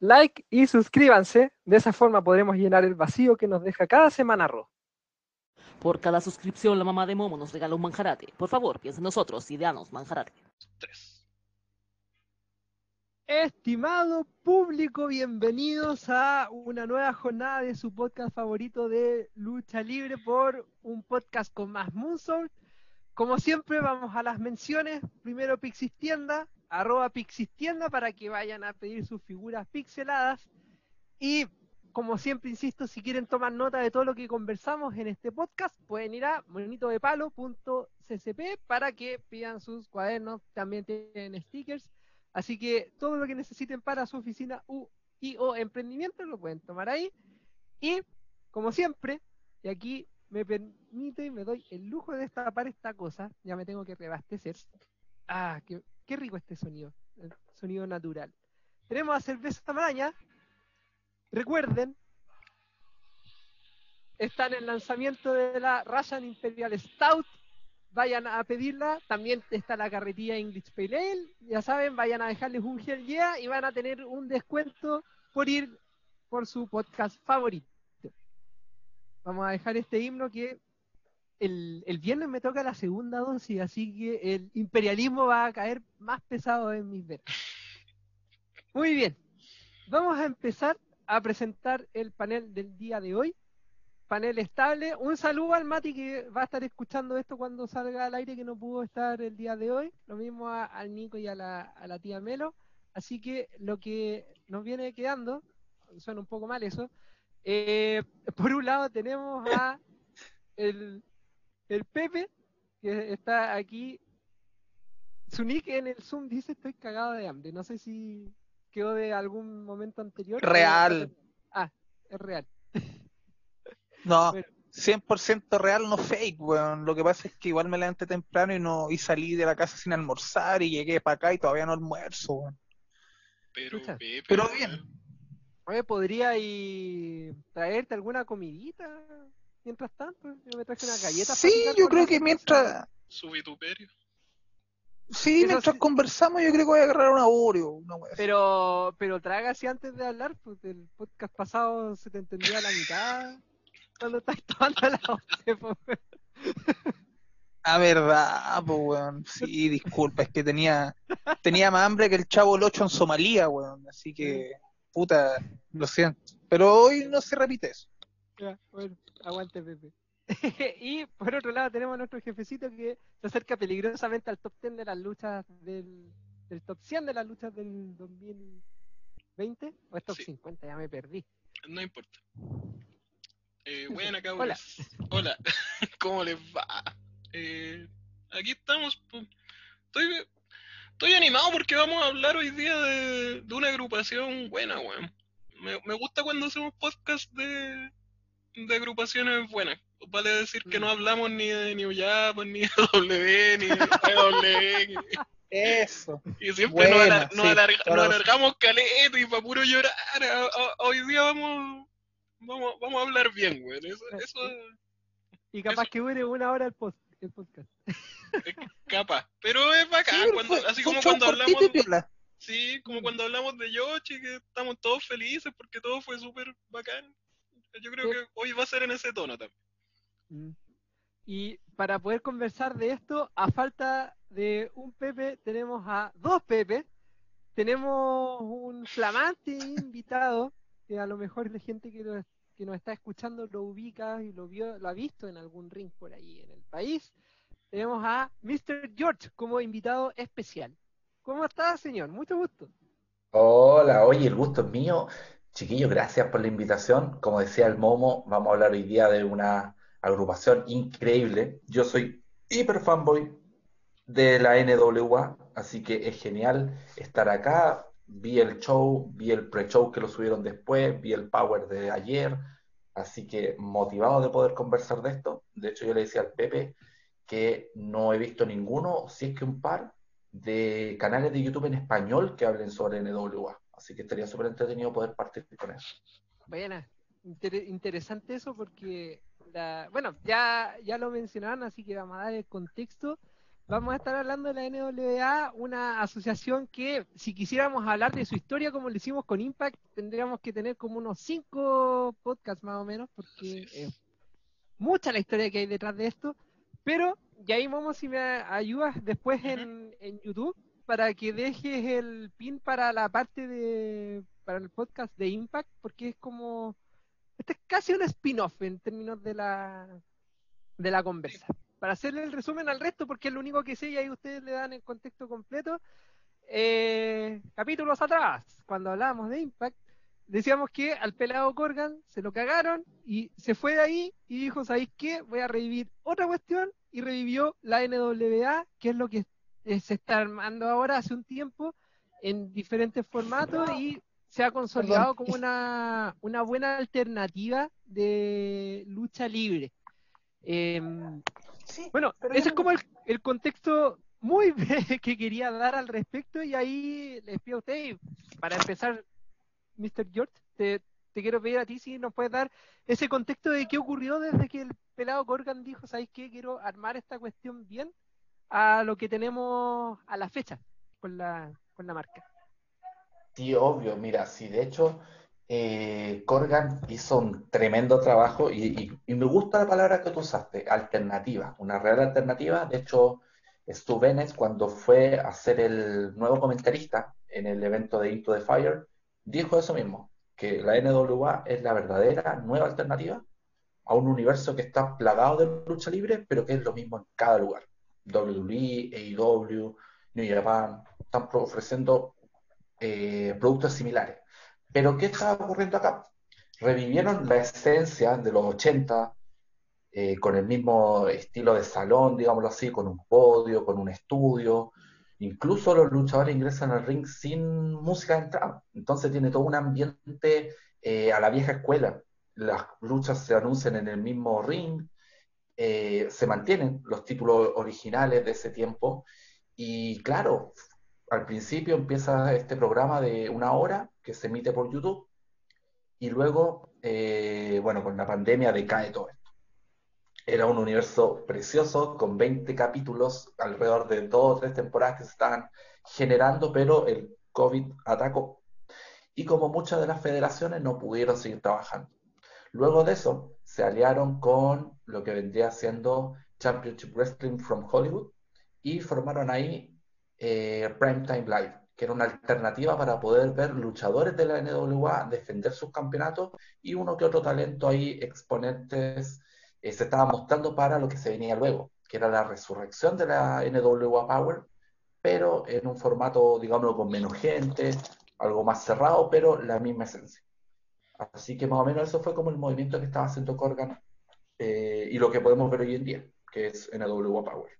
like y suscríbanse. De esa forma podremos llenar el vacío que nos deja cada semana Ro. Por cada suscripción, la mamá de Momo nos regala un manjarate. Por favor, piensen en nosotros y danos manjarate. Tres. Estimado público, bienvenidos a una nueva jornada de su podcast favorito de lucha libre por un podcast con más Moonsault. Como siempre, vamos a las menciones. Primero Pixistienda, arroba Pixistienda para que vayan a pedir sus figuras pixeladas. Y como siempre, insisto, si quieren tomar nota de todo lo que conversamos en este podcast, pueden ir a monitodepalo.ccp para que pidan sus cuadernos. También tienen stickers. Así que todo lo que necesiten para su oficina U y o emprendimiento lo pueden tomar ahí. Y, como siempre, y aquí me permite y me doy el lujo de destapar esta cosa, ya me tengo que reabastecer. Ah, qué, qué rico este sonido, el sonido natural. Tenemos a cerveza maraña. Recuerden, está en el lanzamiento de la Russian Imperial Stout. Vayan a pedirla. También está la carretilla English Pale Ale. Ya saben, vayan a dejarles un gel yeah y van a tener un descuento por ir por su podcast favorito. Vamos a dejar este himno que el, el viernes me toca la segunda dosis, así que el imperialismo va a caer más pesado en mis venas. Muy bien, vamos a empezar a presentar el panel del día de hoy. Panel estable. Un saludo al Mati que va a estar escuchando esto cuando salga al aire que no pudo estar el día de hoy. Lo mismo al Nico y a la, a la tía Melo. Así que lo que nos viene quedando, suena un poco mal eso, eh, por un lado tenemos a el, el Pepe, que está aquí. Su nick en el Zoom dice estoy cagado de hambre. No sé si quedó de algún momento anterior. Real. Ah, es real. No, Bueno. 100% real, no fake, weón. Lo que pasa es que igual me levanté temprano y no y salí de la casa sin almorzar y llegué para acá y todavía no almuerzo, weón. Pero. Pepe, Pero bien. Oye, ¿podría y traerte alguna comidita mientras tanto? Yo me traje una galleta. Sí, yo creo que mientras, Su vituperio. sí, Eso mientras sí. conversamos, yo creo que voy a agarrar una Oreo, una. Pero, pero trágase antes de hablar, pues el podcast pasado se te entendía a la mitad cuando estás tomando la once, pues. Ah, verdad, pues, weón. Sí, disculpa, es que tenía, tenía más hambre que el chavo el 8 en Somalia, weón. Así que, puta, lo siento. Pero hoy no se repite eso. Ya, bueno, aguante Pepe. y por otro lado tenemos a nuestro jefecito que se acerca peligrosamente al top 10 de las luchas del, del top 100 de las luchas del 2020 o es top Sí. 50, ya me perdí. No importa. Eh, buena, cabros. Hola. Hola. ¿Cómo les va? Eh, aquí estamos. Estoy, estoy animado porque vamos a hablar hoy día de, de una agrupación buena, weón. Me, me gusta cuando hacemos podcast de, de agrupaciones buenas. Vale decir que no hablamos ni de New Japan, ni de W, ni de WWE. Eso. Y siempre nos, Buena, alar- nos sí, alarga- toda nos la- alargamos caleta y para puro llorar. Hoy día vamos, vamos, vamos a hablar bien, güey. Eso, eso Y capaz Eso. que dure una hora el, post, el podcast. es capaz. Pero es bacán, Sí, cuando, fue- así fue como cuando hablamos. Sí, como cuando hablamos de Yoshi, que estamos todos felices porque todo fue súper bacán. Yo creo Sí. que hoy va a ser en ese tono también. Mm. Y para poder conversar de esto, a falta de un Pepe, tenemos a dos Pepe. Tenemos un flamante invitado, que a lo mejor la gente que, lo- que nos está escuchando lo ubica y lo, vio, lo ha visto en algún ring por ahí en el país. Tenemos a Mr. George como invitado especial. ¿Cómo está, señor? Mucho gusto. Hola, oye, el gusto es mío. Chiquillos, gracias por la invitación. Como decía el Momo, vamos a hablar hoy día de una agrupación increíble. Yo soy hiper fanboy de la NWA, así que es genial estar acá. Vi el show, vi el pre-show que lo subieron después, vi el power de ayer, así que motivado de poder conversar de esto. De hecho, yo le decía al Pepe que no he visto ninguno, si es que un par, de canales de YouTube en español que hablen sobre NWA. Así que estaría súper entretenido poder partir con eso. Buena, Inter- interesante eso porque, la, bueno, ya, ya lo mencionaron, así que vamos a dar el contexto. vamos a estar hablando de la NWA, una asociación que si quisiéramos hablar de su historia como lo hicimos con Impact, tendríamos que tener como unos cinco podcasts más o menos, porque es mucha la historia que hay detrás de esto. Pero, ya ahí Momo, si me ayudas después en, en YouTube, para que dejes el pin para la parte de, para el podcast de Impact, porque es como, este es casi un spin-off en términos de la, de la conversa para hacerle el resumen al resto, porque es lo único que sé y ahí ustedes le dan el contexto completo. Eh, capítulos atrás, cuando hablábamos de Impact, decíamos que al pelado Corgan se lo cagaron y se fue de ahí y dijo, ¿sabéis qué? Voy a revivir otra cuestión y revivió la NWA, que es lo que eh, se está armando ahora hace un tiempo en diferentes formatos y se ha consolidado como una, una buena alternativa de lucha libre. Eh, bueno, ese es como el, contexto muy que quería dar al respecto y ahí les pido a usted, para empezar, Mr. George, te, quiero pedir a ti si nos puedes dar ese contexto de qué ocurrió desde que el pelado Corgan dijo, ¿sabes qué? Quiero armar esta cuestión bien a lo que tenemos a la fecha con la, con la marca. Sí, obvio, mira, sí, de hecho eh, Corgan hizo un tremendo trabajo y, me gusta la palabra que tú usaste, alternativa, una real alternativa. De hecho, Stu Bennett, cuando fue a ser el nuevo comentarista en el evento de Into the Fire, dijo eso mismo, que la NWA es la verdadera nueva alternativa a un universo que está plagado de lucha libre, pero que es lo mismo en cada lugar. WWE, AEW, New Japan, están ofreciendo eh, productos similares. Pero ¿qué está ocurriendo acá? Revivieron la esencia de los 80, eh, con el mismo estilo de salón, digámoslo así, con un podio, con un estudio. Incluso los luchadores ingresan al ring sin música de entrada. Entonces tiene todo un ambiente eh, a la vieja escuela. Las luchas se anuncian en el mismo ring, eh, se mantienen los títulos originales de ese tiempo. Y claro, al principio empieza este programa de una hora que se emite por YouTube y luego, eh, bueno, con la pandemia decae todo esto. Era un universo precioso con 20 capítulos, alrededor de dos o tres temporadas que se estaban generando, pero el COVID atacó. Y como muchas de las federaciones no pudieron seguir trabajando. Luego de eso, se aliaron con lo que vendría siendo Championship Wrestling from Hollywood y formaron ahí eh, Primetime Live, que era una alternativa para poder ver luchadores de la NWA defender sus campeonatos y uno que otro talento ahí, exponentes, eh, se estaba mostrando para lo que se venía luego, que era la resurrección de la NWA Power, pero en un formato, digámoslo, con menos gente, algo más cerrado, pero la misma esencia. Así que más o menos eso fue como el movimiento que estaba haciendo Corgan eh, y lo que podemos ver hoy en día, que es NWA Power.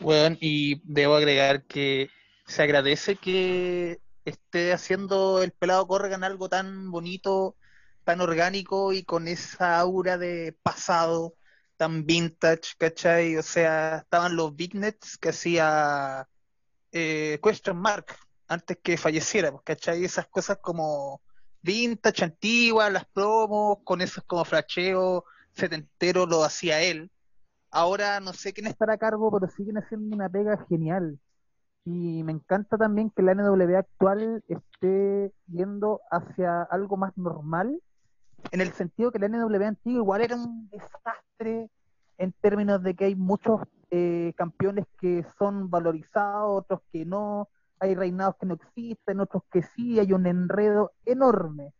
Bueno, y debo agregar que se agradece que esté haciendo el pelado Corrigan algo tan bonito, tan orgánico y con esa aura de pasado, tan vintage, ¿cachai? O sea, estaban los Big Nets que hacía eh, Question Mark antes que falleciera, pues, ¿cachai? Esas cosas como vintage, antiguas, las promos, con esos como flasheos setenteros lo hacía él. Ahora no sé quién estará a cargo, pero siguen haciendo una pega genial. Y me encanta también que la NWA actual esté yendo hacia algo más normal, en el sentido que la NWA antigua igual era un desastre en términos de que hay muchos eh, campeones que son valorizados, otros que no, hay reinados que no existen, otros que sí, hay un enredo enorme.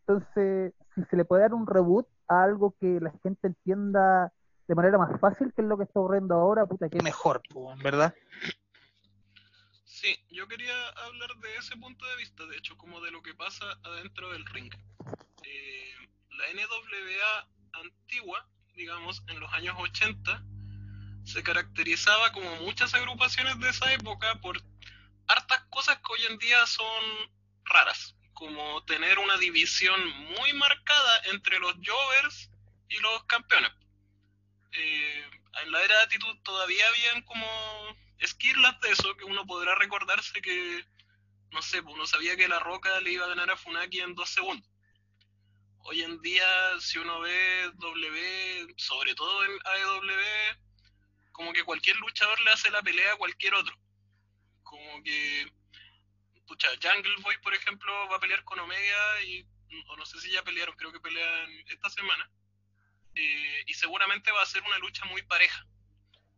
Entonces, si se le puede dar un reboot a algo que la gente entienda de manera más fácil que es lo que está ocurriendo ahora, puta que mejor, ¿verdad? Sí, yo quería hablar de ese punto de vista, de hecho, como de lo que pasa adentro del ring. Eh, la NWA antigua, digamos, en los años 80, se caracterizaba como muchas agrupaciones de esa época por hartas cosas que hoy en día son raras, como tener una división muy marcada entre los jovers y los campeones eh, en la era de actitud todavía habían como esquirlas de eso, que uno podrá recordarse que, no sé, pues, uno sabía que La Roca le iba a ganar a Funaki en dos segundos. hoy en día, si uno ve W, sobre todo en AEW, como que cualquier luchador le hace la pelea a cualquier otro. Como que, pucha, Jungle Boy, por ejemplo, va a pelear con Omega y, o no sé si ya pelearon, creo que pelean esta semana. Eh, y seguramente va a ser una lucha muy pareja.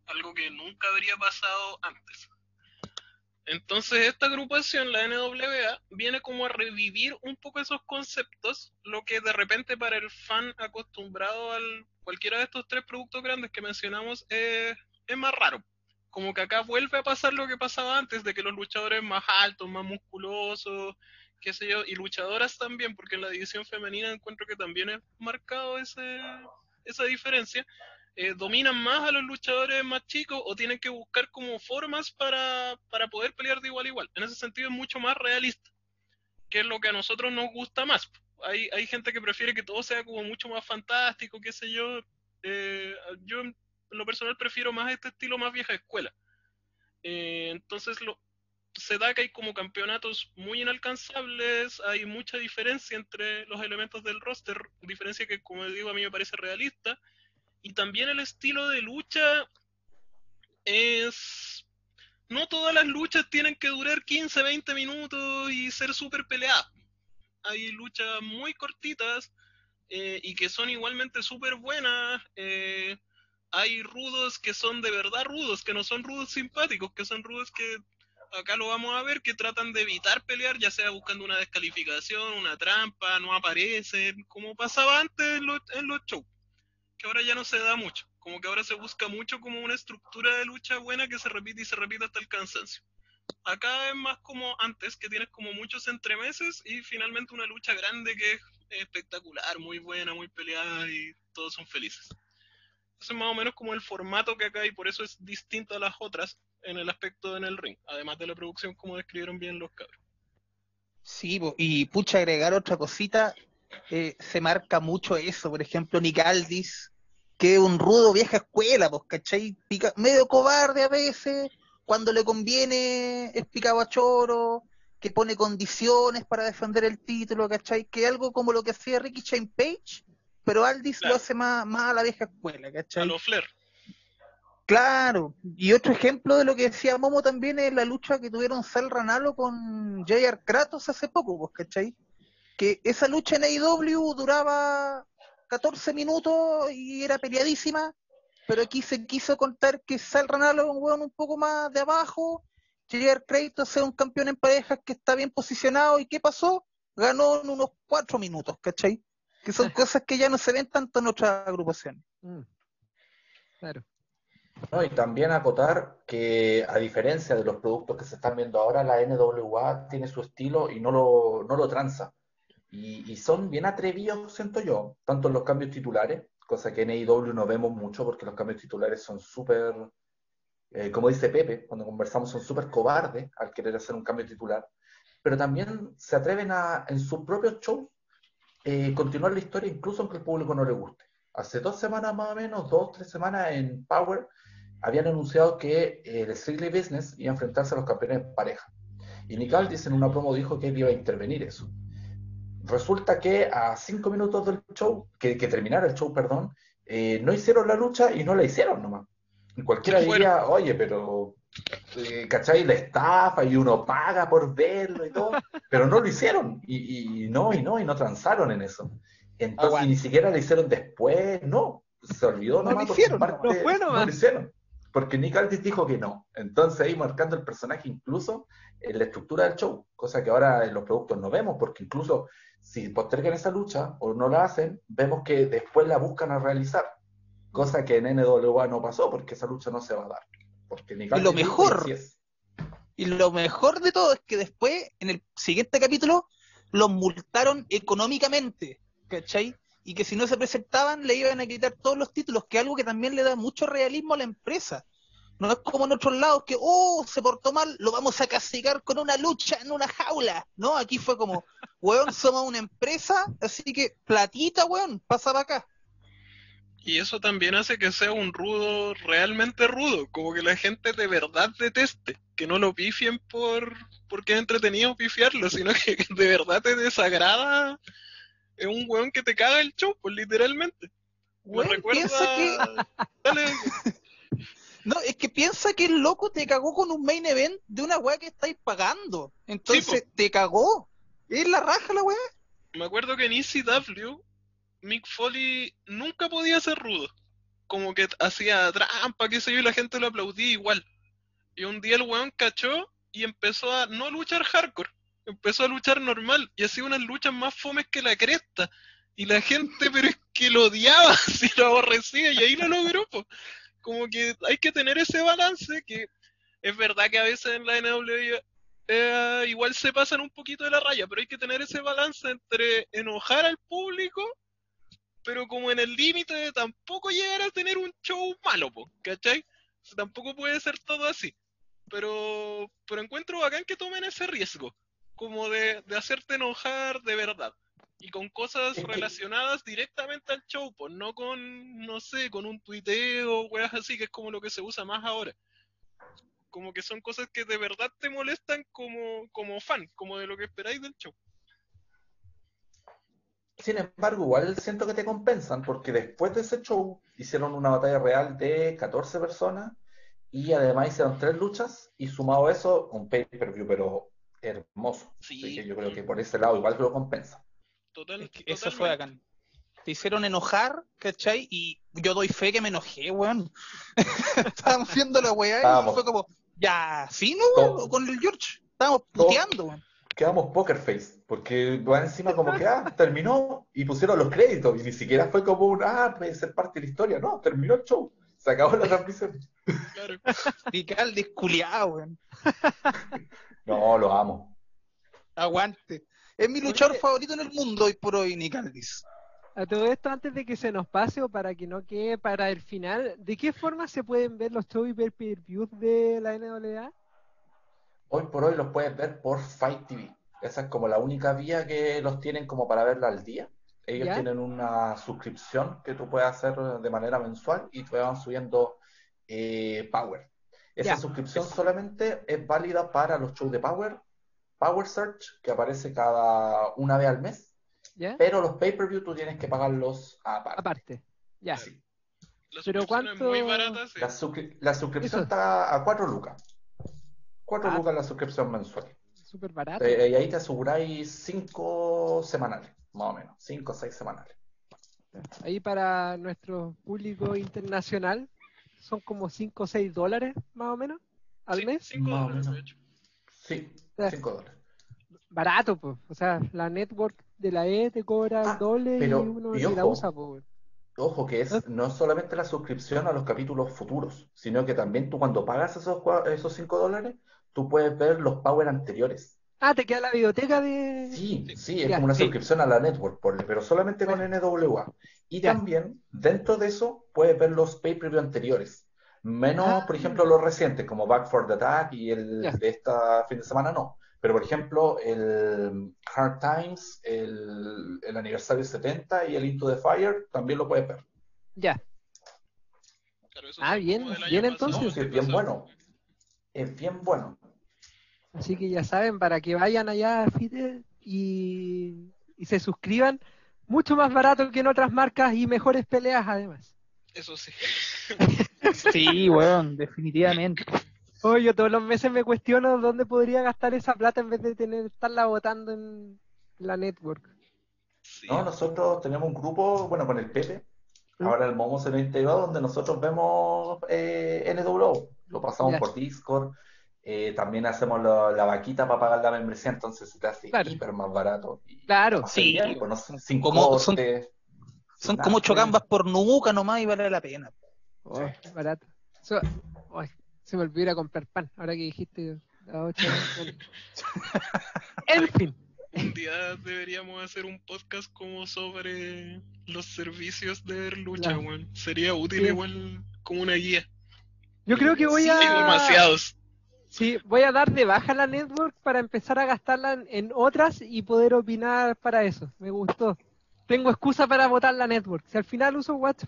Algo que nunca habría pasado antes. Entonces esta agrupación, la NWA, viene como a revivir un poco esos conceptos, lo que de repente para el fan acostumbrado a cualquiera de estos tres productos grandes que mencionamos es, es más raro. Como que acá vuelve a pasar lo que pasaba antes, de que los luchadores más altos, más musculosos, qué sé yo, y luchadoras también, porque en la división femenina encuentro que también es marcado ese, esa diferencia, eh, dominan más a los luchadores más chicos o tienen que buscar como formas para, para poder pelear de igual a igual. En ese sentido es mucho más realista, que es lo que a nosotros nos gusta más. Hay, hay gente que prefiere que todo sea como mucho más fantástico, qué sé yo. Eh, yo lo personal prefiero más este estilo más vieja escuela. Eh, entonces lo, se da que hay como campeonatos muy inalcanzables, hay mucha diferencia entre los elementos del roster, diferencia que como digo a mí me parece realista, y también el estilo de lucha es... No todas las luchas tienen que durar 15, 20 minutos y ser súper peleadas. Hay luchas muy cortitas eh, y que son igualmente súper buenas. Eh, hay rudos que son de verdad rudos, que no son rudos simpáticos, que son rudos que acá lo vamos a ver, que tratan de evitar pelear, ya sea buscando una descalificación, una trampa, no aparecen, como pasaba antes en los, en los shows que ahora ya no se da mucho. Como que ahora se busca mucho como una estructura de lucha buena que se repite y se repite hasta el cansancio. Acá es más como antes, que tienes como muchos entremeses y finalmente una lucha grande que es espectacular, muy buena, muy peleada y todos son felices. Eso es más o menos como el formato que acá y por eso es distinto a las otras en el aspecto en el ring, además de la producción como describieron bien los cabros. Sí, y pucha agregar otra cosita, eh, se marca mucho eso. Por ejemplo, Nick Aldis, que es un rudo vieja escuela, pues, ¿cachai? medio cobarde a veces, cuando le conviene es picado a choro, que pone condiciones para defender el título, ¿cachai? Que algo como lo que hacía Ricky Shane Page, pero Aldis lo hace más, más a la vieja escuela, ¿cachai? A los Flair. Claro, y otro ejemplo de lo que decía Momo también es la lucha que tuvieron Sal Ranalo con J.R. Kratos hace poco, pues, ¿cachai? que esa lucha en AEW duraba 14 minutos y era peleadísima, pero aquí se quiso contar que Sal Ranalo es un hueón un poco más de abajo, J.R. Kratos es un campeón en parejas que está bien posicionado, ¿y qué pasó? Ganó en unos 4 minutos, ¿cachai? Que son cosas que ya no se ven tanto en otras agrupaciones. Mm. Claro. No, y también acotar que a diferencia de los productos que se están viendo ahora, la NWA tiene su estilo y no lo, no lo tranza. Y, son bien atrevidos, siento yo, tanto en los cambios titulares, cosa que en AEW no vemos mucho porque los cambios titulares son súper, eh, como dice Pepe, cuando conversamos son súper cobardes al querer hacer un cambio titular, pero también se atreven a, en sus propios shows, eh, continuar la historia incluso aunque el público no le guste. Hace dos semanas más o menos, dos, tres semanas en Power, habían anunciado que eh, el Strictly Business iba a enfrentarse a los campeones de pareja. Y Nicole dice en una promo dijo que él iba a intervenir eso resulta que a cinco minutos del show, que, que terminara el show, perdón, eh, no hicieron la lucha y no la hicieron nomás. Cualquiera diría, oye, pero, ¿cachai? La estafa y uno paga por verlo y todo, pero no lo hicieron y, no, y no, y no transaron en eso. Entonces, ni siquiera lo hicieron después, no, se olvidó nomás. No lo hicieron, no, lo hicieron. Porque Nick Aldis dijo que no. Entonces ahí marcando el personaje incluso en la estructura del show, cosa que ahora en los productos no vemos, porque incluso si postergan esa lucha o no la hacen, vemos que después la buscan a realizar, cosa que en NWA no pasó porque esa lucha no se va a dar. Porque y lo mejor, y lo mejor de todo es que después, en el siguiente capítulo, los multaron económicamente, ¿cachai? Y que si no se presentaban le iban a quitar todos los títulos, que es algo que también le da mucho realismo a la empresa. No es como en otros lados que, oh, se portó mal, lo vamos a castigar con una lucha en una jaula. No, aquí fue como, weón, somos una empresa, así que platita, weón, pasa para acá. Y eso también hace que sea un rudo realmente rudo, como que la gente de verdad deteste, que no lo pifien por porque es entretenido pifiarlo, sino que de verdad te desagrada es un weón que te caga el show, pues literalmente. Recuerda... que. Dale, No, es que piensa que el loco te cagó con un main event de una weá que estáis pagando. Entonces, te cagó. Es la raja la weá. me acuerdo que en ECW, Mick Foley nunca podía ser rudo. Como que hacía trampa, qué sé yo, y la gente lo aplaudía igual. Y un día el weón cachó y empezó a no luchar hardcore, empezó a luchar normal y hacía unas luchas más fomes que la cresta. Y la gente, pero es que lo odiaba, si lo aborrecía, y ahí lo logró. Como que hay que tener ese balance que es verdad que a veces en la eh, igual se pasan un poquito de la raya, pero hay que tener ese balance entre enojar al público, pero como en el límite de tampoco llegar a tener un show malo, po, ¿cachai? O sea, tampoco puede ser todo así. Pero, pero encuentro bacán que tomen ese riesgo, como de, de hacerte enojar de verdad. Y con cosas relacionadas directamente al show, pues no con, no sé, con un tuiteo, weas así, que es como lo que se usa más ahora como que son cosas que de verdad te molestan como, como fan, como de lo que esperáis del show. Sin embargo, igual siento que te compensan, porque después de ese show hicieron una batalla real de 14 personas y además hicieron tres luchas y sumado a eso, un pay-per-view, pero hermoso. Sí. Así que yo creo que por ese lado igual lo compensa. Total, Es que eso fue bacán. Te hicieron enojar, ¿cachai? Y yo doy fe que me enojé, weón. Estábamos viendo la weá y Estábamos. fue como, ya, sí, ¿no? Todo. weón? Con el George. Estábamos puteando, weón. Quedamos poker face, porque va encima como que, ah, terminó y pusieron los créditos y ni siquiera fue como un, ah, puede ser parte de la historia, no, terminó el show, se acabó la transmisión. Claro. Radical desculiado, weón. No, lo amo. Aguante. Es mi luchador favorito en el mundo hoy por hoy, Nick Aldis. A todo esto, antes de que se nos pase o para que no quede para el final, ¿de qué forma se pueden ver los shows y pay-per-views de la NWA? Hoy por hoy los puedes ver por Fight TV. Esa es como la única vía que los tienen como para verla al día. Ellos ¿Ya? tienen una suscripción que tú puedes hacer de manera mensual y te van subiendo eh, Power. Esa Ya. suscripción solamente es válida para los shows de Power, Power Search, que aparece cada una vez al mes, ¿Ya? pero los pay-per-view tú tienes que pagarlos aparte. Aparte. Ya. Sí. La Pero es ¿cuánto- muy barata, sí. La, suscri- la suscripción Eso. está a 4 lucas. 4 Ah. lucas la suscripción mensual. Súper barato. Eh, y ahí te aseguráis 5 semanales, más o menos. 5 o 6 semanales. Ahí para nuestro público internacional son como 5 o 6 dólares más o menos al Sí, mes. cinco Más o dólares, de hecho. Sí, Ya. 5 dólares. Barato, pues. O sea, la network de la E te cobra Ah, el doble y uno y ni la ojo. usa, pues. Ojo que es no solamente la suscripción a los capítulos futuros, sino que también tú cuando pagas esos, cua- esos 5 dólares, tú puedes ver los Power anteriores. Ah, te queda la biblioteca de. Sí, sí, es Ya, como una sí. suscripción a la network, pero solamente con NWA. Y Ya. también, dentro de eso, puedes ver los pay-per-view anteriores. Menos, Ah. por ejemplo, los recientes, como Back for the Attack y el Ya. de esta fin de semana, no. Pero, por ejemplo, el Hard Times, el, el aniversario 70 y el Into the Fire, también lo puedes ver. Ya. Claro, Ah, bien, bien, pasado, entonces. No, sí, es bien bueno. Es bien bueno. Así que ya saben, para que vayan allá a Fitter y, y se suscriban, mucho más barato que en otras marcas y mejores peleas además. Eso sí. Sí, weón, definitivamente. Hoy yo todos los meses me cuestiono dónde podría gastar esa plata en vez de tener estarla botando en la network. Sí. No, nosotros tenemos un grupo, bueno, con el Pepe. ¿Mm? Ahora el Momo se lo integró, donde nosotros vemos eh, NW. Lo pasamos Ya. por Discord. Eh, también hacemos la, la vaquita para pagar la membresía, entonces se te hace Claro. hiper más barato. Y Claro, más Sí. pues, no sé, sin Como- son- como nada. chocambas por nuca nomás y vale la pena. Oh, barato. So- ay, se me olvidó ir a comprar pan, ahora que dijiste a ocho horas. En fin, Un día deberíamos hacer un podcast como sobre los servicios de lucha, Claro. weón. Sería útil Sí. igual como una guía. yo creo que voy Sí, a... Hay demasiados. Sí, voy a dar de baja la network para empezar a gastarla en, otras y poder opinar para eso. Me gustó. Tengo excusa para votar la network. Si al final uso Watch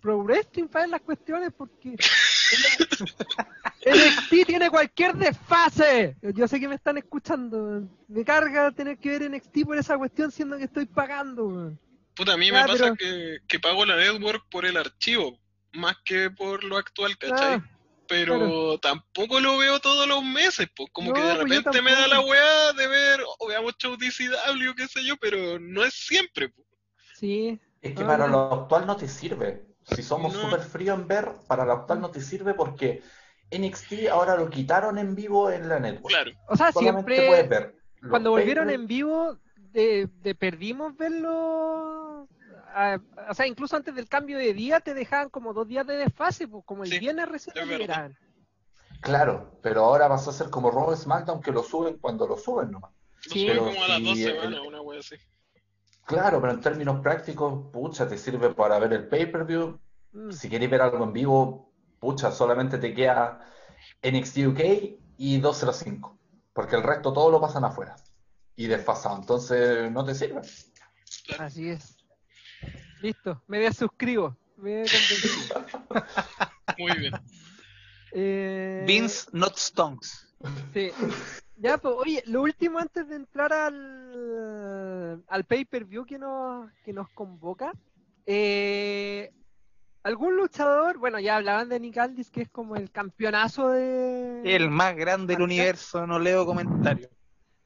Pro Wrestling para las cuestiones, porque NXT tiene cualquier desfase. Yo sé que me están escuchando. Me carga tener que ver NXT por esa cuestión siendo que estoy pagando. Puta, a mí Ya, me pasa que pago la network por el archivo, más que por lo actual, ¿cachai? Ah, Pero claro. tampoco lo veo todos los meses, pues como que de pues repente me da la weá de ver, o veamos show DCW, qué sé yo, pero no es siempre, pues. sí. Es que Ah, para lo actual no te sirve. Si somos No. súper fríos en ver, para lo actual no te sirve porque NXT ahora lo quitaron en vivo en la network. Claro, O sea, Solamente siempre. puedes ver cuando volvieron en vivo, de, de perdimos verlo. Ah, o sea, incluso antes del cambio de día te dejaban como dos días de desfase, pues como el Sí, viernes recién liberaban. Claro, pero ahora vas a ser como Raw SmackDown que lo suben cuando lo suben nomás. lo Sí. suben como a las dos el- semanas, una weá así. Claro, pero en términos prácticos, pucha, te sirve para ver el pay-per-view. Mm. Si quieres ver algo en vivo, pucha, solamente te queda NXT UK y 205, porque el resto todo lo pasan afuera y desfasado, entonces no te sirve. Así es. Listo, me desuscribo. Me. Muy bien. Eh, Vince Not Stonks. Sí. Ya, pues, oye, lo último antes de entrar al, al pay-per-view que nos, que nos convoca. eh, ¿Algún luchador? Bueno, ya hablaban de Nick Aldis, que es como el campeonazo de. El más grande del universo, no leo comentarios.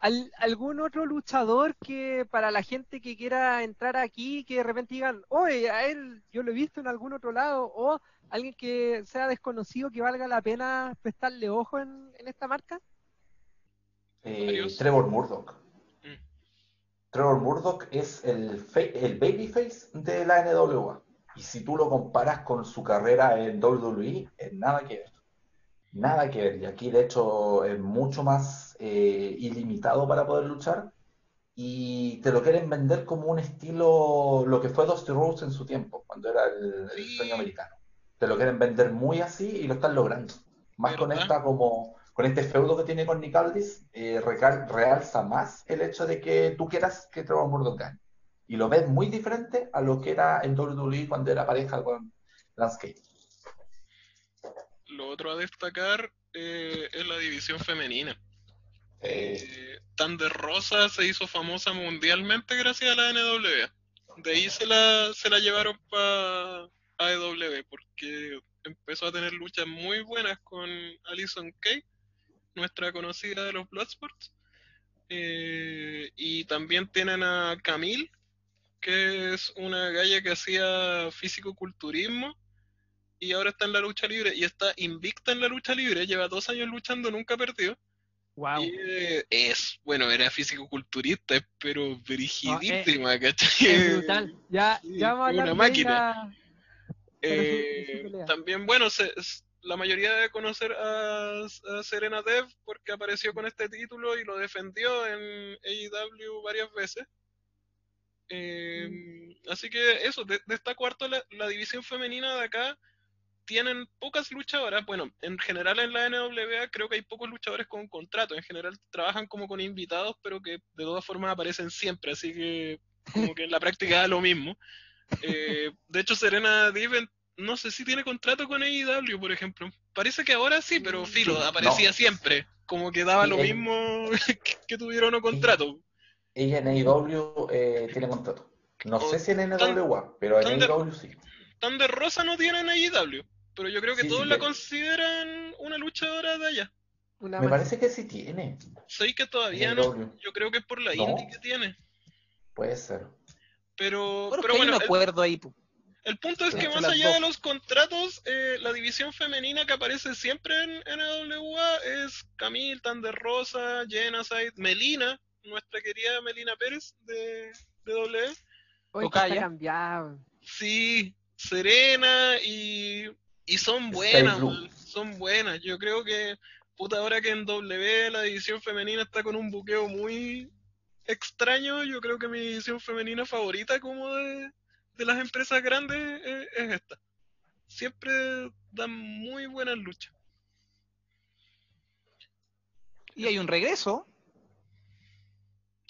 Al- ¿Algún otro luchador que para la gente que quiera entrar aquí, que de repente digan, oye, a él yo lo he visto en algún otro lado, o alguien que sea desconocido que valga la pena prestarle ojo en, en esta marca? Eh. Trevor Murdoch. Mm. Trevor Murdoch es el, el babyface de la NWA. Y si tú lo comparas con su carrera en WWE, es nada que ver. Nada que ver. Y aquí, de hecho, es mucho más eh, ilimitado para poder luchar. Y te lo quieren vender como un estilo, lo que fue Dusty Rhodes en su tiempo, cuando era el, el Sí. sueño americano. Te lo quieren vender muy así y lo están logrando. Más con esta como con este feudo que tiene con Nick Aldis, eh, recal- realza más el hecho de que tú quieras que Trevor Murdoch gane. Y lo ves muy diferente a lo que era en WWE cuando era pareja con Lance Cage. Lo otro a destacar eh, es la división femenina. Eh, Thunder Rosa se hizo famosa mundialmente gracias a la NWA. De ahí se la, se la llevaron para AEW porque empezó a tener luchas muy buenas con Alison Kay, nuestra conocida de los Bloodsports. Eh, y también tienen a Camille, que es una galla que hacía físico-culturismo y ahora está en la lucha libre y está invicta en la lucha libre, lleva dos años luchando, nunca ha perdido. Wow. Eh, es, bueno, era físico-culturista, es- pero brigidísima, Es ¿cachai? brutal. Ya, sí, ya vamos a es una máquina. Eh, también, bueno, se- la mayoría debe conocer a, a Serena Dev porque apareció con este título y lo defendió en AEW varias veces. Eh, Mm. Así que eso, de- destaco harto la, la división femenina de acá. Tienen pocas luchadoras. Bueno, en general en la NWA creo que hay pocos luchadores con contrato. En general trabajan como con invitados, pero que de todas formas aparecen siempre. Así que como que en la práctica da lo mismo. Eh, de hecho, Serena Diven, no sé si tiene contrato con AEW, por ejemplo. Parece que ahora sí, pero filo, Sí, aparecía no. siempre. Como que daba lo mismo que, tuviera o no contrato. ella en AEW eh, tiene contrato. No O sé si en Tan- NWA, pero en AEW sí. Thunder Rosa no tiene en AEW, pero yo creo que Sí, todos sí, la pero- consideran una luchadora de allá. Una Me parece que sí tiene. Sé que todavía no. Yo creo que es por la No. indie que tiene. Puede ser. Pero, Bueno, pero hay un el, acuerdo ahí. el punto es que más allá de los contratos, eh, la división femenina que aparece siempre en NWA es Camille, Thunder Rosa, Genocide, Melina, nuestra querida Melina Pérez de, de W. Tocaya. está cambiado. Sí, Serena y, y son buenas, man, son buenas. Yo creo que, puta, ahora que en W la división femenina está con un buqueo muy extraño, yo creo que mi división femenina favorita como de, de las empresas grandes es, es esta. Siempre dan muy buenas luchas. Y hay un regreso.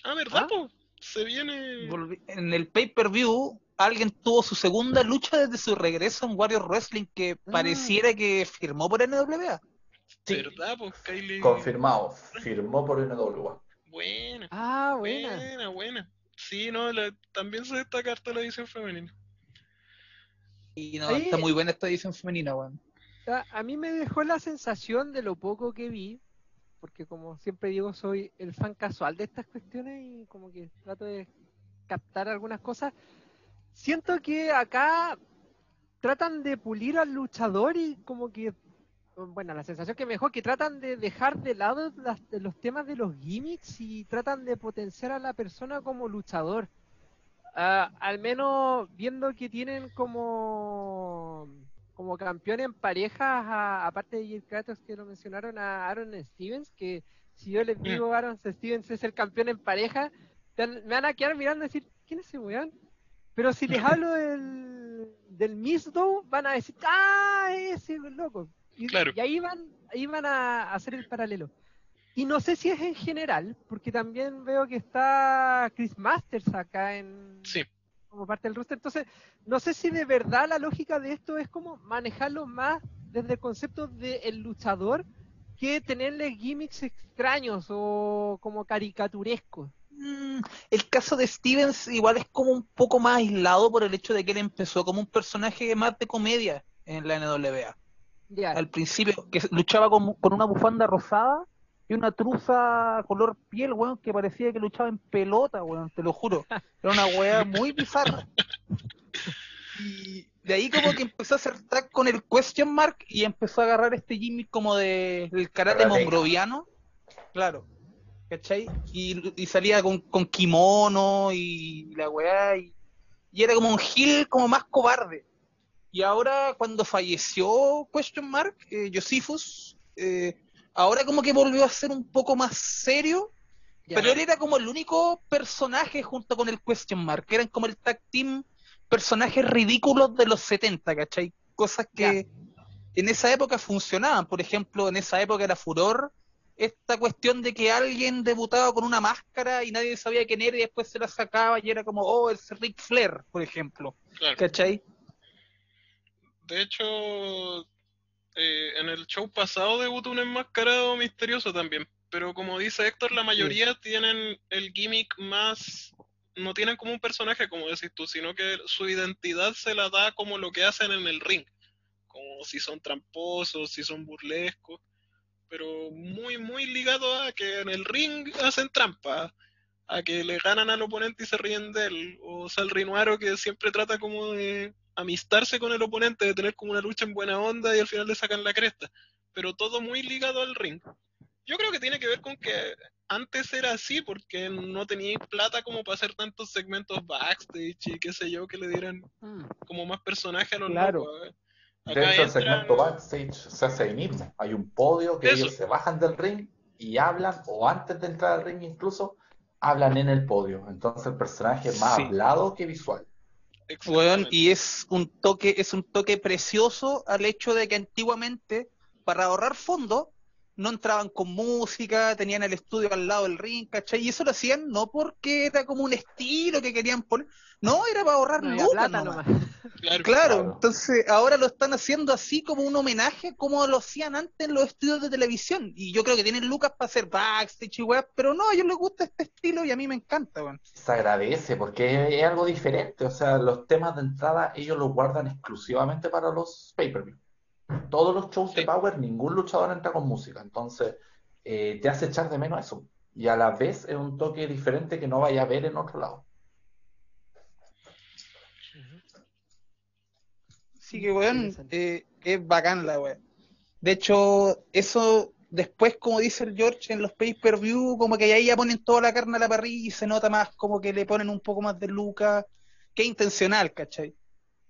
Ah, ¿verdad, ¿Ah? se viene. En el pay-per-view, alguien tuvo su segunda lucha desde su regreso en Warrior Wrestling que Ah. pareciera que firmó por NWA. Sí, ¿Verdad? Pues Kylie. confirmado. Firmó por NWA. Buena. Ah, buena. Buena, buena. Sí, no, la- también se destaca harto la edición femenina. Y no, está muy buena esta edición femenina, weón. A, a mí me dejó la sensación de lo poco que vi, porque como siempre digo, soy el fan casual de estas cuestiones y como que trato de captar algunas cosas. Siento que acá tratan de pulir al luchador y como que, bueno, la sensación que me dejó que tratan de dejar de lado las- los temas de los gimmicks y tratan de potenciar a la persona como luchador. Ah, al menos viendo que tienen como como campeón en parejas, a- aparte de Jim Kratos que lo mencionaron, a Aaron Stevens, que si yo les digo Aaron Stevens es el campeón en pareja, me van a quedar mirando y decir, ¿quién es ese weón? Pero si les hablo del, del Miss Doe, van a decir, ¡ah, ese loco! Y, Claro. y ahí van, ahí van a hacer el paralelo. Y no sé si es en general, porque también veo que está Chris Masters acá en, Sí. como parte del roster. Entonces, no sé si de verdad la lógica de esto es como manejarlo más desde el concepto del luchador que tenerle gimmicks extraños o como caricaturescos. Mm, El caso de Stevens igual es como un poco más aislado por el hecho de que él empezó como un personaje más de comedia en la NWA. Ya, Al principio, que luchaba con, con una bufanda rosada y una truza color piel, weón, que parecía que luchaba en pelota, weón, te lo juro. Era una weá muy bizarra. Y de ahí como que empezó a hacer tag con el question mark y empezó a agarrar este gimmick como de, del karate mongroviano. Claro. ¿Cachai? Y, y salía con, con kimono y la weá y, y era como un heel como más cobarde. Y ahora cuando falleció Question Mark, eh, Josephus, eh, ahora como que volvió a ser un poco más serio, ya. pero él era como el único personaje junto con el Question Mark, eran como el tag team personajes ridículos de los 70, ¿cachai? Cosas que en esa época funcionaban, por ejemplo, en esa época era furor esta cuestión de que alguien debutaba con una máscara y nadie sabía quién era y después se la sacaba y era como, oh, es Ric Flair, por ejemplo, Claro. ¿cachai? De hecho, eh, en el show pasado debutó un enmascarado misterioso también. Pero como dice Héctor, la mayoría tienen el gimmick más. No tienen como un personaje, como decís tú, sino que su identidad se la da como lo que hacen en el ring. Como si son tramposos, si son burlescos. Pero muy, muy ligado a que en el ring hacen trampa. A que le ganan al oponente y se ríen de él. O Sal Rinuaro que siempre trata como de amistarse con el oponente, de tener como una lucha en buena onda y al final le sacan la cresta. Pero todo muy ligado al ring. Yo creo que tiene que ver con que antes era así porque no tenía plata como para hacer tantos segmentos backstage y qué sé yo, que le dieran Mm. como más personaje a los Claro. locos. ¿Eh? De Acá hecho, el entran- segmento backstage se hace ahí mismo. Hay un podio que Eso. ellos se bajan del ring y hablan, o antes de entrar al ring incluso, hablan en el podio. Entonces el personaje es más Sí. hablado que visual. Exactamente. y es un toque, es un toque precioso al hecho de que antiguamente, para ahorrar fondos, no entraban con música, tenían el estudio al lado del ring, ¿cachai? Y eso lo hacían no porque era como un estilo que querían poner, no, era para ahorrar No había lucas plata nomás. nomás. Claro. Claro, Claro. entonces ahora lo están haciendo así como un homenaje como lo hacían antes en los estudios de televisión. Y yo creo que tienen lucas para hacer backstage y weas, pero no, a ellos les gusta este estilo y a mí me encanta, weón. Se agradece porque es, es algo diferente. O sea, los temas de entrada ellos los guardan exclusivamente para los pay-per-view. Todos los shows de Sí. Power, ningún luchador entra con música. Entonces, eh, te hace echar de menos eso. Y a la vez es un toque diferente que no vaya a ver en otro lado. Así que, weón, eh, es bacán la wea. De hecho, eso después, como dice el George, en los pay-per-view, como que ahí ya ponen toda la carne a la parrilla y se nota más como que le ponen un poco más de lucas, que intencional, ¿cachai?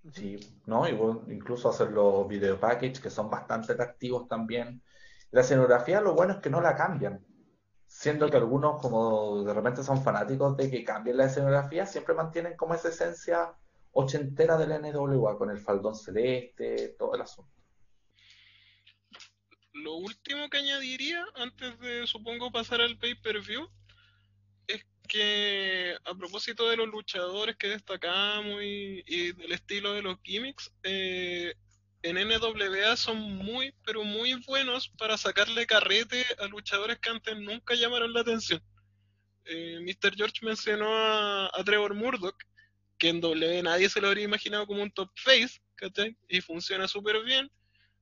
Sí, ¿no? Y bueno, incluso hacer los video package que son bastante atractivos también. La escenografía, lo bueno es que no la cambian. Siendo que algunos, como de repente son fanáticos de que cambien la escenografía, siempre mantienen como esa esencia ochentera del NWA, con el faldón celeste, todo el asunto. Lo último que añadiría, antes de supongo pasar al pay-per-view, que a propósito de los luchadores que destacamos y, del estilo de los gimmicks, eh, en NWA son muy, pero muy buenos para sacarle carrete a luchadores que antes nunca llamaron la atención. Eh, Mr. George mencionó a, a Trevor Murdoch, que en W nadie se lo habría imaginado como un top face, ¿cachai? Y funciona súper bien.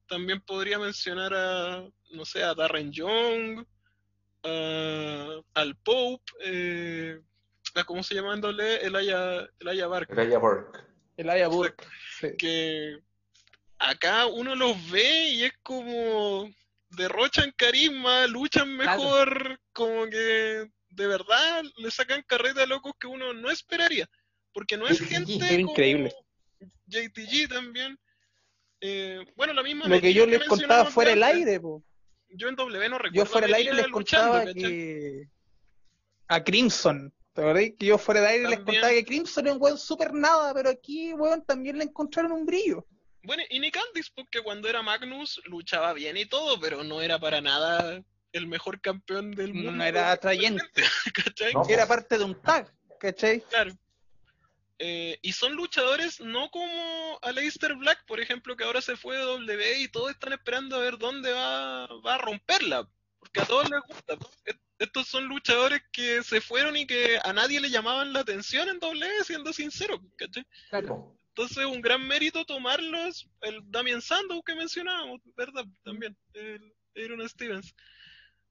También podría mencionar a, no sé, a Darren Young, a- al Pope, eh, a ¿cómo se llama en W? Elijah, Elijah Barker. Raya Burke. El Aya Burke. Sí. que acá uno los ve y es como derrochan carisma, luchan mejor, como que de verdad le sacan carreta a locos que uno no esperaría, porque no es gente es como increíble. JTG también. Eh, bueno, la misma Lo que yo les contaba fuera del antes, aire, po. Yo en W no recuerdo Yo fuera del aire les luchando, contaba ¿cachai? que a Crimson, ¿te acordás? Que yo fuera del aire les También. contaba que Crimson es un weón super nada, pero aquí, weón, también le encontraron un brillo. Bueno, y Nick Aldis, porque cuando era Magnus luchaba bien y todo, pero no era para nada el mejor campeón del No mundo. era atrayente. ¿cachai? No. Era parte de un tag, ¿cachai? Claro. Eh, y son luchadores no como Aleister Black, por ejemplo, que ahora se fue de W y todos están esperando a ver dónde va, va a romperla, porque a todos les gusta. Est- Estos son luchadores que se fueron y que a nadie le llamaban la atención en W, siendo sincero, ¿cachai? Claro. Entonces, un gran mérito tomarlos, el Damien Sandow que mencionábamos, ¿verdad? También, el Aaron Stevens.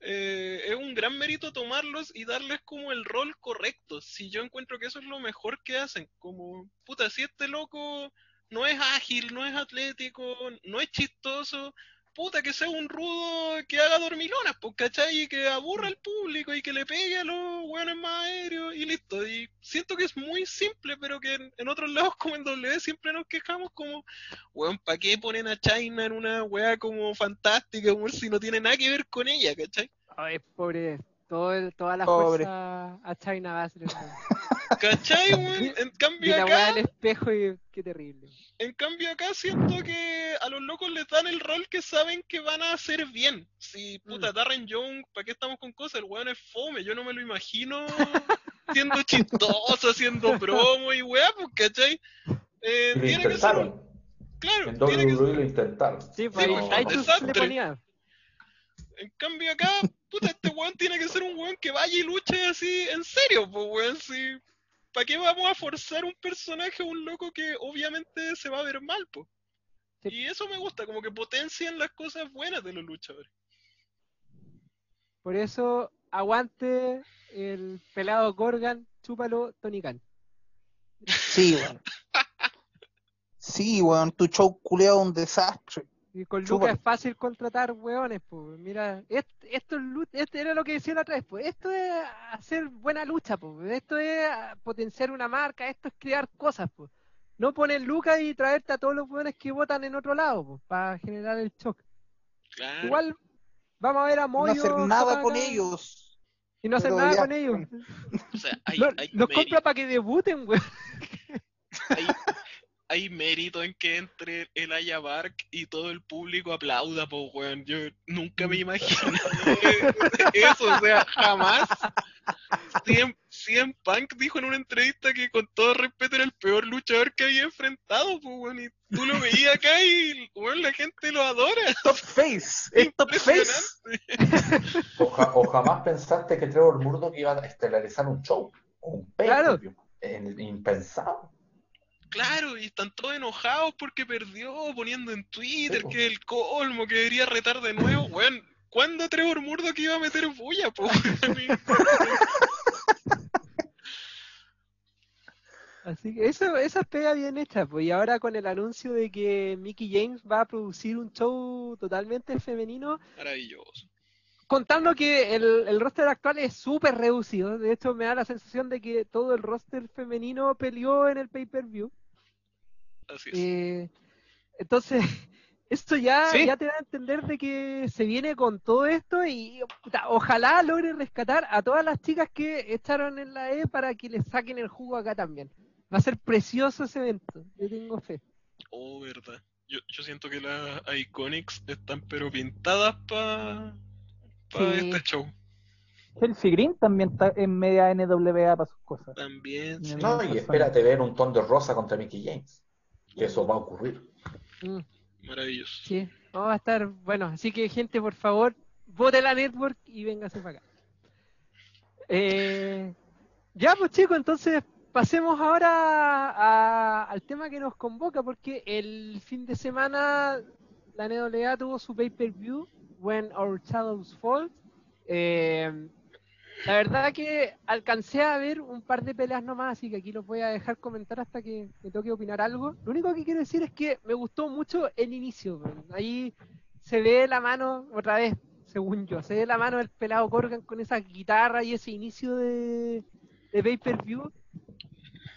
Eh, es un gran mérito tomarlos y darles como el rol correcto. Si yo encuentro que eso es lo mejor que hacen, como, puta, si este loco no es ágil, no es atlético, no es chistoso, puta, que sea un rudo que haga dormilonas, pues, ¿cachai? Y que aburra al público y que le pegue a los hueones más aéreos y listo. Y siento que es muy simple, pero que en, en otros lados como en W siempre nos quejamos como, weón, ¿para qué ponen a China en una weá como fantástica, como si no tiene nada que ver con ella, ¿cachai? Ay, pobre. Todo el- toda la Pobre. fuerza a China Basler. weón. ¿Cachai, weón? En Y cambio la weá acá, del espejo y qué terrible. en cambio acá siento que a los locos les dan el rol que saben que van a hacer bien. Si, puta, Darren Young, ¿para qué estamos con cosas? El weón es fome, yo no me lo imagino siendo chistoso, haciendo promo y weá, pues, ¿cachai? Eh, Y lo tiene que ser claro, En tiene que WWE lo intentaron. Sí, pues Sí, ahí pues, ponía. En cambio acá, puta, este weón tiene que ser un weón que vaya y luche así en serio, pues weón, si... ¿Para qué vamos a forzar un personaje a un loco que obviamente se va a ver mal, pues? Sí. Y eso me gusta, como que potencian las cosas buenas de los luchadores. Por eso, aguante el pelado Gorgan, chúpalo, Tony Khan. Sí, weón. Sí, weón, tu show culeado es un desastre. Y con. Lucas es fácil contratar hueones, pues. Mira, est- esto, es lu- esto era lo que decía la otra vez, pues. Esto es hacer buena lucha, pues. Esto es potenciar una marca, esto es crear cosas, pues. No poner Lucas y traerte a todos los hueones que votan en otro lado, pues, para generar el shock. Claro. Igual vamos a ver a No Moyo. hacer nada con ellos. Y no hacer pero nada ya, con ellos. O sea, hay, Lo- hay los compra para que debuten, weón. hay, hay mérito en que entre el Aya Bark y todo el público aplauda, pues weón. Yo nunca me imaginé eso, o sea, jamás. CM, CM Punk dijo en una entrevista que con todo respeto era el peor luchador que había enfrentado, pues weón. Y tú lo veías acá y weón, la gente lo adora. Top face, es top face. O, ja- o jamás pensaste que Trevor Murdoch iba a estelarizar un show, un Claro. pay En- impensado. Claro, y están todos enojados porque perdió, poniendo en Twitter que el colmo, que debería retar de nuevo. Weón, ¿cuándo Trevor Murdoch iba a meter bulla, po? Así que eso, esa es pega bien hecha, pues. Y ahora con el anuncio de que Mickey James va a producir un show totalmente femenino, Maravilloso. Contando que el, el roster actual es súper reducido. De hecho, me da la sensación de que todo el roster femenino peleó en el pay-per-view. Así es. Eh, entonces, esto ya, Sí. ya te da a entender de que se viene con todo esto y puta, ojalá logre rescatar a todas las chicas que echaron en la E para que les saquen el jugo acá también. Va a ser precioso ese evento, yo tengo fe. Oh, verdad. Yo, yo siento que las Iconics están pero pintadas para Sí. este show. Chelsea Green también está en media NWA para sus cosas. También, sí. No, y espérate ver un Thunder Rosa contra Mickey James. Que eso va a ocurrir. Mm, Maravilloso. sí, vamos a estar, bueno, así que gente, por favor, vote la network y véngase para acá. Eh, ya, pues chicos, entonces pasemos ahora a- al tema que nos convoca, porque el fin de semana la NWA tuvo su pay-per-view, When Our Shadows Fall. Eh, la verdad que alcancé a ver un par de peleas nomás, así que aquí los voy a dejar comentar hasta que me toque opinar algo. Lo único que quiero decir es que me gustó mucho el inicio. Ahí se ve la mano, otra vez, según yo, se ve la mano del pelado Corgan con esa guitarra y ese inicio de, de pay-per-view.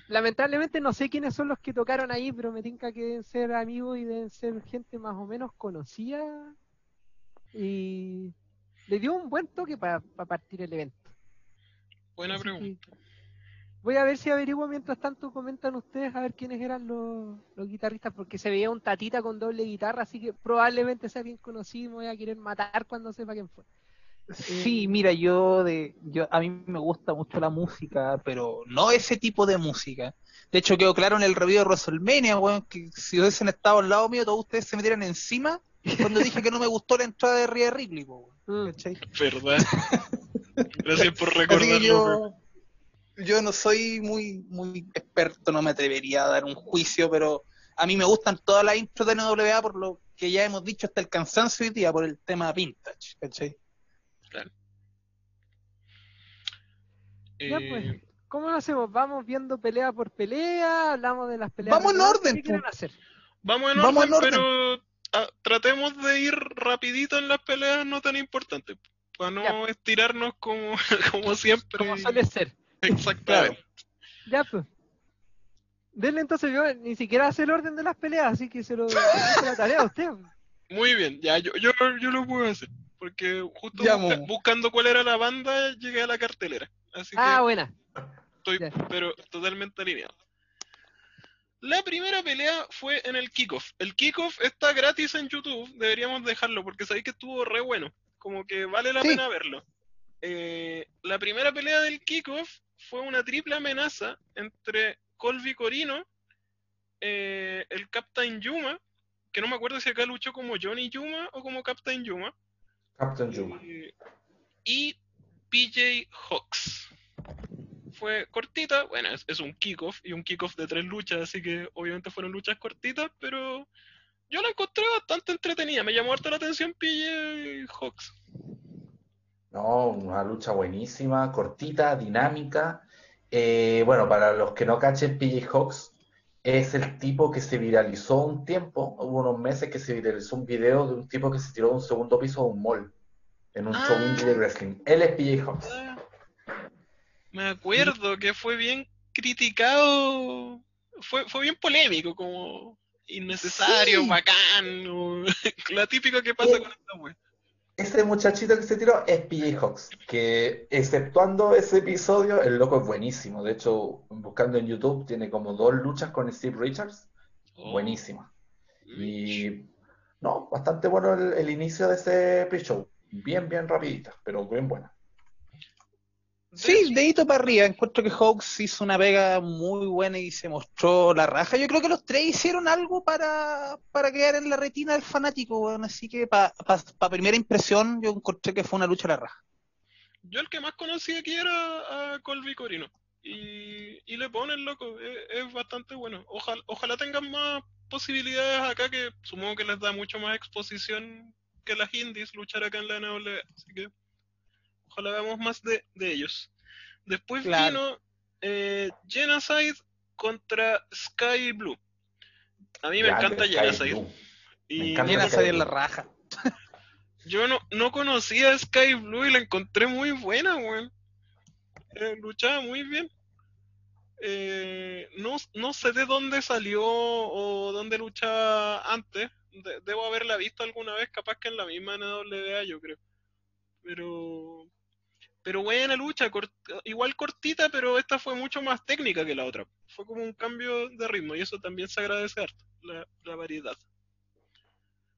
Lamentablemente no sé quiénes son los que tocaron ahí, pero me tinca que deben ser amigos y deben ser gente más o menos conocida. Y le dio un buen toque para partir el evento. Buena Así pregunta. Voy a ver si averiguo mientras tanto comentan ustedes a ver quiénes eran los, los guitarristas, porque se veía un tatita con doble guitarra, así que probablemente sea bien conocido y me voy a querer matar cuando sepa quién fue. Sí, mira, yo de yo a mí me gusta mucho la música, pero no ese tipo de música. De hecho, quedó claro en el review de WrestleMania, weón, que si hubiesen estado al lado mío, todos ustedes se metieran encima cuando dije que no me gustó la entrada de Rhea Ripley, po, Mm. ¿cachai? ¿Verdad? Gracias por recordarlo. yo, yo no soy muy, muy experto, no me atrevería a dar un juicio, pero a mí me gustan todas las intros de NWA por lo que ya hemos dicho hasta el cansancio hoy día, por el tema vintage, ¿cachai? Ya, Eh, pues, ¿cómo lo hacemos? ¿Vamos viendo pelea por pelea? ¿Hablamos de las peleas? Vamos en orden, ¿Qué quieren hacer? Vamos en Vamos orden, en orden. pero ah, tratemos de ir rapidito en las peleas no tan importantes, para no Ya. estirarnos como, como siempre. Como suele ser. Exactamente. Ya, pues. Denle entonces, yo ni siquiera hace el orden de las peleas, así que se lo se la tarea a usted. Muy bien, ya yo, yo, yo lo puedo hacer, porque justo Ya, busca- Momo. buscando cuál era la banda llegué a la cartelera, así Ah, que buena. estoy ya. pero totalmente alineado. La primera pelea fue en el kickoff. El kickoff está gratis en YouTube, deberíamos dejarlo porque sabéis que estuvo re bueno, como que vale la Sí. pena verlo. Eh, la primera pelea del kickoff fue una triple amenaza entre Colby Corino, eh, el Captain Yuma, que no me acuerdo si acá luchó como Johnny Yuma o como Captain Yuma, Captain Juma. eh, y PJ Hawks. Fue cortita, bueno, es, es un kickoff y un kickoff de tres luchas, así que obviamente fueron luchas cortitas, pero yo la encontré bastante entretenida. Me llamó harto la atención PJ Hawks. No, una lucha buenísima, cortita, dinámica. Eh, bueno, para los que no cachen, PJ Hawks es el tipo que se viralizó un tiempo, hubo unos meses que se viralizó un video de un tipo que se tiró de un segundo piso de un mall en un show Ah. indie de wrestling. Él es PJ Hawks. Me acuerdo que fue bien criticado, fue, fue bien polémico, como innecesario, Sí. bacán, o la típica que pasa con esta wea. Ese muchachito que se tiró es PJ Hawks, que exceptuando ese episodio, el loco es buenísimo. De hecho, buscando en YouTube, tiene como dos luchas con Steve Richards, Oh, buenísima. Y no, bastante bueno el, el inicio de ese pre-show. Bien, bien rapidita, pero bien buena. Sí, dedito para arriba. Encuentro que Hawks hizo una pega muy buena y se mostró la raja. Yo creo que los tres hicieron algo para, para quedar en la retina del fanático. Así que para primera impresión, yo encontré que fue una lucha a la raja. Yo el que más conocí aquí era a Colby Corino. Y, y le ponen loco, es, es bastante bueno. Ojalá, ojalá tengan más posibilidades acá, que supongo que les da mucho más exposición que las indies luchar acá en la NWA. Así que ojalá veamos más de, de ellos. Después Claro. vino eh, Genocide contra Sky Blue. A mí me Grande encanta Sky Genocide. Blue. Y salir en la raja. yo no, no conocía a Sky Blue y la encontré muy buena, weón. Eh, luchaba muy bien. Eh, no, no sé de dónde salió o dónde luchaba antes. De- debo haberla visto alguna vez, capaz que en la misma NWA, yo creo. Pero, pero buena lucha, igual cortita, pero esta fue mucho más técnica que la otra. Fue como un cambio de ritmo y eso también se agradece harto, la, la variedad.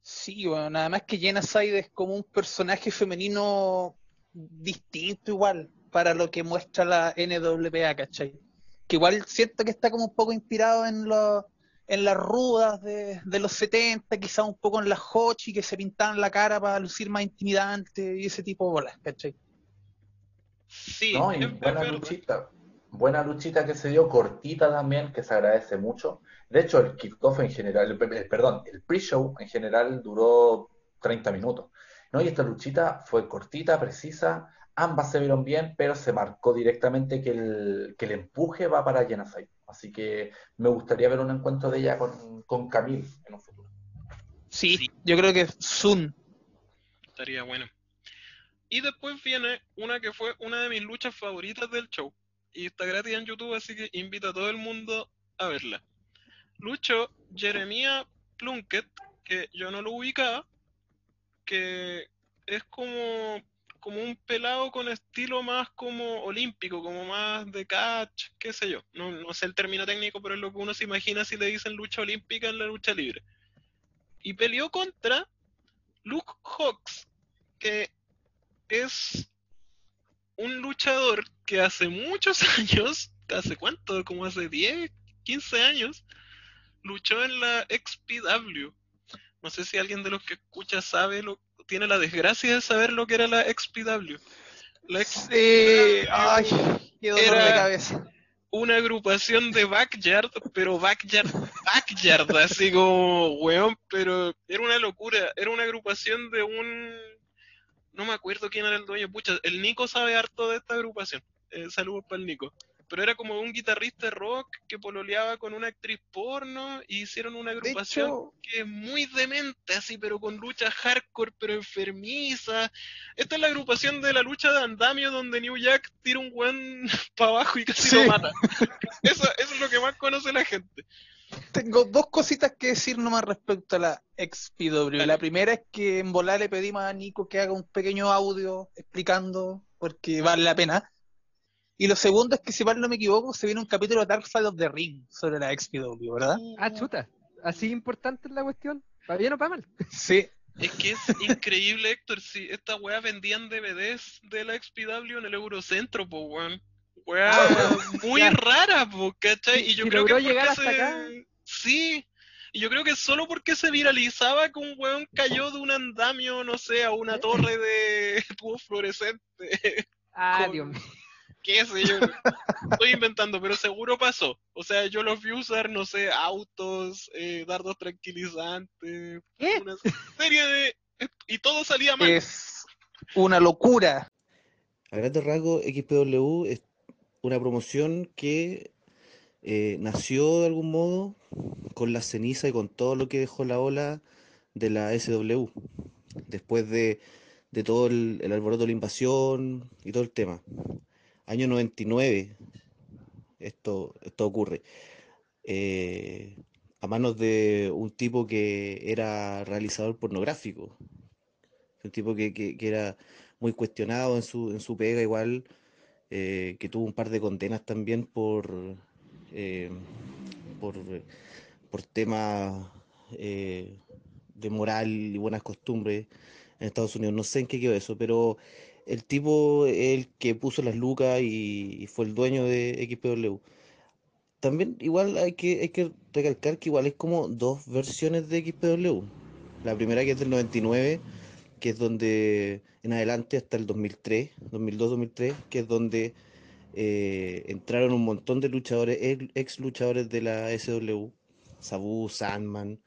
Sí, bueno, nada más que Genocide es como un personaje femenino distinto igual para lo que muestra la NWA, ¿cachai? Que igual siento que está como un poco inspirado en los en las rudas de, de los 70, quizás un poco en las hochi que se pintaban la cara para lucir más intimidante y ese tipo de bolas, ¿cachai? Sí, No, y buena verdad. luchita. Buena luchita que se dio, cortita también, que se agradece mucho. De hecho, el kickoff en general, el- el- perdón, el pre-show en general duró 30 minutos. ¿no? Y esta luchita fue cortita, precisa, ambas se vieron bien, pero se marcó directamente que el, que el empuje va para Genocide. Así que me gustaría ver un encuentro de ella con, con Camille en un futuro. Sí, Sí. yo creo que Sun. Estaría bueno. Y después viene una que fue una de mis luchas favoritas del show. Y está gratis en YouTube, así que invito a todo el mundo a verla. Luchó Jeremiah Plunkett, que yo no lo ubicaba, que es como, como un pelado con estilo más como olímpico, como más de catch, qué sé yo. No, no sé el término técnico, pero es lo que uno se imagina si le dicen lucha olímpica en la lucha libre. Y peleó contra Luke Hawks, que es un luchador que hace muchos años, ¿hace cuánto? Como hace 10, 15 años, luchó en la XPW. No sé si alguien de los que escucha sabe, lo, tiene la desgracia de saber lo que era la XPW. La Sí, ay, qué dolor Era- de cabeza. una agrupación de backyard, pero backyard, backyard, así como, weón, pero era una locura. Era una agrupación de un. No me acuerdo quién era el dueño, pucha, el Nico sabe harto de esta agrupación. Eh, saludos para el Nico. Pero era como un guitarrista rock que pololeaba con una actriz porno y hicieron una agrupación hecho, que es muy demente, así, pero con lucha hardcore, pero enfermiza. Esta es la agrupación de la lucha de andamio donde New Jack tira un weón para abajo y casi Sí. lo mata. Eso, eso es lo que más conoce la gente. Tengo dos cositas que decir nomás respecto a la XPW. La primera es que en volar le pedimos a Nico que haga un pequeño audio explicando porque vale la pena. Y lo segundo es que, si mal no me equivoco, se viene un capítulo de Dark Side of the Ring sobre la XPW, ¿verdad? Ah, chuta. Así importante es la cuestión. ¿Para bien o para mal? Sí. Es que es increíble, Héctor. Si esta weá vendían DVDs de la XPW en el Eurocentro, weón. Weá Ah, muy ya. rara, po, ¿cachai? Y yo Si creo que porque llegar hasta se- acá. Sí. Y yo creo que solo porque se viralizaba que un weón cayó de un andamio, no sé, a una torre de tubo fluorescente. Ah, Con- Dios mío. qué sé yo. Estoy inventando, pero seguro pasó. O sea, yo los vi usar, no sé, autos, eh, dardos tranquilizantes, ¿Qué? una serie de... Y todo salía mal. Es una locura. A grandes rasgos, XPW es una promoción que eh, nació de algún modo con la ceniza y con todo lo que dejó la ola de la SW, después de, de todo el, el alboroto de la invasión y todo el tema. Año 99, esto, esto ocurre. Eh, a manos de un tipo que era realizador pornográfico, un tipo que, que- que era muy cuestionado en su, en su pega, igual eh, que tuvo un par de condenas también por, eh, por, por temas eh, de moral y buenas costumbres en Estados Unidos. No sé en qué quedó eso, pero el tipo es el que puso las lucas y, fue el dueño de XPW. También igual hay que, hay que recalcar que igual hay como dos versiones de XPW. La primera que es del 99, que es donde en adelante hasta el 2003, 2002-2003, que es donde eh, entraron un montón de luchadores, ex, luchadores de la SW, Sabu, Sandman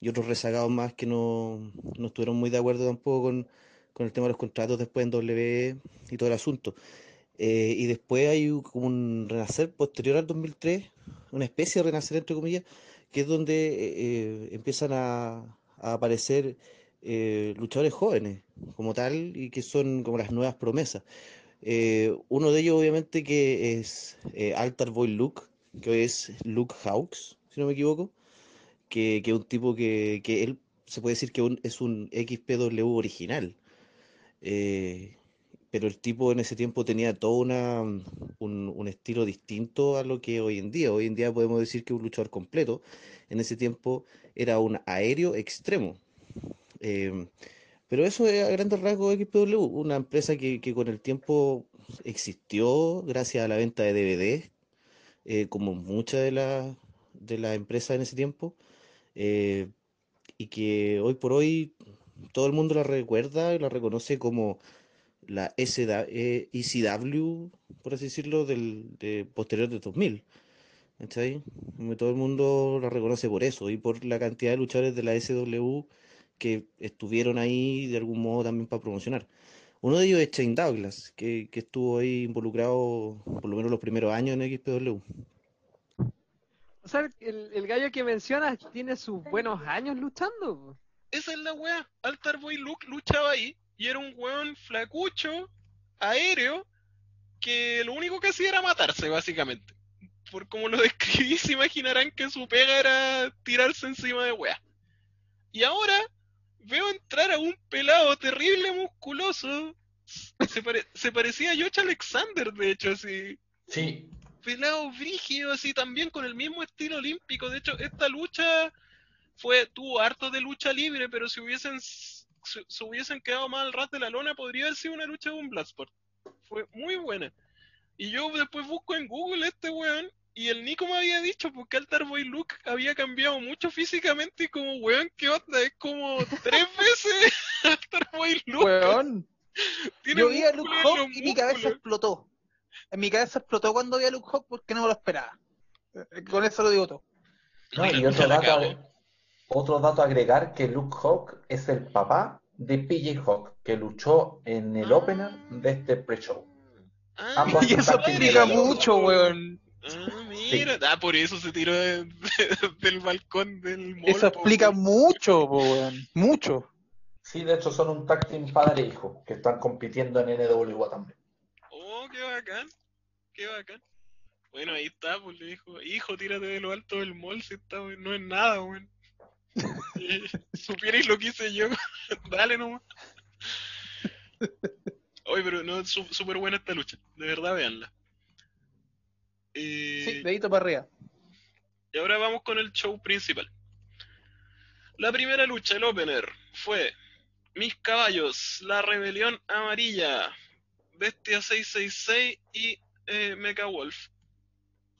y otros rezagados más que no, no estuvieron muy de acuerdo tampoco con, con el tema de los contratos después en WWE y todo el asunto. Eh, y después hay como un renacer posterior al 2003, una especie de renacer entre comillas, que es donde eh, empiezan a aparecer eh, luchadores jóvenes como tal y que son como las nuevas promesas. Eh, uno de ellos obviamente que es eh, Altar Boy Luke, que es Luke Hawks, si no me equivoco, que, es un tipo que, que él se puede decir que un- es un XPW original. Pero el tipo en ese tiempo tenía todo un, un estilo distinto a lo que hoy en día. Hoy en día podemos decir que un luchador completo. En ese tiempo era un aéreo extremo. Eh, Pero eso es a grandes rasgos XPW, una empresa que, con el tiempo existió gracias a la venta de DVD, eh, como muchas de las de las empresas en ese tiempo, eh, y que hoy por hoy todo el mundo la recuerda y la reconoce como la SW, eh, ECW, por así decirlo, del de posterior de 2000. ¿cachai? Como Todo el mundo la reconoce por eso y por la cantidad de luchadores de la SW que estuvieron ahí de algún modo también para promocionar. Uno de ellos es Shane Douglas, que, que estuvo ahí involucrado por lo menos los primeros años en XPW. O sea, el, el gallo que mencionas tiene sus buenos años luchando. Esa es la weá. Altar Boy Luke luchaba ahí y era un weón flacucho, aéreo, que lo único que hacía era matarse, básicamente. Por como lo describí, se imaginarán que su pega era tirarse encima de weá. Y ahora veo entrar a un pelado terrible musculoso. Se, pare- se parecía a Josh Alexander, de hecho, así. Sí, pelado brígido, así también con el mismo estilo olímpico. De hecho, esta lucha fue, tuvo harto de lucha libre, pero si hubiesen se hubiesen quedado más al ras de la lona, podría haber sido una lucha de un Bloodsport. Fue muy buena. Y yo después busco en Google este weón, y el Nico me había dicho porque Altar Boy Luke había cambiado mucho físicamente, y como weón, ¿qué onda? Es como tres veces Altar Boy Luke. Weón. Tiene Yo vi a Luke Hawk y mi cabeza explotó. En mi cabeza explotó cuando vi a Luke Hawk porque no me lo esperaba. Eh, Con eso lo digo todo. No, Y otro dato, a- otro dato a agregar que Luke Hawk es el papá de PJ Hawk, que luchó en el opener de este pre-show. Ah, Y eso explica mucho, weón. Ah, mira. Ah, por eso se tiró de- de- del balcón del mall. Eso explica mucho, po, weón. Mucho. Sí, de hecho son un tag team padre e hijo, que están compitiendo en NWA también. Oh, qué bacán. Qué bacán. Bueno, ahí está, pues le dijo, hijo, tírate de lo alto del mall, si está, weón, no es nada, weón. Supierais lo que hice yo, dale nomás. Oye, pero no, súper buena esta lucha, de verdad, veanla. Sí, dedito para arriba. Y ahora vamos con el show principal. La primera lucha, el opener, fue Mis Caballos, la Rebelión Amarilla, Bestia 666 y eh, Mecha Wolf,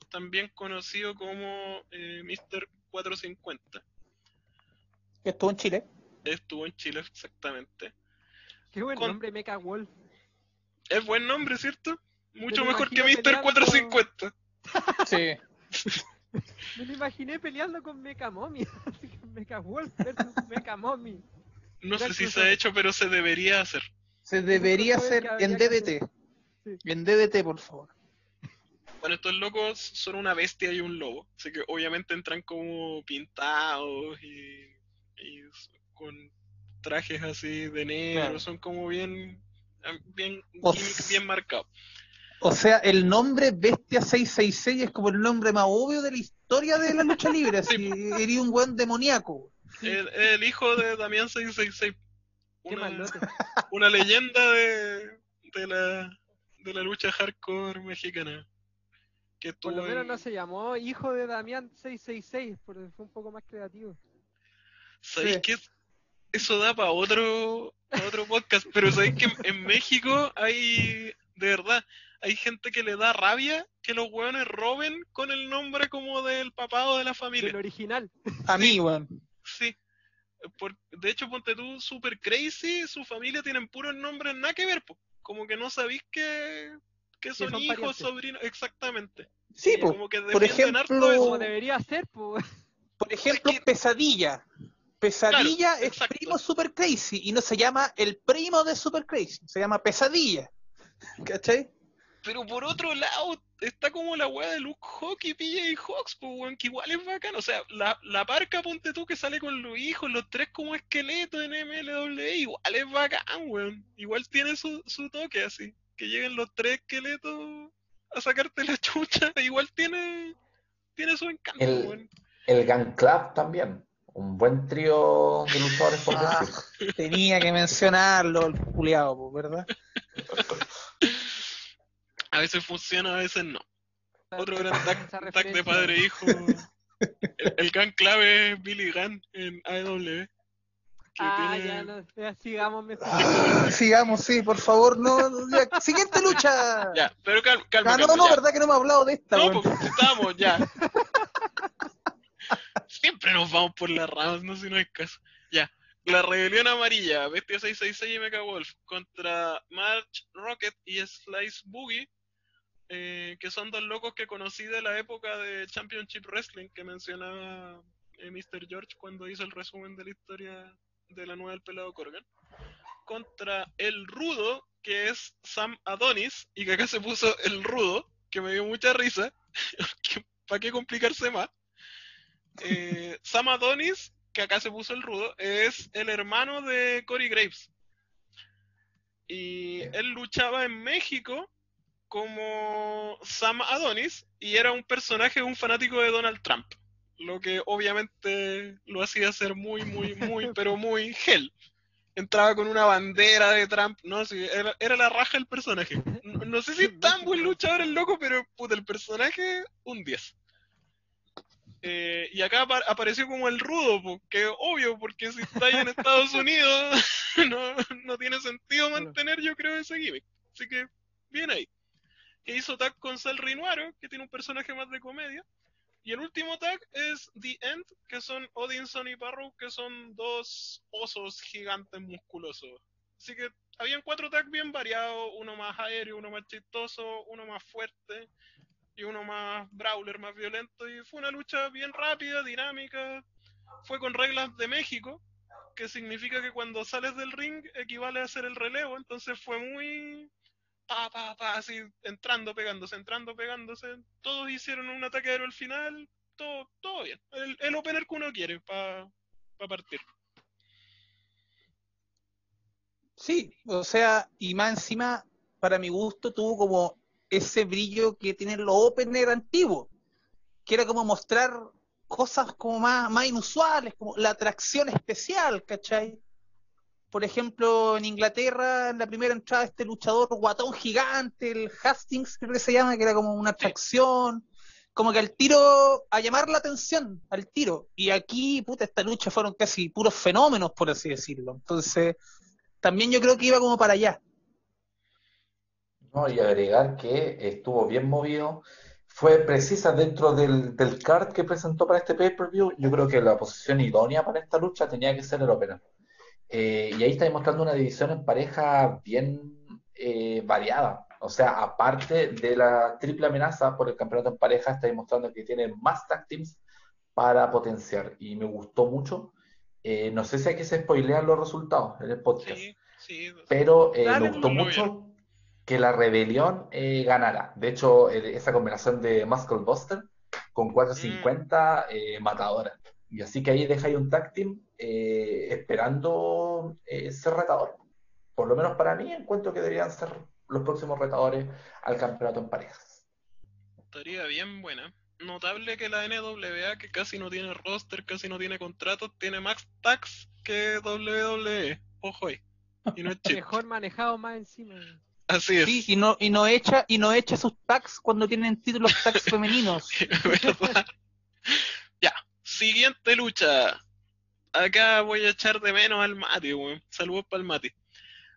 también conocido como eh, Mr. 450. Estuvo en Chile. Estuvo en Chile exactamente. Qué buen Con- nombre, Mecha Wolf. Es buen nombre, ¿cierto? Mucho mejor que Mr. peleando- 450. Sí. Me lo imaginé peleando con Mecha Mommy. Así que Mecha Wolf versus Mecha Mommy. No sé si se ha hecho, pero se debería hacer. Se debería hacer en. Sí. En DDT, por favor. Bueno, estos locos son una bestia y un lobo, así que obviamente entran como pintados y, con trajes así de negro, Claro. son como bien bien s- bien marcados. O sea, el nombre Bestia 666 es como el nombre más obvio de la historia de la lucha libre. Así, eres un buen demoníaco. El, el hijo de Damián 666, Qué una, una leyenda de, de la de la lucha hardcore mexicana. Que Por lo menos en- no se llamó hijo de Damián 666, porque fue un poco más creativo. ¿Sabéis Sí. qué? Eso da para otro, pa' otro podcast, pero sabéis que en- en México hay, de verdad, hay gente que le da rabia que los hueones roben con el nombre como del papá o de la Del familia. original. A mí, weón. Sí. Por- de hecho, ponte tú, Super Crazy, su familia tienen puros nombres nada que ver, po. como que no sabéis que, que son, son hijos, parientes. sobrinos, exactamente. Sí, po. como que por ejemplo- eso. Como debería ser, pues. Por ejemplo, Es que- Pesadilla. Pesadilla Claro, es exacto. primo Super Crazy y no se llama el primo de Super Crazy, se llama Pesadilla. ¿Cachai? Pero por otro lado, está como la weá de Luke Hawk y PJ Hawks, pues weón, que igual es bacán. O sea, la, la parca, ponte tú, que sale con los hijos, los tres como esqueletos en MLW, igual es bacán, weón. Igual tiene su, su toque así. Que lleguen los tres esqueletos a sacarte la chucha, igual tiene, tiene su encanto, El- weón. El Gun Club también, un buen trío de luchadores por Ah. decir. Tenía que mencionarlo, el culiado, ¿verdad? A veces funciona, a veces no. Otro gran tag, de padre e hijo. El, el Gun clave es Billy Gunn en AEW. Ah, tiene- ya no, ya sigamos mejor. Ah, sigamos, sí, por favor, no. ya. Siguiente lucha. Ya, pero cal- calma, Ah, no, calma, no, ya. verdad que no me ha hablado de esta, No, pues estamos, ya. Siempre nos vamos por las ramas, no sé si no hay caso. Ya. La rebelión amarilla, Bestia 666 y Mecha Wolf contra March Rocket y Slice Boogie, eh, que son dos locos que conocí de la época de Championship Wrestling que mencionaba eh, Mr. George cuando hizo el resumen de la historia de la nueva del pelado Corgan. Contra el Rudo, que es Sam Adonis, y que acá se puso el Rudo, que me dio mucha risa. ¿Para qué complicarse más? Eh, Sam Adonis, que acá se puso el rudo, es el hermano de Corey Graves. Y él luchaba en México como Sam Adonis y era un personaje, un fanático de Donald Trump. Lo que obviamente lo hacía ser muy, muy, muy, pero muy gel. Entraba con una bandera de Trump, no, sí, era, era la raja el personaje. No, no sé si es tan buen luchador el loco, pero puta, el personaje, un 10. Eh, y acá apa- apareció como el rudo, po, que obvio, porque si está ahí en Estados Unidos, no, no tiene sentido mantener, yo creo, ese gimmick. Así que, bien ahí. Que hizo tag con Sal Rinuaro, que tiene un personaje más de comedia. Y el último tag es The End, que son Odinson y Barrow, que son dos osos gigantes musculosos. Así que habían cuatro tags bien variados, uno más aéreo, uno más chistoso, uno más fuerte y uno más brawler, más violento. Y fue una lucha bien rápida, dinámica. Fue con reglas de México, que significa que cuando sales del ring equivale a hacer el relevo. Entonces fue muy pa, pa, pa, así entrando, pegándose, entrando, pegándose. Todos hicieron un ataque aéreo al final. Todo, todo bien. El, el opener que uno quiere para partir. Sí, o sea, y más encima, para mi gusto, tuvo como ese brillo que tienen los opener antiguos, que era como mostrar cosas como más, más inusuales, como la atracción especial, ¿cachai? Por ejemplo, en Inglaterra, en la primera entrada, este luchador guatón gigante, el Hastings, creo que se llama, que era como una atracción, como que al tiro, a llamar la atención, al tiro. Y aquí, puta, esta lucha fueron casi puros fenómenos, por así decirlo. Entonces, también yo creo que iba como para allá. No, y agregar que estuvo bien movido. Fue precisa dentro del, del card que presentó para este pay-per-view. Yo creo que la posición idónea para esta lucha tenía que ser el opener. Eh, y ahí está demostrando una división en pareja bien eh, variada. O sea, aparte de la triple amenaza por el campeonato en pareja, está demostrando que tiene más tag teams para potenciar. Y me gustó mucho. Eh, no sé si aquí se spoilean los resultados en el podcast. Sí, sí. Pero eh, Dale, me gustó mucho que la rebelión ganara. De hecho, esa combinación de Muscle Buster con 450 eh, matadora. Y así que ahí deja ahí un tag team eh, esperando eh, ser retador. Por lo menos para mí, encuentro que deberían ser los próximos retadores al campeonato en parejas. Estaría bien buena. Notable que la NWA, que casi no tiene roster, casi no tiene contratos, tiene más tax que WWE. Ojo ahí. Y no es. Mejor manejado más encima. Así es. Sí, y no, y no echa, y no echa sus tags cuando tienen títulos tags femeninos. Siguiente lucha. Acá voy a echar de menos al Mati, weón. Saludos para el Mati.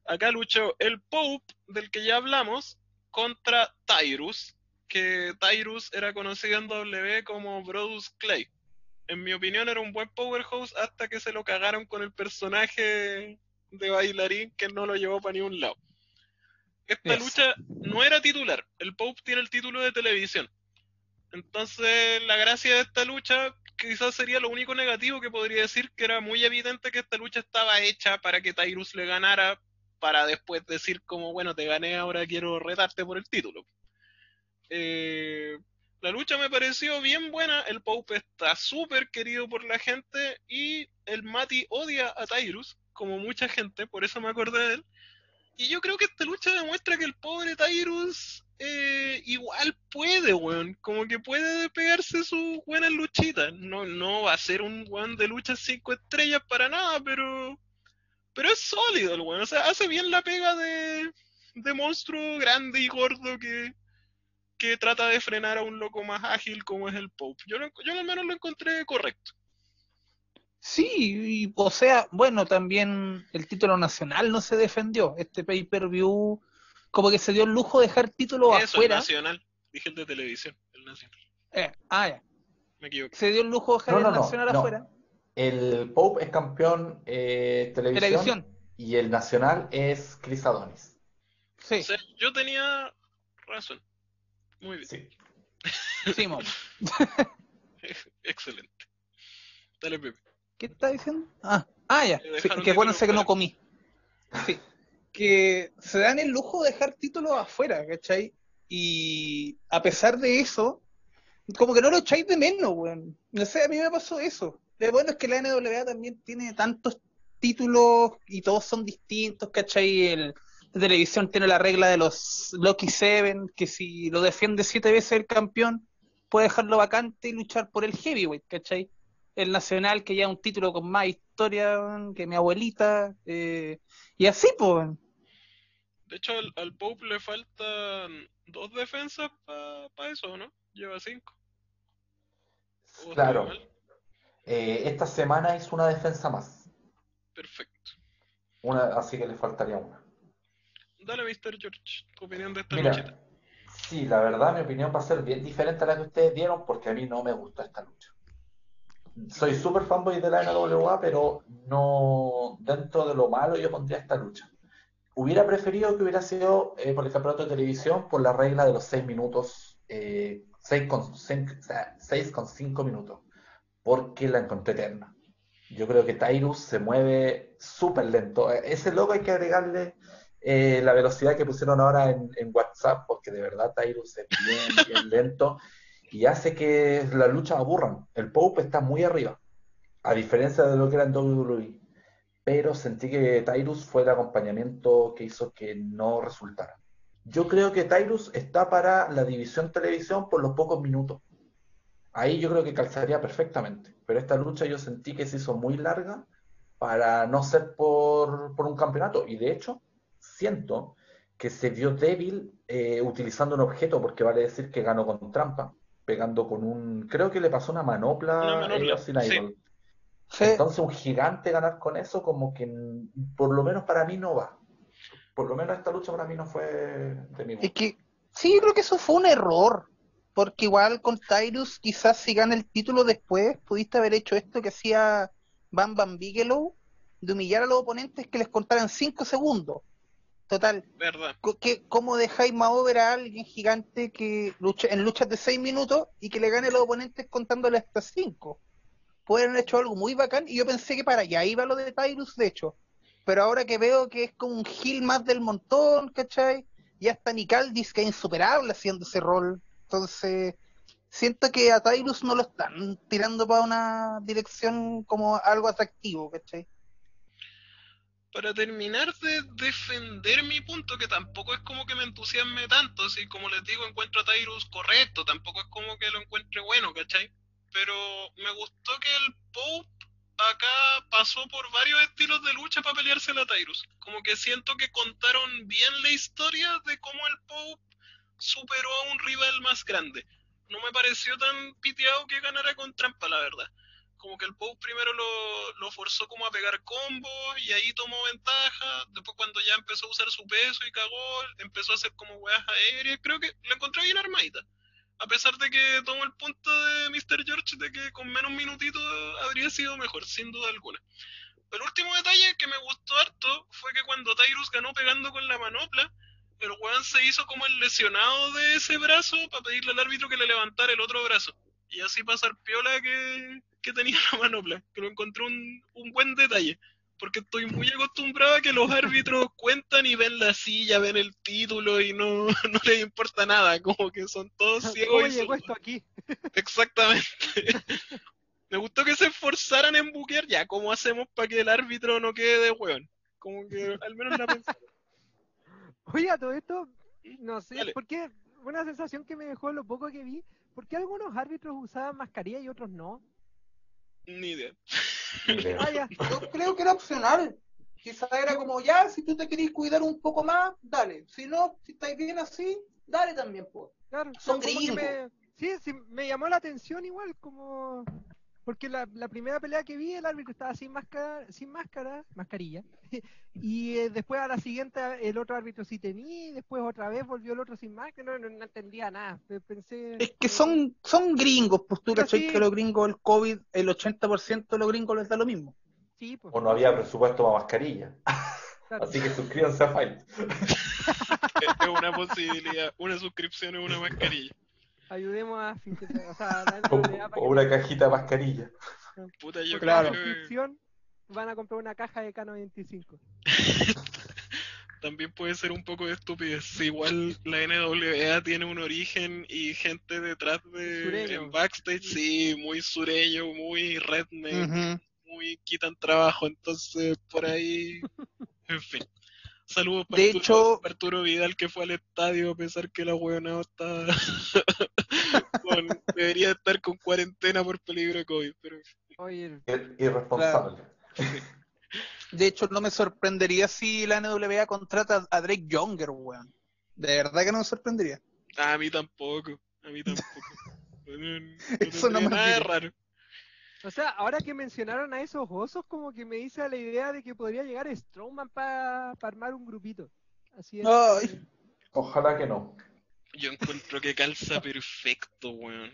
Acá luchó el Pope, del que ya hablamos, contra Tyrus, que Tyrus era conocido en W como Brodus Clay. En mi opinión era un buen powerhouse hasta que se lo cagaron con el personaje de bailarín que no lo llevó para ningún lado. Esta Yes. lucha no era titular. El Pope tiene el título de televisión. Entonces, la gracia de esta lucha quizás sería lo único negativo que podría decir que era muy evidente que esta lucha estaba hecha para que Tyrus le ganara para después decir como, bueno, te gané, ahora quiero retarte por el título. Eh, la lucha me pareció bien buena, el Pope está súper querido por la gente y el Mati odia a Tyrus, como mucha gente, por eso me acordé de él. Y yo creo que esta lucha demuestra que el pobre Tyrus eh, igual puede, weón. Como que puede pegarse sus buenas luchitas. No, no va a ser un weón de luchas cinco estrellas para nada, pero. Pero es sólido el weón. O sea, hace bien la pega de, de monstruo grande y gordo que, que trata de frenar a un loco más ágil como es el Pope. Yo, yo al menos lo encontré correcto. Sí, y, o sea, bueno, también el título nacional no se defendió. Este pay-per-view como que se dio el lujo de dejar títulos Eso, el afuera. nacional. Dije el de televisión, el nacional. Eh, ah, ya. Me equivoqué. Se dio el lujo de dejar No, el no, nacional no. afuera. El Pope es campeón eh, televisión, Televisión. y el nacional es Chris Adonis. Sí, O sea, yo tenía razón. Muy bien. Sí. sí. Excelente. Dale, Pepe. ¿Qué está diciendo? Ah, ah ya. Que Sí, que acuérdense que no comí. Sí. Que se dan el lujo de dejar títulos afuera, ¿cachai? Y a pesar de eso, como que no lo echáis de menos, weón. No sé, a mí me pasó eso. Lo bueno es que la NWA también tiene tantos títulos y todos son distintos, ¿cachai? El, la televisión tiene la regla de los Lucky Seven, que si lo defiende siete veces el campeón, puede dejarlo vacante y luchar por el heavyweight, ¿cachai? El nacional, que ya es un título con más historia que mi abuelita, eh, y así, pues. De hecho, al, al Pope le faltan dos defensas para eso, ¿no? Lleva cinco. ¿O estoy Claro. Eh, esta semana hizo una defensa más. Perfecto. Una, así que le faltaría una. Dale, Mr. George, tu opinión de esta Mira, luchita. sí, la verdad mi opinión va a ser bien diferente a la que ustedes dieron porque a mí no me gustó esta lucha. Soy súper fanboy de la NWA, pero no dentro de lo malo yo pondría esta lucha. Hubiera preferido que hubiera sido eh, por el campeonato de televisión por la regla de los 6 minutos, eh, 6 con, 6 con 5 minutos, porque la encontré eterna. Yo creo que Tyrus se mueve súper lento. Eh, Ese logo hay que agregarle eh, la velocidad que pusieron ahora en, en WhatsApp, porque de verdad Tyrus es bien, bien lento y hace que las luchas aburran. El Pope está muy arriba, a diferencia de lo que era en WWE. Pero sentí que Tyrus fue el acompañamiento que hizo que no resultara. Yo creo que Tyrus está para la división televisión por los pocos minutos. Ahí yo creo que calzaría perfectamente. Pero esta lucha yo sentí que se hizo muy larga para no ser por, por un campeonato. Y de hecho, siento que se vio débil eh, utilizando un objeto, porque vale decir que ganó con trampa, pegando con un. Creo que le pasó una manopla, Una manopla, a sí. Sí. Entonces, un gigante ganar con eso, como que por lo menos para mí no va. Por lo menos esta lucha para mí no fue de mi Es gusto. que sí, yo creo que eso fue un error. Porque igual con Tyrus, quizás si gana el título después, pudiste haber hecho esto que hacía Bam Bam Bigelow, de humillar a los oponentes que les contaran 5 segundos. Total, Verdad. que, ¿cómo dejáis más over a alguien gigante que lucha en luchas de 6 minutos y que le gane a los oponentes contándole hasta 5? Pueden hecho algo muy bacán y yo pensé que para allá iba lo de Tyrus, de hecho. Pero ahora que veo que es como un heel más del montón, ¿cachai? Y hasta Nicaldis, que es insuperable haciendo ese rol. Entonces, siento que a Tyrus no lo están tirando para una dirección como algo atractivo, ¿cachai? Para terminar de defender mi punto, que tampoco es como que me entusiasme tanto, así como les digo, encuentro a Tyrus correcto, tampoco es como que lo encuentre bueno, ¿cachai? Pero me gustó que el Pope acá pasó por varios estilos de lucha para pelearse a Tyrus. Como que siento que contaron bien la historia de cómo el Pope superó a un rival más grande. No me pareció tan piteado que ganara con trampa, la verdad como que el Pope primero lo, lo forzó como a pegar combos y ahí tomó ventaja. Después cuando ya empezó a usar su peso y cagó, empezó a hacer como weas aéreas. Creo que lo encontré bien armadita. A pesar de que tomó el punto de Mr. George de que con menos minutitos habría sido mejor, sin duda alguna. El último detalle que me gustó harto fue que cuando Tyrus ganó pegando con la manopla, el weón se hizo como el lesionado de ese brazo para pedirle al árbitro que le levantara el otro brazo. Y así pasar piola que, tenía la manopla, que lo encontré un buen detalle. Porque estoy muy acostumbrado a que los árbitros cuentan y ven la silla, ven el título y no, no les importa nada, como que son todos ciegos ¿Cómo y llegó sordos. esto aquí? Exactamente. Me gustó que se esforzaran en buquear ya, ¿cómo hacemos para que el árbitro no quede de hueón? Como que al menos la pensaron. Oye, a todo esto, no sé, Dale. ¿por qué? Una sensación que me dejó lo poco que vi, ¿por qué algunos árbitros usaban mascarilla y otros no? Ni idea. Ah, ya. Yo creo que era opcional. Quizás era como, ya, si tú te querés cuidar un poco más, dale. Si no, si estáis bien así, dale también, pues. Claro, Son gringos. me, sí, sí, me llamó la atención igual, como Porque la, la primera pelea que vi, el árbitro estaba sin máscara, sin máscara, mascarilla. y eh, después a la siguiente, el otro árbitro sí tenía, y después otra vez volvió el otro sin máscara. No, no, no entendía nada. Pe- Pensé. Es que son, son gringos, pues tú sí. que los gringos, el COVID, el 80% de los gringos les da lo mismo. Sí, pues. O no había presupuesto para mascarilla. claro. Así que suscríbanse a Fight. Es una posibilidad. Una suscripción es una mascarilla. Ayudemos a o sea, O, una cajita de mascarilla. Puta, yo porque Claro. van a comprar una caja de K95. también puede ser un poco de estupidez. Si igual la NWA tiene un origen y gente detrás de Sureño. en backstage, sí, muy sureño, muy redneck, muy quitan trabajo, entonces por ahí, en fin. Saludos para De Arturo, hecho- para Arturo Vidal que fue al estadio a pesar que la huevona está con- debería estar con cuarentena por peligro de COVID, pero Oye, Irresponsable. De hecho, no me sorprendería si la NWA contrata a Drake Younger, weón. De verdad que no me sorprendería. a mí tampoco, a mí tampoco. No, no Eso no me nada raro. O sea, ahora que mencionaron a esos osos, como que me hice la idea de que podría llegar Strowman para armar un grupito. Así es. Ay. Ojalá que no. Yo encuentro que calza perfecto, weón.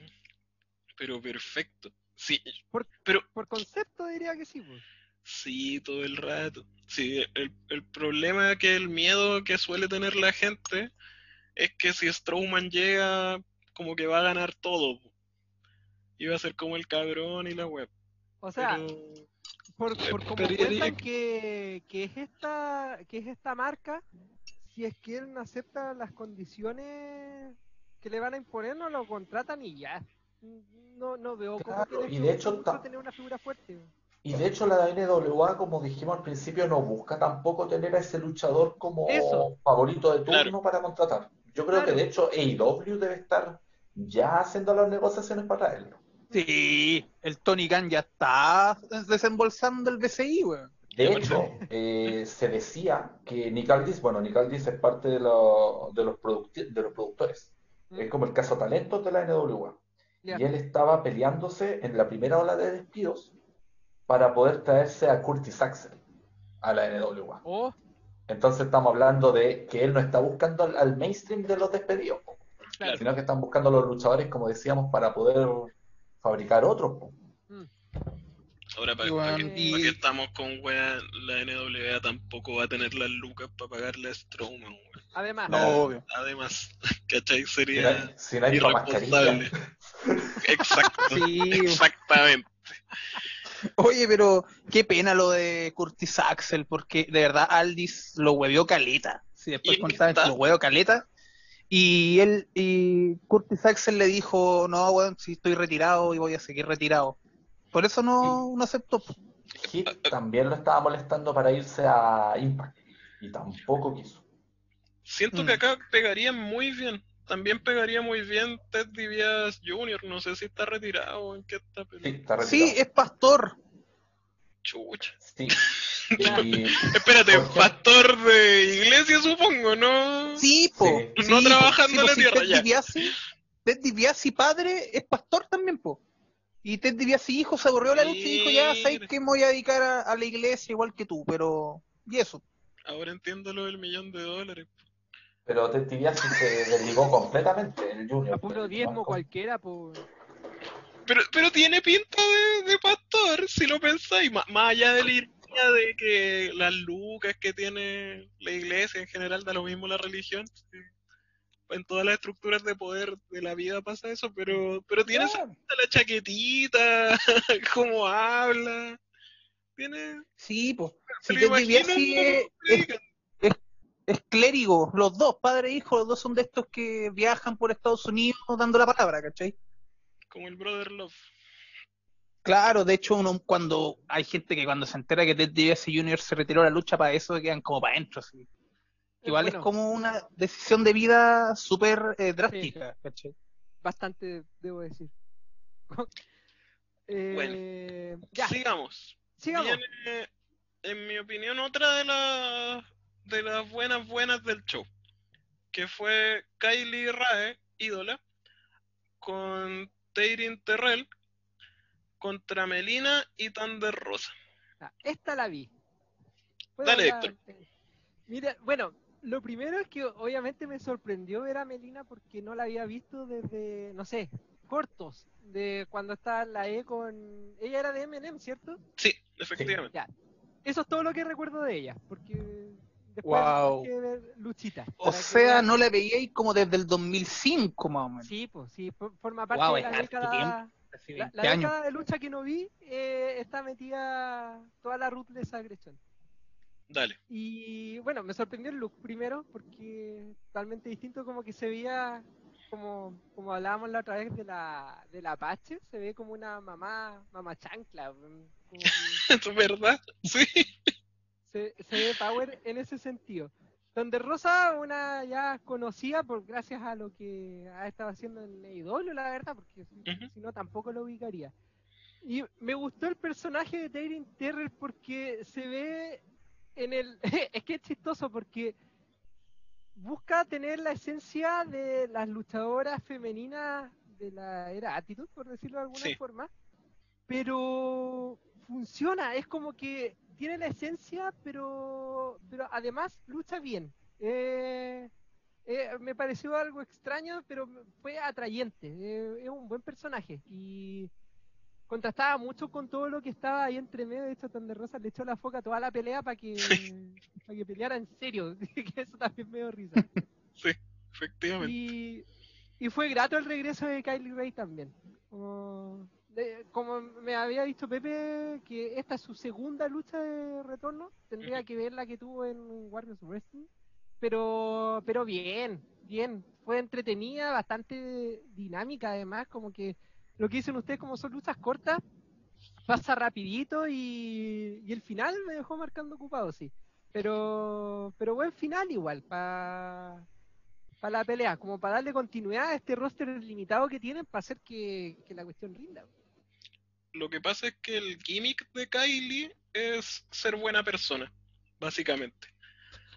Pero perfecto. Sí, Por, pero por concepto diría que sí, pues. sí, todo el rato. Sí, el, el problema que el miedo que suele tener la gente es que si Strowman llega, como que va a ganar todo. Va a ser como el cabrón y la web. O sea, Pero por, por como que, que es esta que es esta marca, si es que él no acepta las condiciones que le van a imponer, no lo contratan y ya. No, no veo cómo Claro, y que de hecho tener una figura fuerte. Y de hecho la NWA, como dijimos al principio, no busca tampoco tener a ese luchador como Eso. favorito de turno Claro. para contratar. Yo creo que de hecho AEW debe estar ya haciendo las negociaciones para traerlo. Sí, el Tony Khan ya está desembolsando el BCI, weón. De hecho, eh, se decía que Nick Aldis, bueno, Nick Aldis es parte de, lo- de, los de los productores. ¿Mm? Es como el caso talentos de la NWA. Y él estaba peleándose en la primera ola de despidos para poder traerse a Curtis Axel a la NWA. Oh, Entonces estamos hablando de que él no está buscando al, al mainstream de los despedidos, claro. sino que están buscando a los luchadores, como decíamos, para poder fabricar otros. po. Mm. ahora para que, y- pa' que estamos con weá, la NWA tampoco va a tener las lucas para pagarle a Strowman, weón. Además, No, obvio. Además, ¿cachai? Si no Sería hay, si no hay irresponsable. Exacto. Sí. Exactamente. Oye, pero qué pena lo de Curtis Axel, porque de verdad Aldis lo huevió caleta. Si después ¿Y contaban que lo huevió caleta. Y él, y Curtis Axel le dijo, no, weón, si estoy retirado y voy a seguir retirado. Por eso no, no aceptó. Hit también lo estaba molestando para irse a Impact y tampoco quiso. Siento Mm. que acá pegaría muy bien. También pegaría muy bien Ted DiBiase Jr. No sé si está retirado o en qué está, pero Sí, está Sí, retirado. es pastor. chucha. Sí. Y, Espérate, pastor de iglesia supongo, ¿no? Sí, po. Sí. Sí, No po. trabajando Sí, en po, la si tierra, Ted ya. DiBiase, Ted DiBiase padre es pastor también, po. Y Ted DiBiase hijo se aburrió la lucha y dijo, ya, sabes que me voy a dedicar a, a la iglesia igual que tú, pero... Y eso. Ahora entiendo lo del millón de dólares. pero Ted DiBiase se desligó completamente el Junior. a puro diezmo cualquiera, pues. Pero, pero tiene pinta de, de pastor, si lo pensáis, má- más allá de la de que las lucas que tiene la iglesia en general, da lo mismo la religión. sí. En todas las estructuras de poder de la vida pasa eso, pero, pero tiene esa pinta, la chaquetita, cómo habla. Tiene. Sí, pues. Si es clérigo, los dos, padre e hijo, los dos son de estos que viajan por Estados Unidos dando la palabra, ¿cachai? como el Brother Love. Claro, de hecho, uno cuando hay gente que cuando se entera que Ted DiBiase Jr. se retiró la lucha para eso, quedan como para adentro. así. Igual Bueno, es como una decisión de vida súper eh, drástica. Bastante, debo decir. Eh, ya, Sigamos. sigamos. Viene, en mi opinión, otra de las de las buenas buenas del show, que fue Kylie Rae, ídola, con Teirin Terrell, contra Melina y Thunder Rosa. Ah, Esta la vi. ¿Puedo Dale? Mira, bueno, lo primero es que obviamente me sorprendió ver a Melina porque no la había visto desde, no sé, cortos, de cuando estaba en la E con... Ella era de Eminem, ¿cierto? Sí, efectivamente. Ya. Eso es todo lo que recuerdo de ella, porque después Wow. tuve que ver Luchita. O que sea, no la veíais como desde el 2005 más o menos. Sí, pues sí, for- forma parte Wow, de la década... La, 20 la años. década de lucha que no vi eh, está metida toda la Ruthless Aggression. Dale. Y bueno, me sorprendió el look primero porque totalmente distinto como que se veía como, como hablábamos la otra vez de la, de la Apache, se ve como una mamá, mamá chancla, como ¿Es verdad? Sí. se, se ve power en ese sentido. Donde Rosa, una ya conocida por gracias a lo que ha estado haciendo en AEW, la verdad, porque si, no tampoco lo ubicaría. Y me gustó el personaje de Tyrion Terrell porque se ve en el... es que es chistoso porque busca tener la esencia de las luchadoras femeninas de la era Attitude, por decirlo de alguna Sí. forma, pero funciona, es como que tiene la esencia, pero, pero además lucha bien. Eh, eh, me pareció algo extraño, pero fue atrayente. Eh, es un buen personaje y contrastaba mucho con todo lo que estaba ahí entre medio. De hecho, Thunder Rosa le echó la foca a toda la pelea para que, para que peleara en serio. que eso también me dio risa. Efectivamente. Y, y fue grato el regreso de Kylie Ray también. Como, de- como me había dicho Pepe, que esta es su segunda lucha de retorno, tendría que ver la que tuvo en Warriors Wrestling. Pero, pero bien, bien. Fue entretenida, bastante dinámica además, como que lo que dicen ustedes como son luchas cortas, pasa rapidito y, y el final me dejó marcando ocupado, sí. Pero, pero buen final igual, para para la pelea, como para darle continuidad a este roster limitado que tienen para hacer que, que la cuestión rinda. Lo que pasa es que el gimmick de Kylie es ser buena persona, básicamente.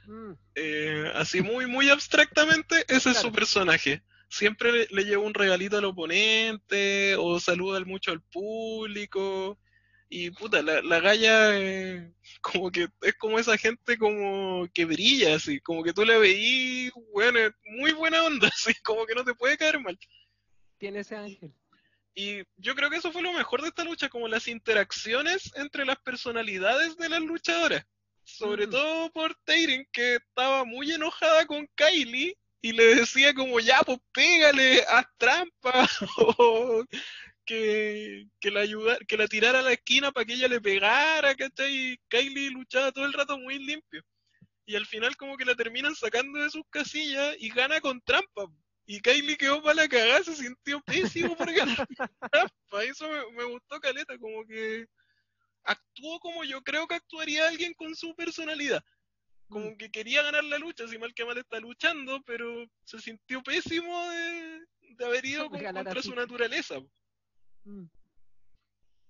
Mm, Eh, así muy, muy abstractamente, ese es su personaje. Siempre le, le lleva un regalito al oponente o saluda al- mucho al público. Y puta, la, la galla eh, como que es como esa gente como que brilla, así, como que tú la veís, bueno, muy buena onda, así, como que no te puede caer mal. tiene ese ángel. Y yo creo que eso fue lo mejor de esta lucha, como las interacciones entre las personalidades de las luchadoras. Sobre Mm. todo por Tyrion, que estaba muy enojada con Kylie y le decía como, ya, pues pégale, haz trampa, o que, que, la ayuda, que la tirara a la esquina para que ella le pegara, ¿cachai? Y Kylie luchaba todo el rato muy limpio. Y al final como que la terminan sacando de sus casillas y gana con trampa. Y Kylie quedó para la cagada, se sintió pésimo por ganar trampa. Eso me, me gustó Caleta, como que actuó como yo creo que actuaría alguien con su personalidad. Como que quería ganar la lucha, si mal que mal está luchando, pero se sintió pésimo de, de haber ido con- contra su naturaleza. Mm.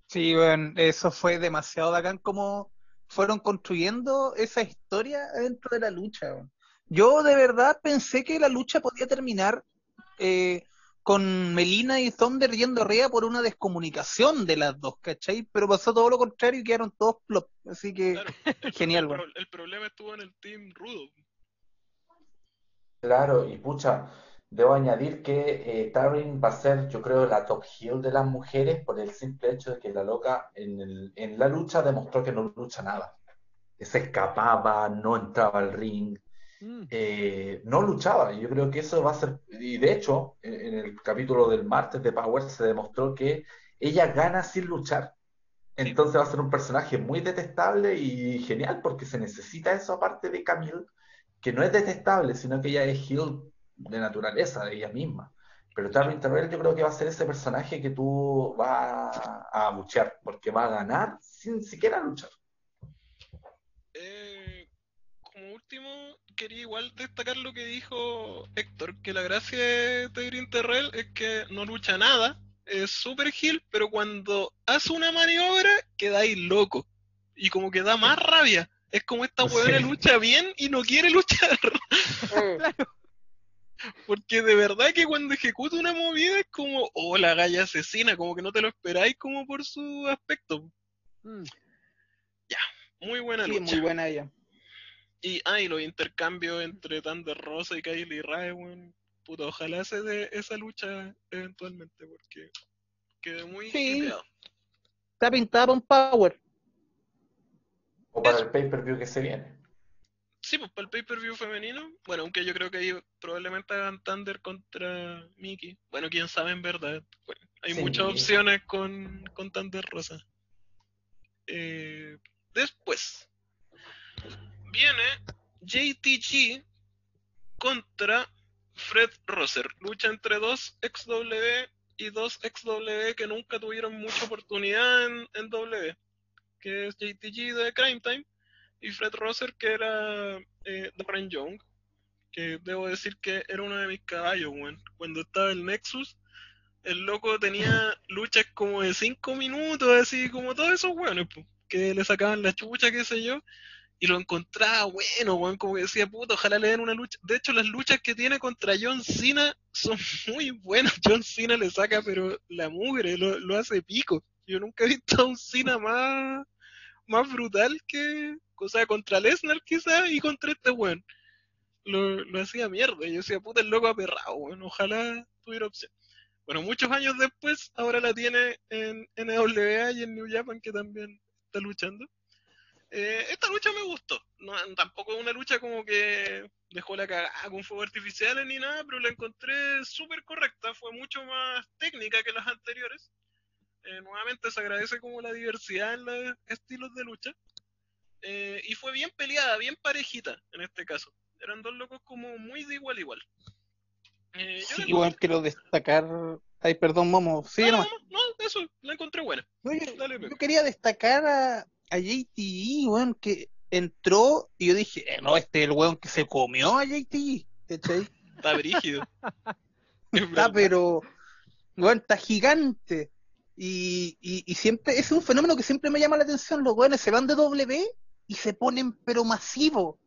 Sí, bueno, eso fue demasiado bacán como fueron construyendo esa historia dentro de la lucha. Yo de verdad pensé que la lucha podía terminar eh, con Melina y Thunder yendo arriba por una descomunicación de las dos, ¿cachai? Pero pasó todo lo contrario y quedaron todos plop. Así que Claro, el, Genial, el pro- el problema estuvo en el team rudo. Claro, y pucha, debo añadir que eh, Taryn va a ser, yo creo, la top heel de las mujeres por el simple hecho de que la loca en, el- en la lucha demostró que no lucha nada. Se escapaba, no entraba al ring. Eh, no luchaba. Y yo creo que eso va a ser, y de hecho, en, en el capítulo del martes de Power se demostró que ella gana sin luchar. Entonces va a ser un personaje muy detestable y genial porque se necesita eso aparte de Camille, que no es detestable, sino que ella es heel de naturaleza, de ella misma. Pero Taryn Terrell yo creo que va a ser ese personaje que tú vas a buchear, porque va a ganar sin siquiera luchar. Eh, como último, quería igual destacar lo que dijo Héctor, que la gracia de Tyrion Terrell es que no lucha nada, es super heel, pero cuando hace una maniobra quedáis loco. Y como que da más rabia. Es como esta Sí. huevona lucha bien y no quiere luchar. Porque de verdad que cuando ejecuta una movida es como, oh, la galla asesina, como que no te lo esperáis como por su aspecto. Mm. Muy buena Sí, lucha. muy buena ella. Y, ah, y los intercambios entre Thunder Rosa y Kylie Rae, weón. Puta, ojalá se dé esa lucha eventualmente, porque quedé muy Sí. Está pintada para un power. O para Eso. el pay-per-view que se viene. Sí, pues para el pay-per-view femenino. Bueno, aunque yo creo que ahí probablemente hagan Thunder contra Mickey. Bueno, quién sabe en verdad. Bueno, hay Sí. muchas opciones con, con Thunder Rosa. Eh, después viene JTG contra Fred Rosser. Lucha entre dos XW y dos XW que nunca tuvieron mucha oportunidad en, en W. Que es JTG de Crime Time y Fred Rosser, que era eh, Darren Young, que debo decir que era uno de mis caballos, weón. Cuando estaba el Nexus, el loco tenía luchas como de 5 minutos, así como todos esos weones, que le sacaban la chucha, qué sé yo, y lo encontraba bueno, weón, como decía, puta, ojalá le den una lucha. De hecho, las luchas que tiene contra John Cena son muy buenas. John Cena le saca, pero la mugre, lo, lo hace pico. Yo nunca he visto a un Cena más, más brutal que, o sea, contra Lesnar quizás y contra este weón. Lo, lo hacía mierda. Yo decía, puta, el loco aperrado, weón. Ojalá tuviera opción. Bueno, muchos años después, ahora la tiene en NWA y en New Japan, que también está luchando. Eh, esta lucha me gustó. No, tampoco es una lucha como que dejó la cagada con fuegos artificiales ni nada, pero la encontré súper correcta. Fue mucho más técnica que las anteriores. Eh, nuevamente se agradece como la diversidad en los estilos de lucha. Eh, y fue bien peleada, bien parejita en este caso. Eran dos locos como muy de igual a igual. Eh, Sí, igual quiero destacar. Ay, perdón, Momo. Sí, no, no, no, eso, la encontré buena. No, yo, Dale, yo quería destacar a, a JTG, weón, que entró y yo dije, eh, no, este es el weón que se comió a JTG. ¿cachai? Está brígido. Es Está, pero, weón, está gigante. Y, y, y siempre, es un fenómeno que siempre me llama la atención. Los weones se van de W y se ponen, pero masivo.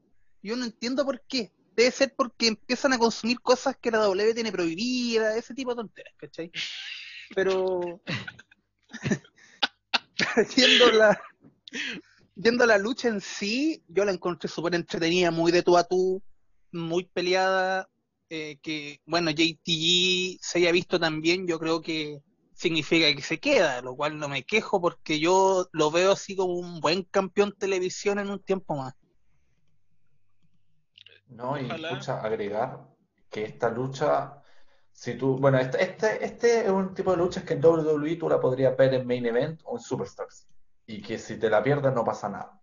Yo no entiendo por qué. Debe ser porque empiezan a consumir cosas que la W tiene prohibidas, ese tipo de tonteras, ¿cachai? Pero, yendo la, yendo la lucha en sí, yo la encontré súper entretenida, muy de tú a tú, muy peleada, eh, que, bueno, JTG se haya visto también, yo creo que significa que se queda, lo cual no me quejo porque yo lo veo así como un buen campeón televisión en un tiempo más. No, y Ojalá. escucha, agregar que esta lucha, si tú, bueno, este, este, este es un tipo de luchas que en WWE tú la podrías ver en Main Event o en Superstars, y que si te la pierdes no pasa nada.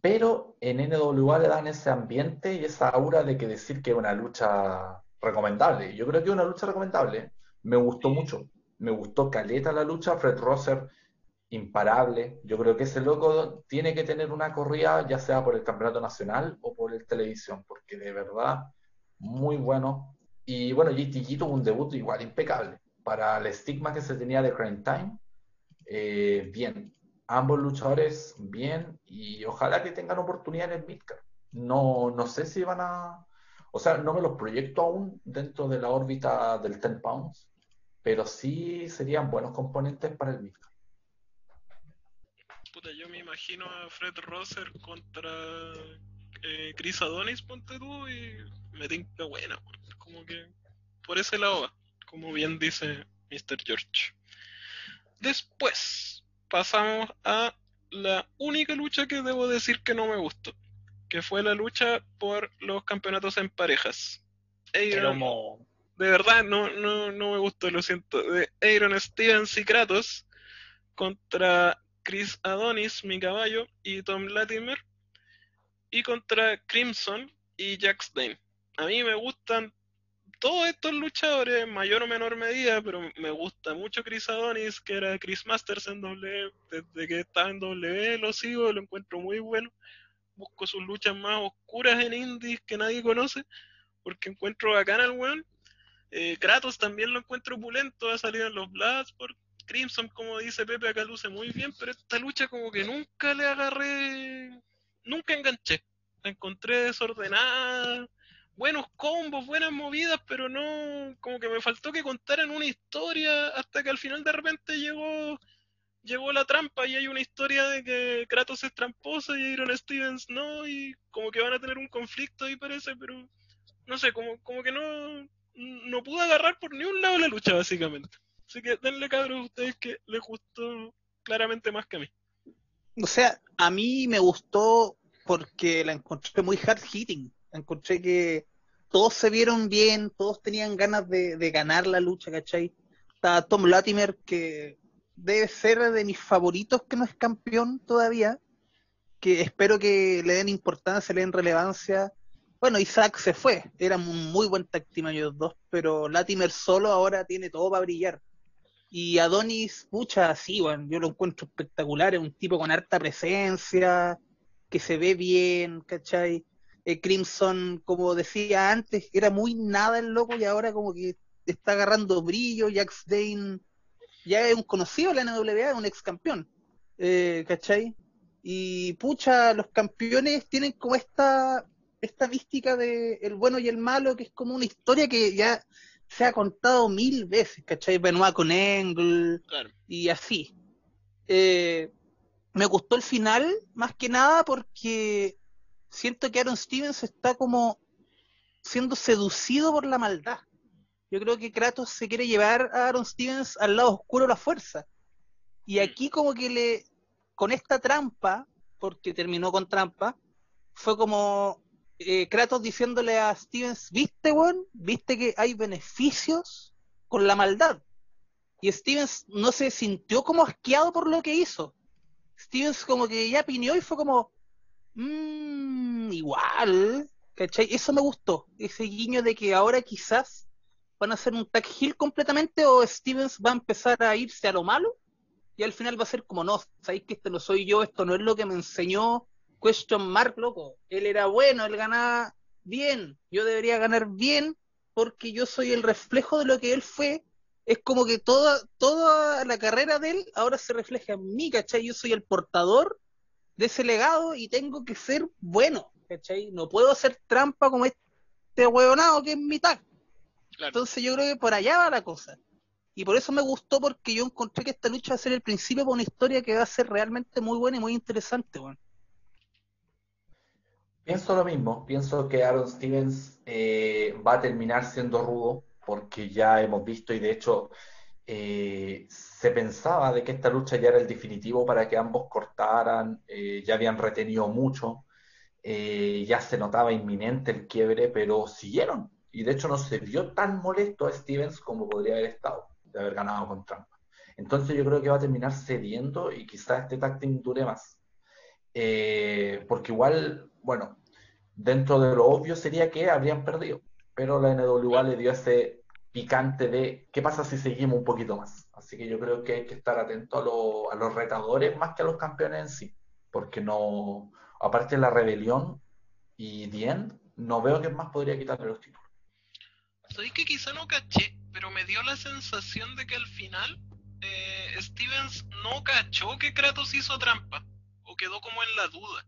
Pero en NWA le dan ese ambiente y esa aura de que decir que es una lucha recomendable. Yo creo que es una lucha recomendable. Me gustó mucho. Me gustó caleta la lucha. Fred Rosser, imparable. Yo creo que ese loco tiene que tener una corrida, ya sea por el campeonato nacional o por el televisión, porque de verdad, muy bueno. Y bueno, JTG tuvo un debut igual impecable. Para el estigma que se tenía de Crime Time, eh, bien. Ambos luchadores, bien. Y ojalá que tengan oportunidad en el Midcard. No, no sé si van a. O sea, no me los proyecto aún dentro de la órbita del 10 pounds, pero sí serían buenos componentes para el Midcard. Puta, yo me imagino a Fred Rosser contra eh, Chris Adonis, ponte tú, y me tinca buena. Como que por ese lado va, como bien dice Mr. George. Después pasamos a la única lucha que debo decir que no me gustó, que fue la lucha por los campeonatos en parejas. Aaron- mo- de verdad no, no, no me gustó, lo siento. De Aaron Stevens y Kratos contra Chris Adonis, mi caballo, y Tom Latimer, y contra Crimson y Jack Stein. A mí me gustan todos estos luchadores, mayor o menor medida, pero me gusta mucho Chris Adonis, que era Chris Masters en W, desde que estaba en W lo sigo, lo encuentro muy bueno. Busco sus luchas más oscuras en indies que nadie conoce, porque encuentro bacán al weón. Eh, Kratos también lo encuentro opulento, ha salido en los Bloodsport. Crimson, como dice Pepe, acá luce muy bien, pero esta lucha como que nunca le agarré, nunca enganché. La encontré desordenada, buenos combos, buenas movidas, pero no, como que me faltó que contaran una historia hasta que al final de repente llegó llegó la trampa y hay una historia de que Kratos es tramposo y Aaron Stevens no, y como que van a tener un conflicto ahí parece, pero no sé, como, como que no, no pude agarrar por ni un lado la lucha básicamente. Así que denle cabros a ustedes que les gustó claramente más que a mí. O sea, a mí me gustó porque la encontré muy hard hitting. Encontré que todos se vieron bien, todos tenían ganas de, ganar la lucha, ¿cachai? Está Tom Latimer, que debe ser de mis favoritos que no es campeón todavía, que espero que le den importancia, le den relevancia. Bueno, Isaac se fue, era un muy buen tag ellos dos, pero Latimer solo ahora tiene todo para brillar. Y Adonis, pucha, sí, bueno, yo lo encuentro espectacular, es un tipo con harta presencia, que se ve bien, ¿cachai? Eh, Crimson, como decía antes, era muy nada el loco y ahora como que está agarrando brillo, Jax Dane ya es un conocido de la NWA, es un ex campeón, eh, ¿cachai? Y pucha, los campeones tienen como esta, esta mística de el bueno y el malo, que es como una historia que ya se ha contado mil veces, ¿cachai? Benoit con Claro. y así. Eh, me gustó el final, más que nada porque siento que Aaron Stevens está como siendo seducido por la maldad. Yo creo que Kratos se quiere llevar a Aaron Stevens al lado oscuro de la fuerza. Y aquí como que le, con esta trampa, porque terminó con trampa, fue como eh, Kratos diciéndole a Stevens, viste, weón, viste que hay beneficios con la maldad. Y Stevens no se sintió como asqueado por lo que hizo. Stevens como que ya piñó y fue como, mmm, igual, ¿cachai? Eso me gustó, ese guiño de que ahora quizás van a hacer un tag heel completamente o Stevens va a empezar a irse a lo malo y al final va a ser como, no, sabéis que este no soy yo, esto no es lo que me enseñó Question Mark, loco. Él era bueno, él ganaba bien, yo debería ganar bien porque yo soy el reflejo de lo que él fue. Es como que toda, toda la carrera de él ahora se refleja en mí, ¿cachai? Yo soy el portador de ese legado y tengo que ser bueno, ¿cachai? No puedo hacer trampa como este huevonado que es mi tag. Claro. Entonces yo creo que por allá va la cosa. Y por eso me gustó porque yo encontré que esta lucha va a ser el principio para una historia que va a ser realmente muy buena y muy interesante, weón. Pienso lo mismo, pienso que Aaron Stevens eh, va a terminar siendo rudo, porque ya hemos visto y de hecho eh, se pensaba de que esta lucha ya era el definitivo para que ambos cortaran, eh, ya habían retenido mucho, eh, ya se notaba inminente el quiebre, pero siguieron. Y de hecho no se vio tan molesto a Stevens como podría haber estado de haber ganado con trampa. Entonces yo creo que va a terminar cediendo y quizás este tag dure más. Porque igual, bueno, dentro de lo obvio sería que habrían perdido, pero la NWA le dio ese picante de qué pasa si seguimos un poquito más. Así que yo creo que hay que estar atento a, lo- a los retadores más que a los campeones en sí, porque no, aparte de la rebelión y Dien, no veo que más podría quitarle los títulos. Sabéis que quizá no caché, pero me dio la sensación de que al final eh, Stevens no cachó que Kratos hizo trampa, o quedó como en la duda.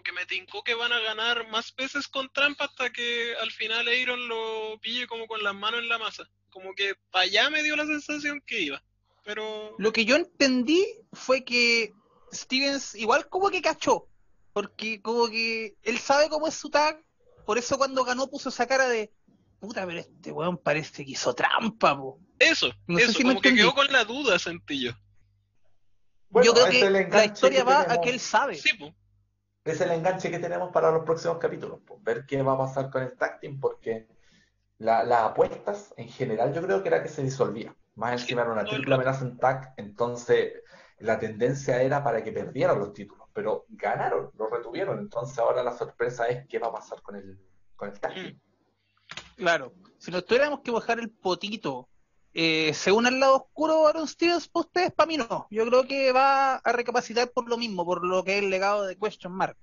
Como que me tincó que van a ganar más veces con trampa hasta que al final Aaron lo pille como con las manos en la masa. Como que para allá me dio la sensación que iba. Pero Lo que yo entendí fue que Stevens igual como que cachó, porque como que él sabe cómo es su tag, por eso cuando ganó puso esa cara de puta, pero este weón parece que hizo trampa, po. eso, No sé eso, me como que quedó con la duda, sentí yo. yo creo que es el la historia que va a que él sabe. Sí, pues. Es el enganche que tenemos para los próximos capítulos, pues, ver qué va a pasar con el tag team, porque la- las apuestas en general yo creo que era que se disolvía. Más encima era una triple amenaza en tag, entonces la tendencia era para que perdieran los títulos, pero ganaron, los retuvieron, entonces ahora la sorpresa es qué va a pasar con el, con el tag team. Claro, si nos tuviéramos que bajar el potito, eh, ¿se une al lado oscuro Aaron Stevens para ustedes? Para mí no. Yo creo que va a recapacitar por lo mismo, por lo que es el legado de Question Mark.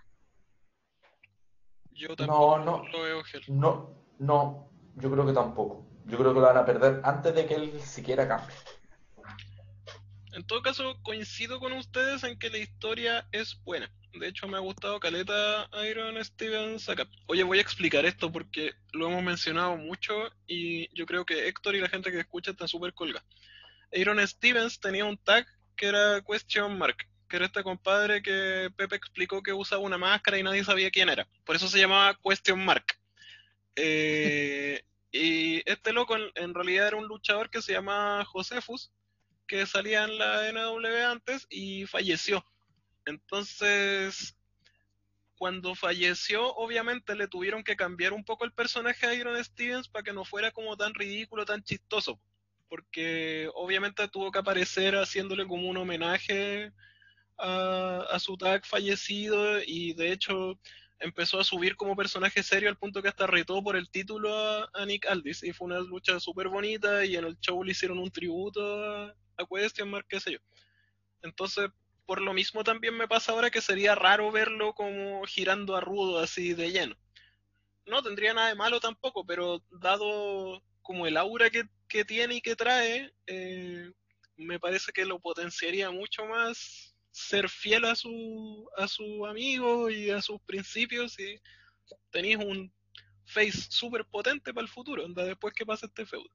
Yo No, tampoco no. lo veo, Gel. No, no, yo creo que tampoco. Yo creo que lo van a perder antes de que él siquiera cambie. En todo caso, coincido con ustedes en que la historia es buena. De hecho, me ha gustado Caleta Iron Stevens acá. Oye, voy a explicar esto porque lo hemos mencionado mucho y yo creo que Héctor y la gente que escucha están súper colga. Iron Stevens tenía un tag que era Question Mark, que era este compadre que Pepe explicó que usaba una máscara y nadie sabía quién era. Por eso se llamaba Question Mark. Eh, y este loco en, realidad era un luchador que se llama Josefus, que salía en la NW antes y falleció. Entonces, cuando falleció, obviamente le tuvieron que cambiar un poco el personaje a Iron Stevens para que no fuera como tan ridículo, tan chistoso. Porque obviamente tuvo que aparecer haciéndole como un homenaje a, su tag fallecido y de hecho empezó a subir como personaje serio al punto que hasta retó por el título a, a Nick Aldis y fue una lucha súper bonita y en el show le hicieron un tributo a, a Question Mark, qué sé yo. Entonces, por lo mismo también me pasa ahora que sería raro verlo como girando a rudo así de lleno. No tendría nada de malo tampoco, pero dado como el aura que, que tiene y que trae, eh, me parece que lo potenciaría mucho más ser fiel a su, a su amigo y a sus principios y tenéis un face súper potente para el futuro, anda después que pase este feudo.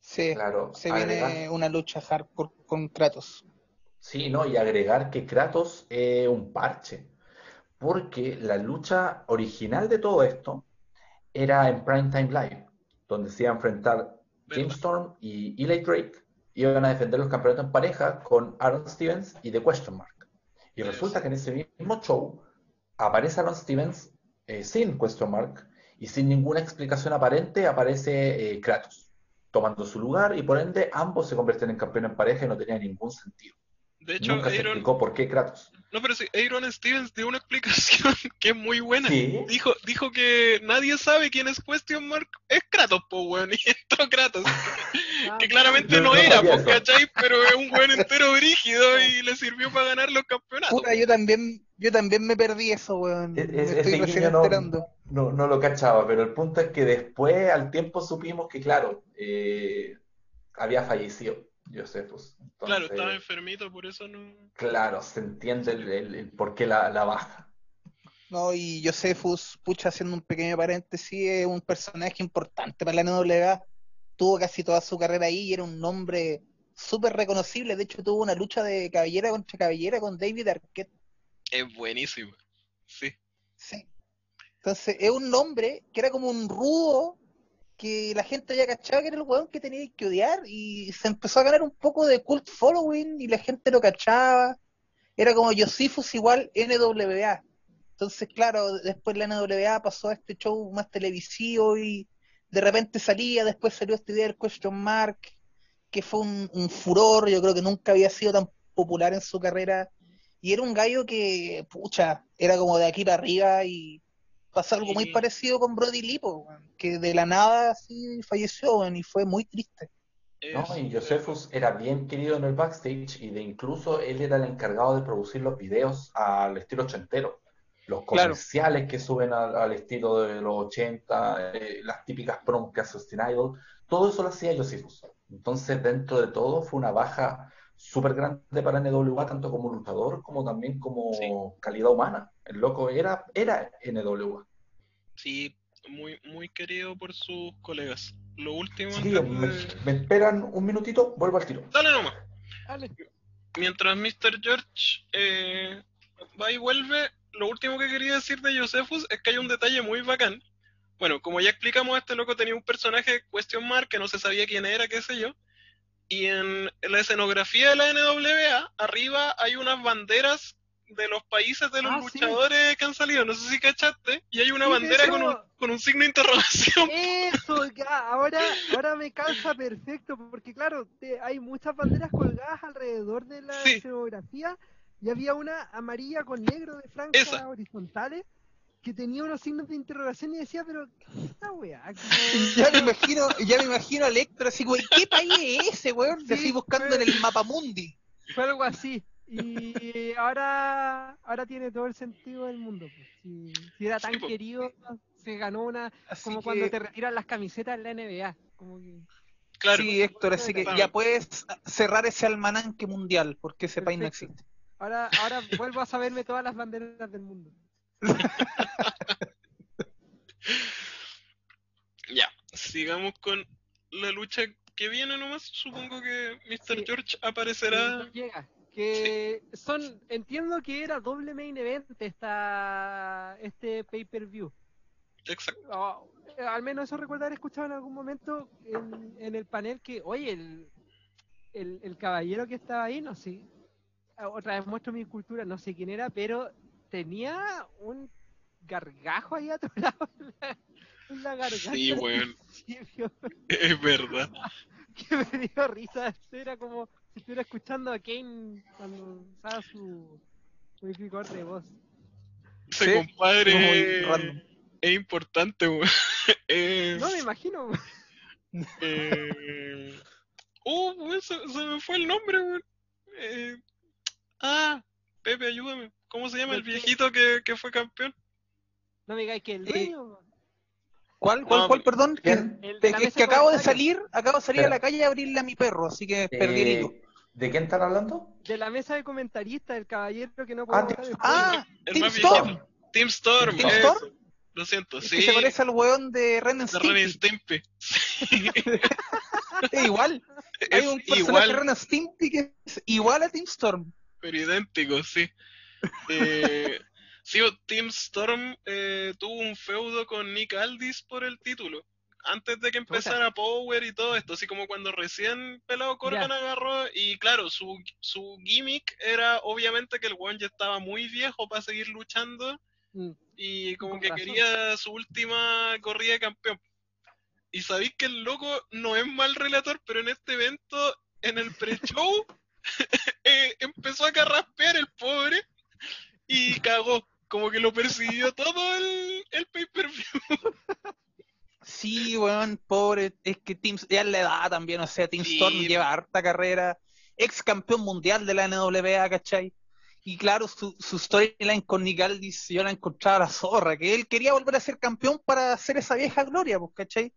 Sí, Claro, se viene una lucha hardcore con Kratos. Sí, no, y agregar que Kratos es un parche, porque la lucha original de todo esto era en Primetime Live, donde se iba a enfrentar Jim ¿Verdad? Storm y Eli Drake, iban a defender los campeonatos en pareja con Aaron Stevens y The Question Mark. Y resulta que en ese mismo show aparece Aaron Stevens eh, sin Question Mark y sin ninguna explicación aparente aparece eh, Kratos, tomando su lugar y por ende ambos se convierten en campeones en pareja y no tenía ningún sentido. De hecho, Nunca se Aaron, explicó por qué Kratos. no, pero sí, Aaron Stevens dio una explicación que es muy buena. Sí. Dijo, dijo que nadie sabe quién es Question Mark, es Kratos, po weón, y entró Kratos. Ah, que claramente no no era, sabía pues. ¿cachai? Pero es un weón entero brígido y le sirvió para ganar los campeonatos. Puta, yo también, yo también me perdí eso, weón. Es- Me es- estoy recién no, enterando. no, no lo cachaba, pero el punto es que después, al tiempo, supimos que, claro, eh, había fallecido Josephus. Claro, Entonces, estaba enfermito, por eso no. claro, se entiende el, el- el por qué la, la baja. No, y Josephus, pucha, haciendo un pequeño paréntesis, es un personaje importante para la NWA. Tuvo casi toda su carrera ahí y era un nombre súper reconocible. De hecho, tuvo una lucha de cabellera contra cabellera con David Arquette. Es buenísimo. Sí. Sí. Entonces, es un nombre que era como un rudo que la gente ya cachaba que era el weón que tenía que odiar y se empezó a ganar un poco de cult following y la gente lo cachaba. Era como Josephus igual NWA. Entonces, claro, después la NWA pasó a este show más televisivo y de repente salía, después salió este día del Question Mark, que fue un furor, yo creo que nunca había sido tan popular en su carrera. Y era un gallo que, pucha, era como de aquí para arriba y pasó algo muy parecido con Brody Lipo, que de la nada así falleció y fue muy triste. ¿no? Y Josephus era bien querido en el backstage y de incluso él era el encargado de producir los videos al estilo ochentero. Los Claro. comerciales que suben al, al estilo de los 80, eh, las típicas promos que hace Austin Idol, todo eso lo hacía Josephus. Entonces, dentro de todo, fue una baja súper grande para NWA, tanto como luchador como también como Sí. calidad humana. El loco era, era NWA. Sí, muy, muy querido por sus colegas. Lo último Chiquillos, antes me, de- me esperan un minutito, vuelvo al tiro. Dale nomás. dale. Mientras Mr. George eh, va y vuelve, lo último que quería decir de Josephus es que hay un detalle muy bacán. Bueno, como ya explicamos, este loco tenía un personaje question mark que no se sabía quién era, qué sé yo. Y en la escenografía de la NWA, arriba hay unas banderas de los países de los Ah, sí. luchadores que han salido. No sé si cachaste. Y hay una Sí, de bandera con, un, con un signo de interrogación. Eso, ya, ahora, ahora me calza perfecto, porque claro, te- hay muchas banderas colgadas alrededor de la Sí. escenografía y había una amarilla con negro de franjas horizontales que tenía unos signos de interrogación y decía, pero ¿qué es esta weá? Como- Ya me imagino, ya me imagino a Lector así, güey, ¿qué país es ese, weón? Sí, así buscando en el mapa mundi. Fue algo así. Y ahora, ahora tiene todo el sentido del mundo. pues. Si, si era tan Sí, querido, se ganó una. Así Como que- cuando te retiran las camisetas en la NBA. Como que. Claro. Sí, Héctor, así que ya puedes cerrar ese almananque mundial, porque ese país no existe. Ahora, ahora vuelvo a saberme todas las banderas del mundo. Ya, sigamos con la lucha que viene nomás. Supongo que Mr. Sí. George aparecerá. llega. Que son, entiendo que era doble main event esta, este pay-per-view. Exacto. Oh, eh, al menos eso recuerdo haber escuchado en algún momento en, en el panel que, oye, el, el, el caballero que estaba ahí, no sé, otra vez muestro mi cultura, no sé quién era, pero tenía un gargajo ahí atorado en la, en la garganta. Sí, weón. Es verdad. que me dio risa. Era como si estuviera escuchando a Kane cuando usaba su modificador de voz. Ese Sí, compadre es importante, weón. No me imagino. eh, Oh, weón, se, se me fue el nombre, weón. Eh, Ah, Pepe, ayúdame. ¿Cómo se llama el viejito que, que fue campeón? No me digáis que el dueño. ¿Cuál, cuál, No, cuál, perdón? ¿Quién? El es que acabo de salir, acabo de salir a la calle a abrirle a mi perro, así que perdí el Eh, hilo. ¿De quién están hablando? De la mesa de comentaristas, el caballero que no Ah, puede dejar de Ah, El Team Storm, viejito. Team Storm. ¿Team eso. Storm? Lo siento, Es sí. que se parece al weón de Ren and de Ren y Stimpy. Stimpy. Es igual. Hay es un personaje igual. de Ren Stimpy que es igual a Team Storm. pero idéntico, sí. Eh, sí, Team Storm eh, tuvo un feudo con Nick Aldis por el título. Antes de que empezara Power y todo esto, así como cuando recién Pelado Corgan agarró, y claro, su, su gimmick era obviamente que el weón ya estaba muy viejo para seguir luchando Mm. y como Con que razón. quería su última corrida de campeón. Y sabéis que el loco no es mal relator, pero en este evento, en el pre-show, eh, empezó a carraspear el pobre y cagó. Como que lo persiguió todo el, el pay-per-view. Sí, weón, pobre. Es que Team, ya la edad también, o sea, Team Sí. Storm lleva harta carrera. Ex campeón mundial de la NWA, ¿cachai? Y claro, su, su storyline con Nick Aldis, yo la encontraba a la zorra, que él quería volver a ser campeón para hacer esa vieja gloria, pues, ¿cachai?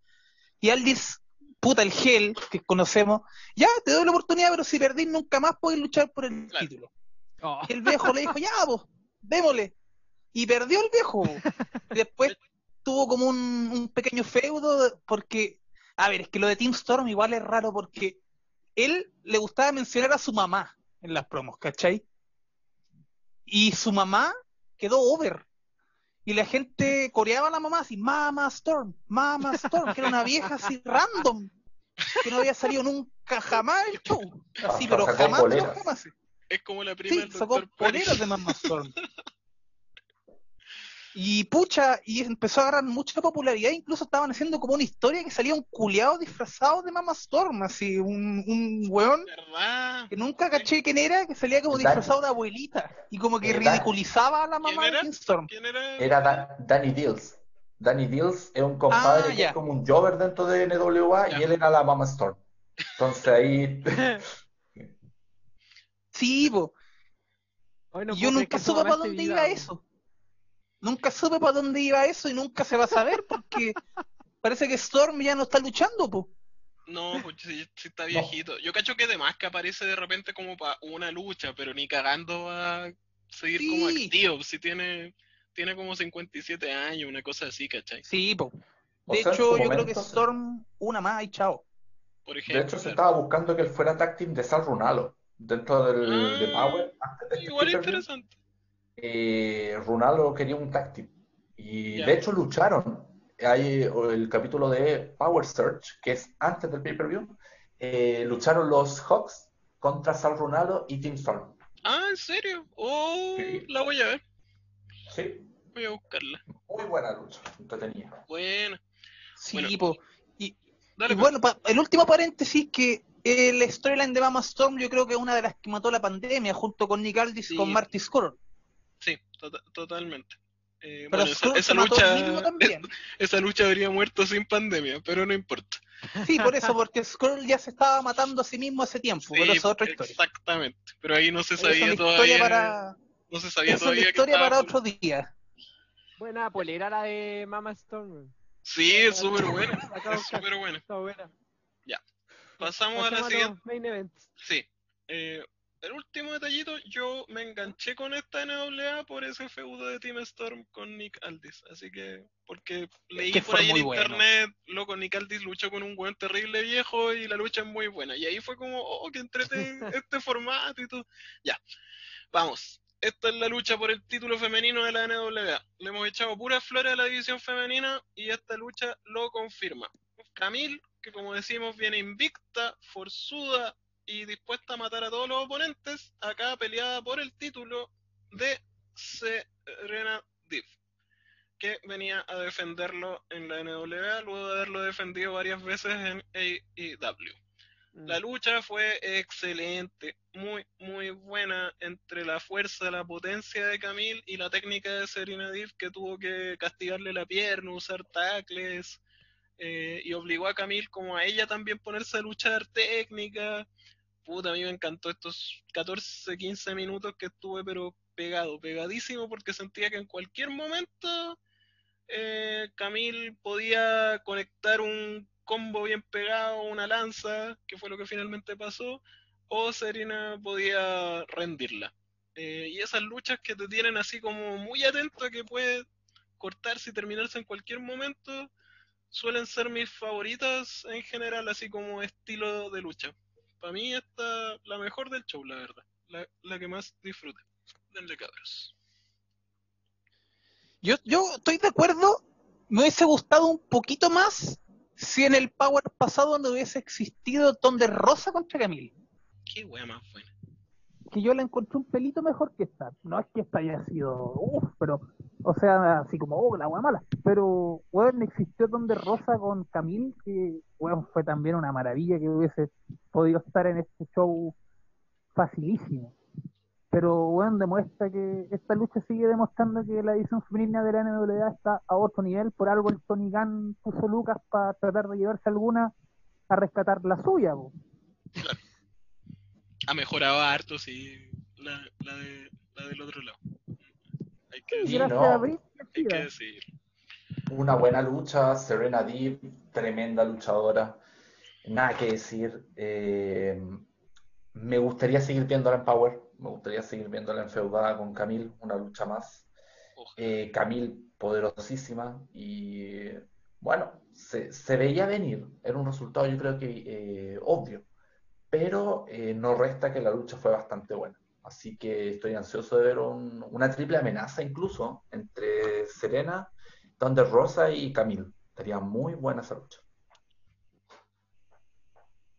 Y Aldis, puta, el gel que conocemos, ya, te doy la oportunidad, pero si perdís nunca más podés luchar por el Claro. título. Oh, Y el viejo le dijo, ya, pues, démosle. Y perdió el viejo. después tuvo como un, un pequeño feudo, porque, a ver, es que lo de Team Storm igual es raro porque él le gustaba mencionar a su mamá en las promos, ¿cachai? Y su mamá quedó over. Y la gente coreaba a la mamá así, Mama Storm, Mama Storm, que era una vieja así random, que no había salido nunca jamás el show. Así, Hasta pero jamás poleras. jamás. Es como la prima Sí, del sacó poleras de Mama Storm. Y pucha, y empezó a agarrar mucha popularidad, incluso estaban haciendo como una historia que salía un culiado disfrazado de Mama Storm, así, un, un weón ¿Verdad? que nunca caché quién era, que salía como disfrazado de abuelita, y como que ridiculizaba a la mamá ¿Quién de era? Storm. ¿Quién era? Era Da- Danny Dills. Danny Dills es un compadre Ah, que es como un Jover dentro de NWA Ya. y él era la Mama Storm. Entonces ahí Sí, po. hoy no y yo nunca supe para dónde iba eso. Nunca supe para dónde iba eso y nunca se va a saber porque parece que Storm ya no está luchando, po. No, pues sí, sí está viejito. Yo cacho que además que aparece de repente como para una lucha, pero ni cagando va a seguir como Sí. activo. Si tiene, tiene como 57 años, una cosa así, ¿cachai? Sí, po. O De sea, hecho, yo creo que Storm una más y chao. Por de ejemplo. hecho se claro. estaba buscando que él fuera tag team de Sal Runalo dentro del, de Ah, Power antes de este Igual pay-per-view. interesante. eh, Runalo quería un tag team. Y Ya. de hecho lucharon. Hay el capítulo de Power Search, que es antes del pay-per-view. eh, lucharon los Hawks contra Sal Runalo y Team Storm. Ah, ¿en serio? Oh, Sí. la voy a ver. Sí, Voy a buscarla. muy buena lucha, entretenida. Buena. Sí, Bueno, po. Y, Dale, y pues. bueno, pa- el último paréntesis que el storyline de Mama Storm yo creo que es una de las que mató la pandemia junto con Nick Aldis Sí. con Marty Scurll. Sí, tota- totalmente. Eh, Pero bueno, esa, lucha, esa lucha habría muerto sin pandemia, pero no importa. Sí, por eso, porque Scurll ya se estaba matando a sí mismo hace tiempo, pero Sí, eso es otra historia. Exactamente. Pero ahí no se es sabía todavía. para, No se sabía es todavía una historia para por- otro día. Buena polera la de Mama Storm. Sí, es súper buena. Es súper buena. Está buena. Pasamos a la siguiente. los main events. Sí. Eh, el último detallito, yo me enganché con esta NWA por ese feudo de Team Storm con Nick Aldis. Así que, porque leí que por ahí en bueno. internet, loco, Nick Aldis luchó con un weón terrible viejo y la lucha es muy buena. Y ahí fue como, oh, que entrete este formato y todo. Ya, vamos. Esta es la lucha por el título femenino de la NWA. Le hemos echado puras flores a la división femenina y esta lucha lo confirma. Camille, que como decimos viene invicta, forzuda y dispuesta a matar a todos los oponentes, acá peleada por el título de Serena Deep, que venía a defenderlo en la NWA luego de haberlo defendido varias veces en AEW. La lucha fue excelente, muy, muy buena entre la fuerza, la potencia de Camille y la técnica de Serena Deep que tuvo que castigarle la pierna, usar tacles eh, y obligó a Camille como a ella también ponerse a luchar técnica. Puta, a mí me encantó estos 14, 15 minutos que estuve pero pegado, pegadísimo porque sentía que en cualquier momento eh, Camille podía conectar un combo bien pegado, una lanza, que fue lo que finalmente pasó, o Serena podía rendirla. Eh, y esas luchas que te tienen así como muy atento a que puede cortarse y terminarse en cualquier momento, suelen ser mis favoritas en general, así como estilo de lucha. Para mí esta la mejor del show, la verdad. La, la que más disfrute. Denle cabros. Yo, yo estoy de acuerdo, me hubiese gustado un poquito más si en el Power pasado no hubiese existido Thunder Rosa contra Camille. Qué wea más buena. Que yo la encontré un pelito mejor que esta. No es que esta haya sido, uff, pero, o sea, así como, oh, la wea mala. Pero, weón, existió Thunder Rosa con Camille, que, weón, fue también una maravilla que hubiese podido estar en este show facilísimo. Pero, weón, demuestra que esta lucha sigue demostrando que la edición femenina de la NWA está a otro nivel. Por algo el Tony Khan puso Lucas para tratar de llevarse alguna a rescatar la suya, po. Ha mejorado harto, sí, la, la, de, la del otro lado. Hay que Y Sí, decir, gracias no. a Britt, hay que chida. decir. Una buena lucha, Serena Deep, tremenda luchadora. Nada que decir. eh, me gustaría seguir viéndola en Power, me gustaría seguir viéndola en feudada con Camille, una lucha más. Eh, Camille poderosísima y bueno, se, se veía venir, era un resultado yo creo que eh, obvio, pero eh, no resta que la lucha fue bastante buena. Así que estoy ansioso de ver un- una triple amenaza incluso entre Serena, Thunder Rosa y Camille. Estaría muy buena esa lucha.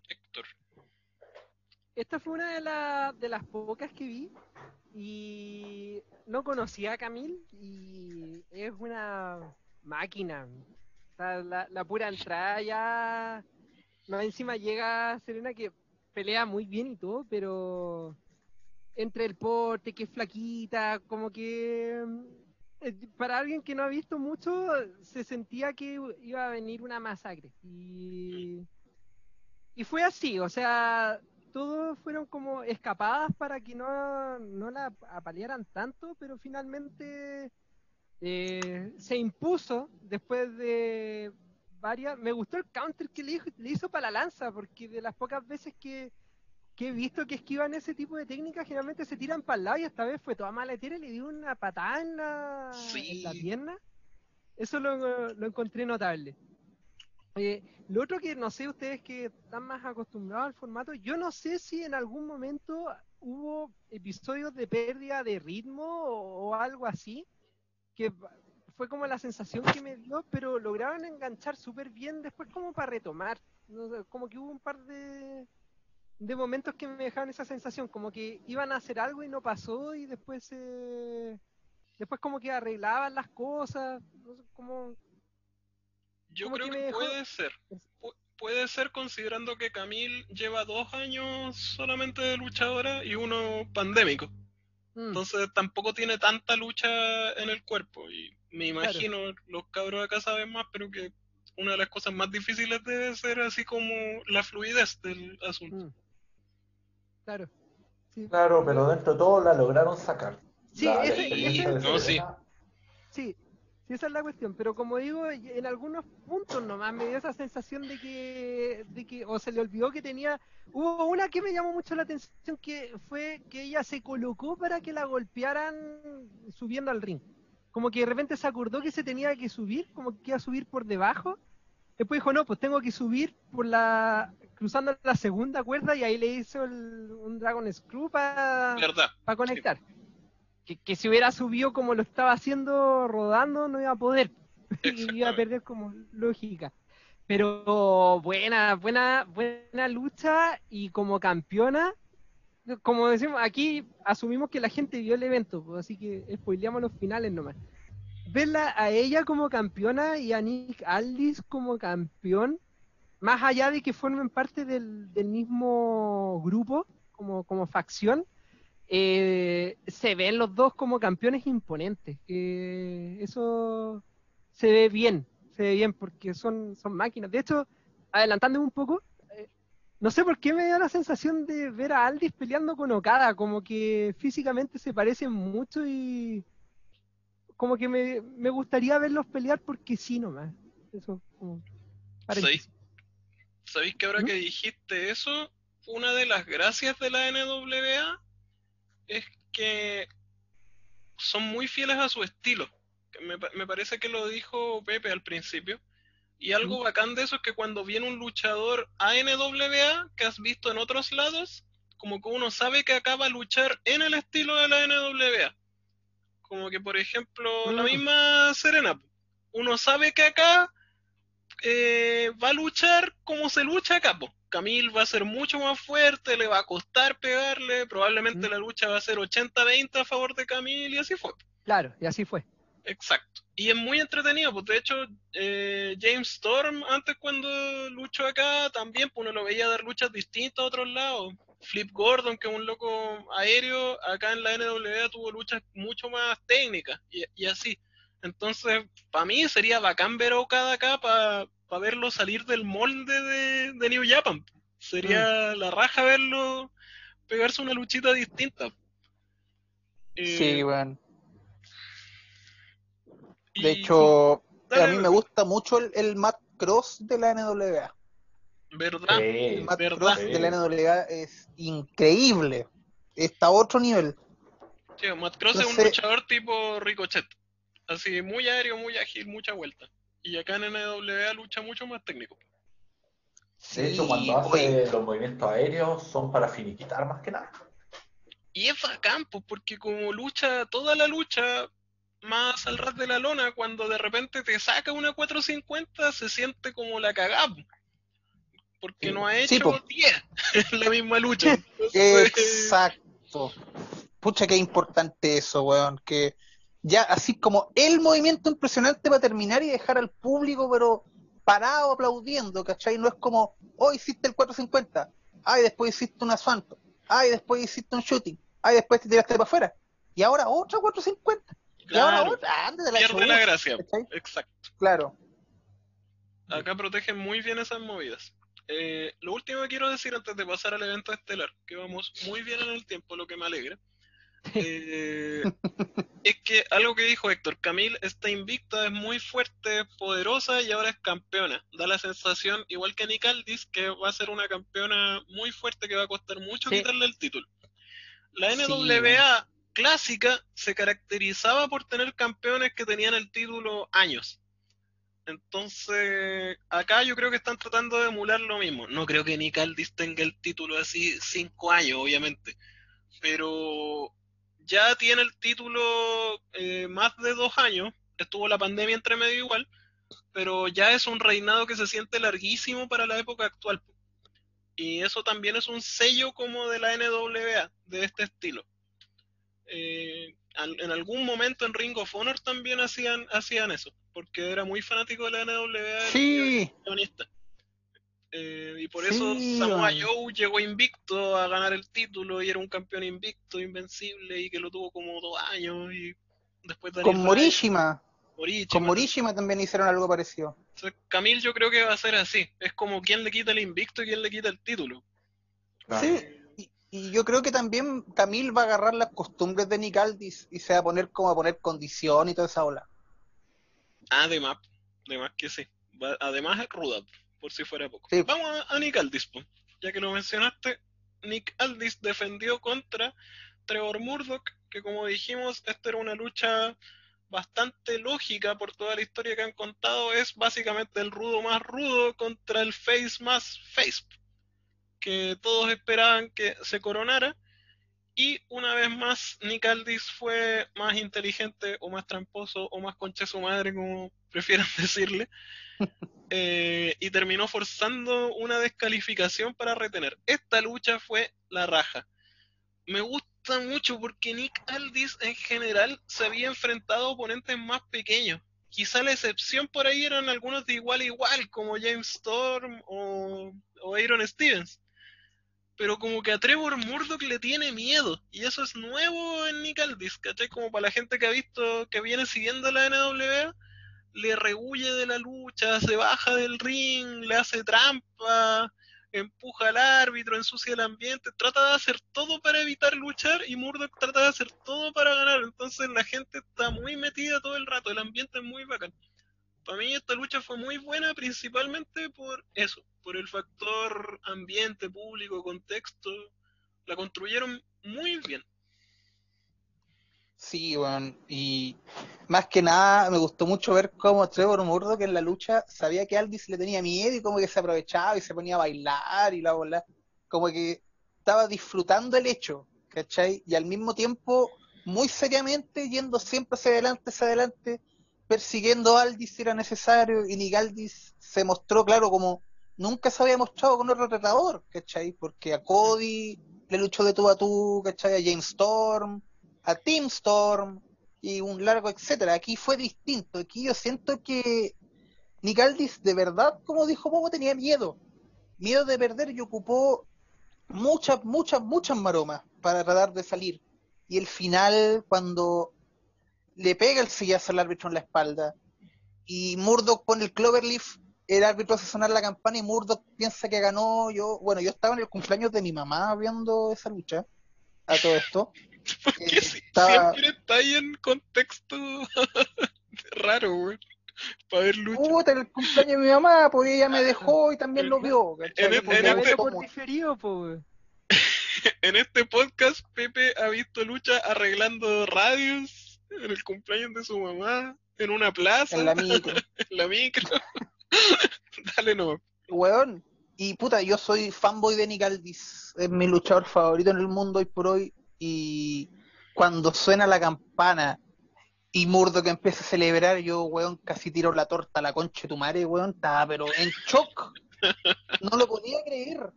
Héctor. Esta fue una de, la- de las pocas que vi y no conocía a Camille y es una máquina. O sea, la, la pura entrada ya... No, encima llega Serena que pelea muy bien y todo, pero entre el porte, que es flaquita, como que eh, para alguien que no ha visto mucho, se sentía que iba a venir una masacre. Y, y fue así, o sea, todos fueron como escapadas para que no, no la apalearan tanto, pero finalmente eh, se impuso después de varias. Me gustó el counter que le, hizo- le hizo para la lanza, porque de las pocas veces que, que he visto que esquivan ese tipo de técnicas, generalmente se tiran para el lado y esta vez fue toda maletera y le dio una patada en la, en la Sí. pierna. Eso lo, lo encontré notable. Eh, lo otro que no sé ustedes que están más acostumbrados al formato, yo no sé si en algún momento hubo episodios de pérdida de ritmo o, o algo así, que fue como la sensación que me dio, pero lograron enganchar súper bien después como para retomar. No sé, como que hubo un par de, de momentos que me dejaban esa sensación, como que iban a hacer algo y no pasó y después se... Después como que arreglaban las cosas, no sé, como... Yo Como creo que puede ser. Pu- puede ser considerando que Camille lleva dos años solamente de luchadora y uno pandémico. mm, Entonces tampoco tiene tanta lucha en el cuerpo. Y me Claro. imagino, los cabros acá saben más, pero que una de las cosas más difíciles debe ser así como la fluidez del asunto. mm. Claro. Sí. Claro, pero dentro de todo la lograron sacar. Sí, La- la ese- experiencia ese- de No, sí. Serena, Sí, Sí, esa es la cuestión, pero como digo, en algunos puntos nomás me dio esa sensación de que, de que, o se le olvidó que tenía, hubo una que me llamó mucho la atención que fue que ella se colocó para que la golpearan subiendo al ring. Como que de repente se acordó que se tenía que subir, como que iba a subir por debajo. Después dijo, no, pues tengo que subir por la, cruzando la segunda cuerda y ahí le hizo el- un Dragon Screw para conectar. Que, que si hubiera subido como lo estaba haciendo rodando, no iba a poder. Y iba a perder como lógica. Pero buena, buena, buena lucha y como campeona, como decimos, aquí asumimos que la gente vio el evento, pues, así que spoileamos los finales nomás. Verla a ella como campeona y a Nick Aldis como campeón, más allá de que formen parte del, del mismo grupo, como, como facción, eh, se ven los dos como campeones imponentes. que eso se ve bien, se ve bien porque son, son máquinas. De hecho, adelantándome un poco, eh, no sé por qué me da la sensación de ver a Aldis peleando con Okada, como que físicamente se parecen mucho y como que me, me gustaría verlos pelear porque sí nomás. Eso, como. ¿Sabéis que ahora ¿Mm? que dijiste eso, una de las gracias de la NWA es que son muy fieles a su estilo? Me, pa- me parece que lo dijo Pepe al principio. Y algo ¿Mm? bacán de eso es que cuando viene un luchador a NWA que has visto en otros lados, como que uno sabe que acaba a luchar en el estilo de la NWA. Como que, por ejemplo, la Mm. misma Serena. Uno sabe que acá eh, va a luchar como se lucha acá. po. Camille va a ser mucho más fuerte, le va a costar pegarle, probablemente Mm. la lucha va a ser 80-20 a favor de Camille y así fue. Claro, y así fue. Exacto. Y es muy entretenido, pues de hecho eh, James Storm antes cuando luchó acá también pues uno lo veía dar luchas distintas a otros lados. Flip Gordon, que es un loco aéreo, acá en la NWA tuvo luchas mucho más técnicas y, y así. Entonces, para mí sería bacán ver a Okada acá para verlo salir del molde de, de New Japan. Sería la raja verlo pegarse una luchita distinta. Eh, Sí, weón. y- De hecho, Dale, a mí me gusta mucho el, el Matt Cross de la NWA. ¿verdad? El Matt verdad. Cross de la NWA es increíble. Está a otro nivel. Sí, Matt Cross es un luchador tipo Ricochet. Así, muy aéreo, muy ágil, mucha vuelta. Y acá en NWA lucha mucho más técnico. De hecho, cuando hace los movimientos aéreos son para finiquitar más que nada. Y es bacán, pues, porque como lucha toda la lucha, más al ras de la lona, cuando de repente te saca una 450, se siente como la cagada. po. Porque Sí. no ha Sí, hecho po. 10 en la misma lucha. Entonces, Exacto. Pucha, qué importante eso, weón. Que ya así como el movimiento impresionante para terminar y dejar al público, pero parado aplaudiendo, ¿cachai? No es como, oh, hiciste el 450, ay, después hiciste un asalto, ay, después hiciste un shooting, ay, después te tiraste para afuera, y ahora otra 450, y ahora Claro, otra, ándate la pierde la gracia. ¿cachai? Exacto. Claro. Acá protegen muy bien esas movidas. Eh, lo último que quiero decir antes de pasar al evento estelar, que vamos muy bien en el tiempo, lo que me alegra, eh, es que algo que dijo Héctor, Camille está invicta, es muy fuerte, poderosa y ahora es campeona. Da la sensación, igual que Nick Aldis, que va a ser una campeona muy fuerte que va a costar mucho Sí. quitarle el título. La Sí, NWA clásica se caracterizaba por tener campeones que tenían el título años. Entonces, acá yo creo que están tratando de emular lo mismo. No creo que Nick Aldis tenga el título así cinco años, obviamente. Pero ya tiene el título eh, más de dos años. Estuvo la pandemia entre medio igual. Pero ya es un reinado que se siente larguísimo para la época actual. Y eso también es un sello como de la NWA, de este estilo. Eh, en algún momento en Ring of Honor también hacían, hacían eso, porque era muy fanático de la NWA. Sí. Eh, y por Sí, eso Samoa. Joe llegó invicto a ganar el título y era un campeón invicto, invencible y que lo tuvo como dos años y después Daniel con Morishima, Morishima. con Morishima también hicieron algo parecido. Camille yo creo que va a ser así, es como quién le quita el invicto y quién le quita el título. Sí, y, y yo creo que también Camil va a agarrar las costumbres de Nick Aldis y se va a poner como a poner condición y toda esa ola. Además, además que sí. Además es ruda, por si fuera poco. Sí. Vamos a, Nick Aldis, ya que lo mencionaste. Nick Aldis defendió contra Trevor Murdoch, que como dijimos, esta era una lucha bastante lógica por toda la historia que han contado. Es básicamente el rudo más rudo contra el face más face, que todos esperaban que se coronara. Y una vez más, Nick Aldis fue más inteligente o más tramposo o más concha su madre, como prefieran decirle, eh, y terminó forzando una descalificación para retener. Esta lucha fue la raja. Me gusta mucho porque Nick Aldis en general se había enfrentado a oponentes más pequeños. Quizá la excepción por ahí eran algunos de igual a igual, como James Storm o, o Aaron Stevens pero como que a Trevor Murdoch le tiene miedo. Y eso es nuevo en Nick Aldis, ¿cachai? Como para la gente que ha visto, que viene siguiendo la NWA, le rehuye de la lucha, se baja del ring, le hace trampa, empuja al árbitro, ensucia el ambiente, trata de hacer todo para evitar luchar y Murdoch trata de hacer todo para ganar. Entonces la gente está muy metida todo el rato, el ambiente es muy bacán. Para mí esta lucha fue muy buena principalmente por eso, por el factor ambiente, público, contexto. La construyeron muy bien. Sí, weón. Y más que nada me gustó mucho ver cómo Trevor Murdoch en la lucha sabía que Aldis le tenía miedo y como que se aprovechaba y se ponía a bailar y la bola. Como que estaba disfrutando el hecho, ¿cachai? Y al mismo tiempo, muy seriamente, yendo siempre hacia adelante, hacia adelante, persiguiendo a Aldis si era necesario. Y Nick Aldis se mostró, claro, como nunca se había mostrado con otro retador, ¿cachai? Porque a Cody le luchó de tú a tú, ¿cachai? A James Storm a Team Storm y un largo etcétera. Aquí fue distinto. Aquí yo siento que Nick Aldis de verdad, como dijo Popo, tenía miedo. Miedo de perder y ocupó muchas, muchas, muchas maromas para tratar de salir. Y el final, cuando le pega el sillazo al árbitro en la espalda y Murdoch pone el Cloverleaf, el árbitro hace sonar la campana y Murdoch piensa que ganó. Yo, bueno, yo estaba en el cumpleaños de mi mamá viendo esa lucha. A todo esto. Porque Eh, si- estaba- siempre está ahí en contexto raro, güey. Para ver lucha. Puta, el cumpleaños de mi mamá, porque ella me dejó y también lo vio. En me este- por diferido. En este podcast, Pepe ha visto lucha arreglando radios en el cumpleaños de su mamá, en una plaza, En la micro. en la micro. Dale no. Weón. Y puta, yo soy fanboy de Nick Aldis. Es mi luchador favorito en el mundo hoy por hoy. Y cuando suena la campana y Murdoch empieza a celebrar, yo, weón, casi tiro la torta a la concha de tu madre, weón. Estaba pero en shock. No lo podía creer.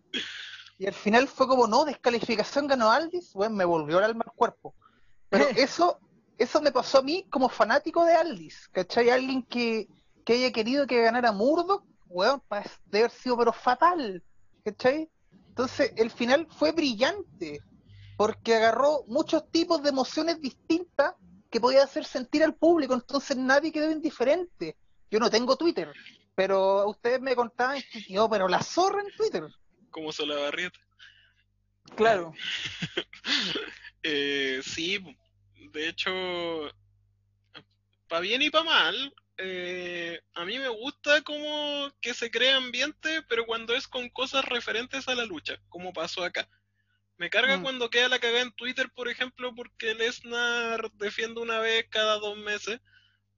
Y al final fue como, no, descalificación ganó Aldis. Weón, me volvió el alma al cuerpo. Pero eso, eso me pasó a mí como fanático de Aldis. ¿Cachai? Alguien que, que haya querido que ganara Murdoch, weón, debe haber sido pero fatal. ¿Cachai? Entonces, el final fue brillante. Porque agarró muchos tipos de emociones distintas que podía hacer sentir al público. Entonces nadie quedó indiferente. Yo no tengo Twitter. Pero ustedes me contaban que yo, pero la zorra en Twitter. Como Solabarrieta. Claro. Eh, sí, de hecho, para bien y para mal, eh, a mí me gusta como que se crea ambiente, pero cuando es con cosas referentes a la lucha, como pasó acá. Me carga Mm. cuando queda la cagada en Twitter, por ejemplo, porque Lesnar defiende una vez cada dos meses,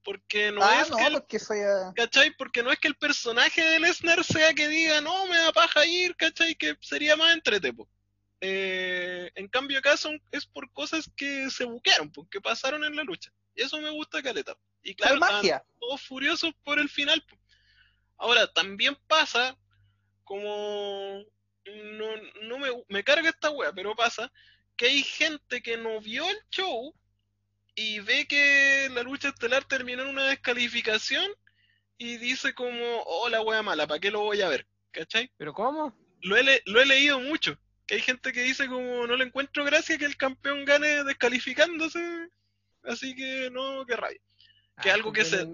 porque no ah, es no, que el porque soy a... ¿cachai? Porque no es que el personaje de Lesnar sea que diga, no, me da paja ir, ¿cachai? Que sería más entretepo. Eh, en cambio acá son, es por cosas que se buquearon, pues, que pasaron en la lucha. Y eso me gusta caleta. Y claro, magia. todos furiosos por el final. pues. Ahora, también pasa como... No, no me, me carga esta wea, pero pasa que hay gente que no vio el show y ve que la lucha estelar terminó en una descalificación y dice como, oh, la wea mala, ¿para qué lo voy a ver? ¿Cachai? ¿Pero cómo? Lo he, lo he leído mucho. Que hay gente que dice como, no le encuentro gracia que el campeón gane descalificándose. Así que no, qué rabia. Que Ah, algo que se,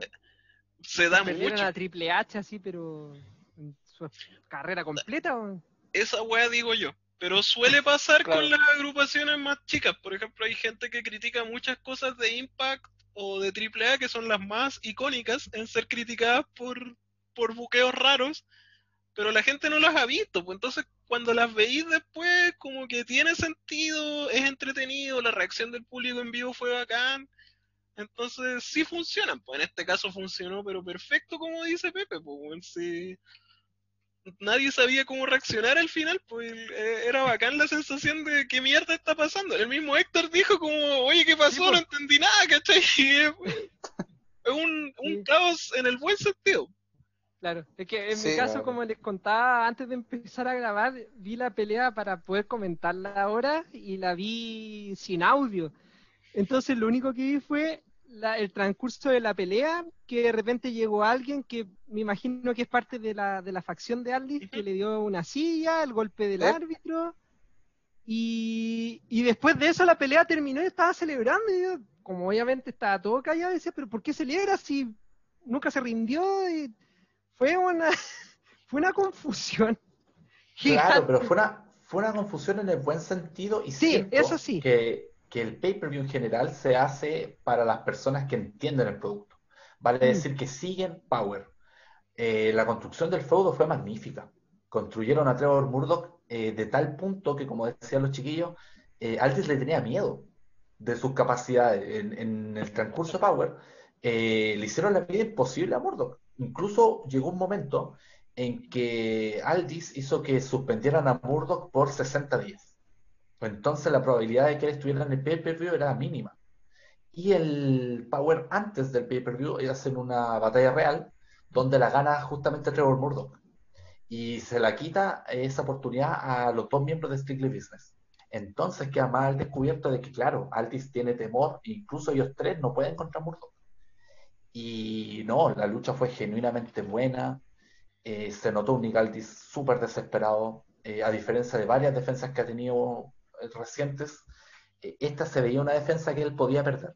se da mucho. a Triple H así, pero en su carrera completa. weón. Esa wea digo yo. Pero suele pasar Claro. con las agrupaciones más chicas. Por ejemplo, hay gente que critica muchas cosas de Impact o de AAA, que son las más icónicas en ser criticadas por, por buqueos raros, pero la gente no las ha visto, pues entonces cuando las veis después, como que tiene sentido, es entretenido, la reacción del público en vivo fue bacán, entonces sí funcionan, pues en este caso funcionó, pero perfecto como dice Pepe, pues bueno, sí. nadie sabía cómo reaccionar al final, pues eh, era bacán la sensación de qué mierda está pasando. El mismo Héctor dijo como, oye, ¿qué pasó? Sí, no pues. entendí nada, ¿cachai? Es, es un, un Sí. caos en el buen sentido. Claro, es que en Sí, mi caso, claro. como les contaba antes de empezar a grabar, vi la pelea para poder comentarla ahora y la vi sin audio. Entonces lo único que vi fue la- el transcurso de la pelea, que de repente llegó alguien que me imagino que es parte de la, de la facción de Aldis, que le dio una silla, el golpe del ¿Eh? árbitro, y, y después de eso la pelea terminó y estaba celebrando, y yo, como obviamente estaba todo callado, decía, pero ¿por qué celebra si nunca se rindió? Y fue una, fue una confusión. Claro, pero fue una, fue una confusión en el buen sentido y Sí, eso sí. que, que el pay-per-view en general se hace para las personas que entienden el producto. Vale Mm. decir que siguen Power. Eh, la construcción del feudo fue magnífica. Construyeron a Trevor Murdoch eh, de tal punto que, como decían los chiquillos, eh, Aldis le tenía miedo de sus capacidades. En, en el transcurso de Power eh, le hicieron la vida imposible a Murdoch. Incluso llegó un momento en que Aldis hizo que suspendieran a Murdoch por 60 días. Entonces la probabilidad de que él estuviera en el pay-per-view era mínima. Y el Power antes del pay-per-view hacen una batalla real donde la gana justamente Trevor Murdoch. Y se la quita esa oportunidad a los dos miembros de Strictly Business. Entonces queda más al descubierto de que, claro, Aldis tiene temor, incluso ellos tres no pueden contra Murdoch. Y no, la lucha fue genuinamente buena. Eh, se notó un Nick Aldis súper desesperado, eh, a diferencia de varias defensas que ha tenido eh, recientes. eh, esta se veía una defensa que él podía perder.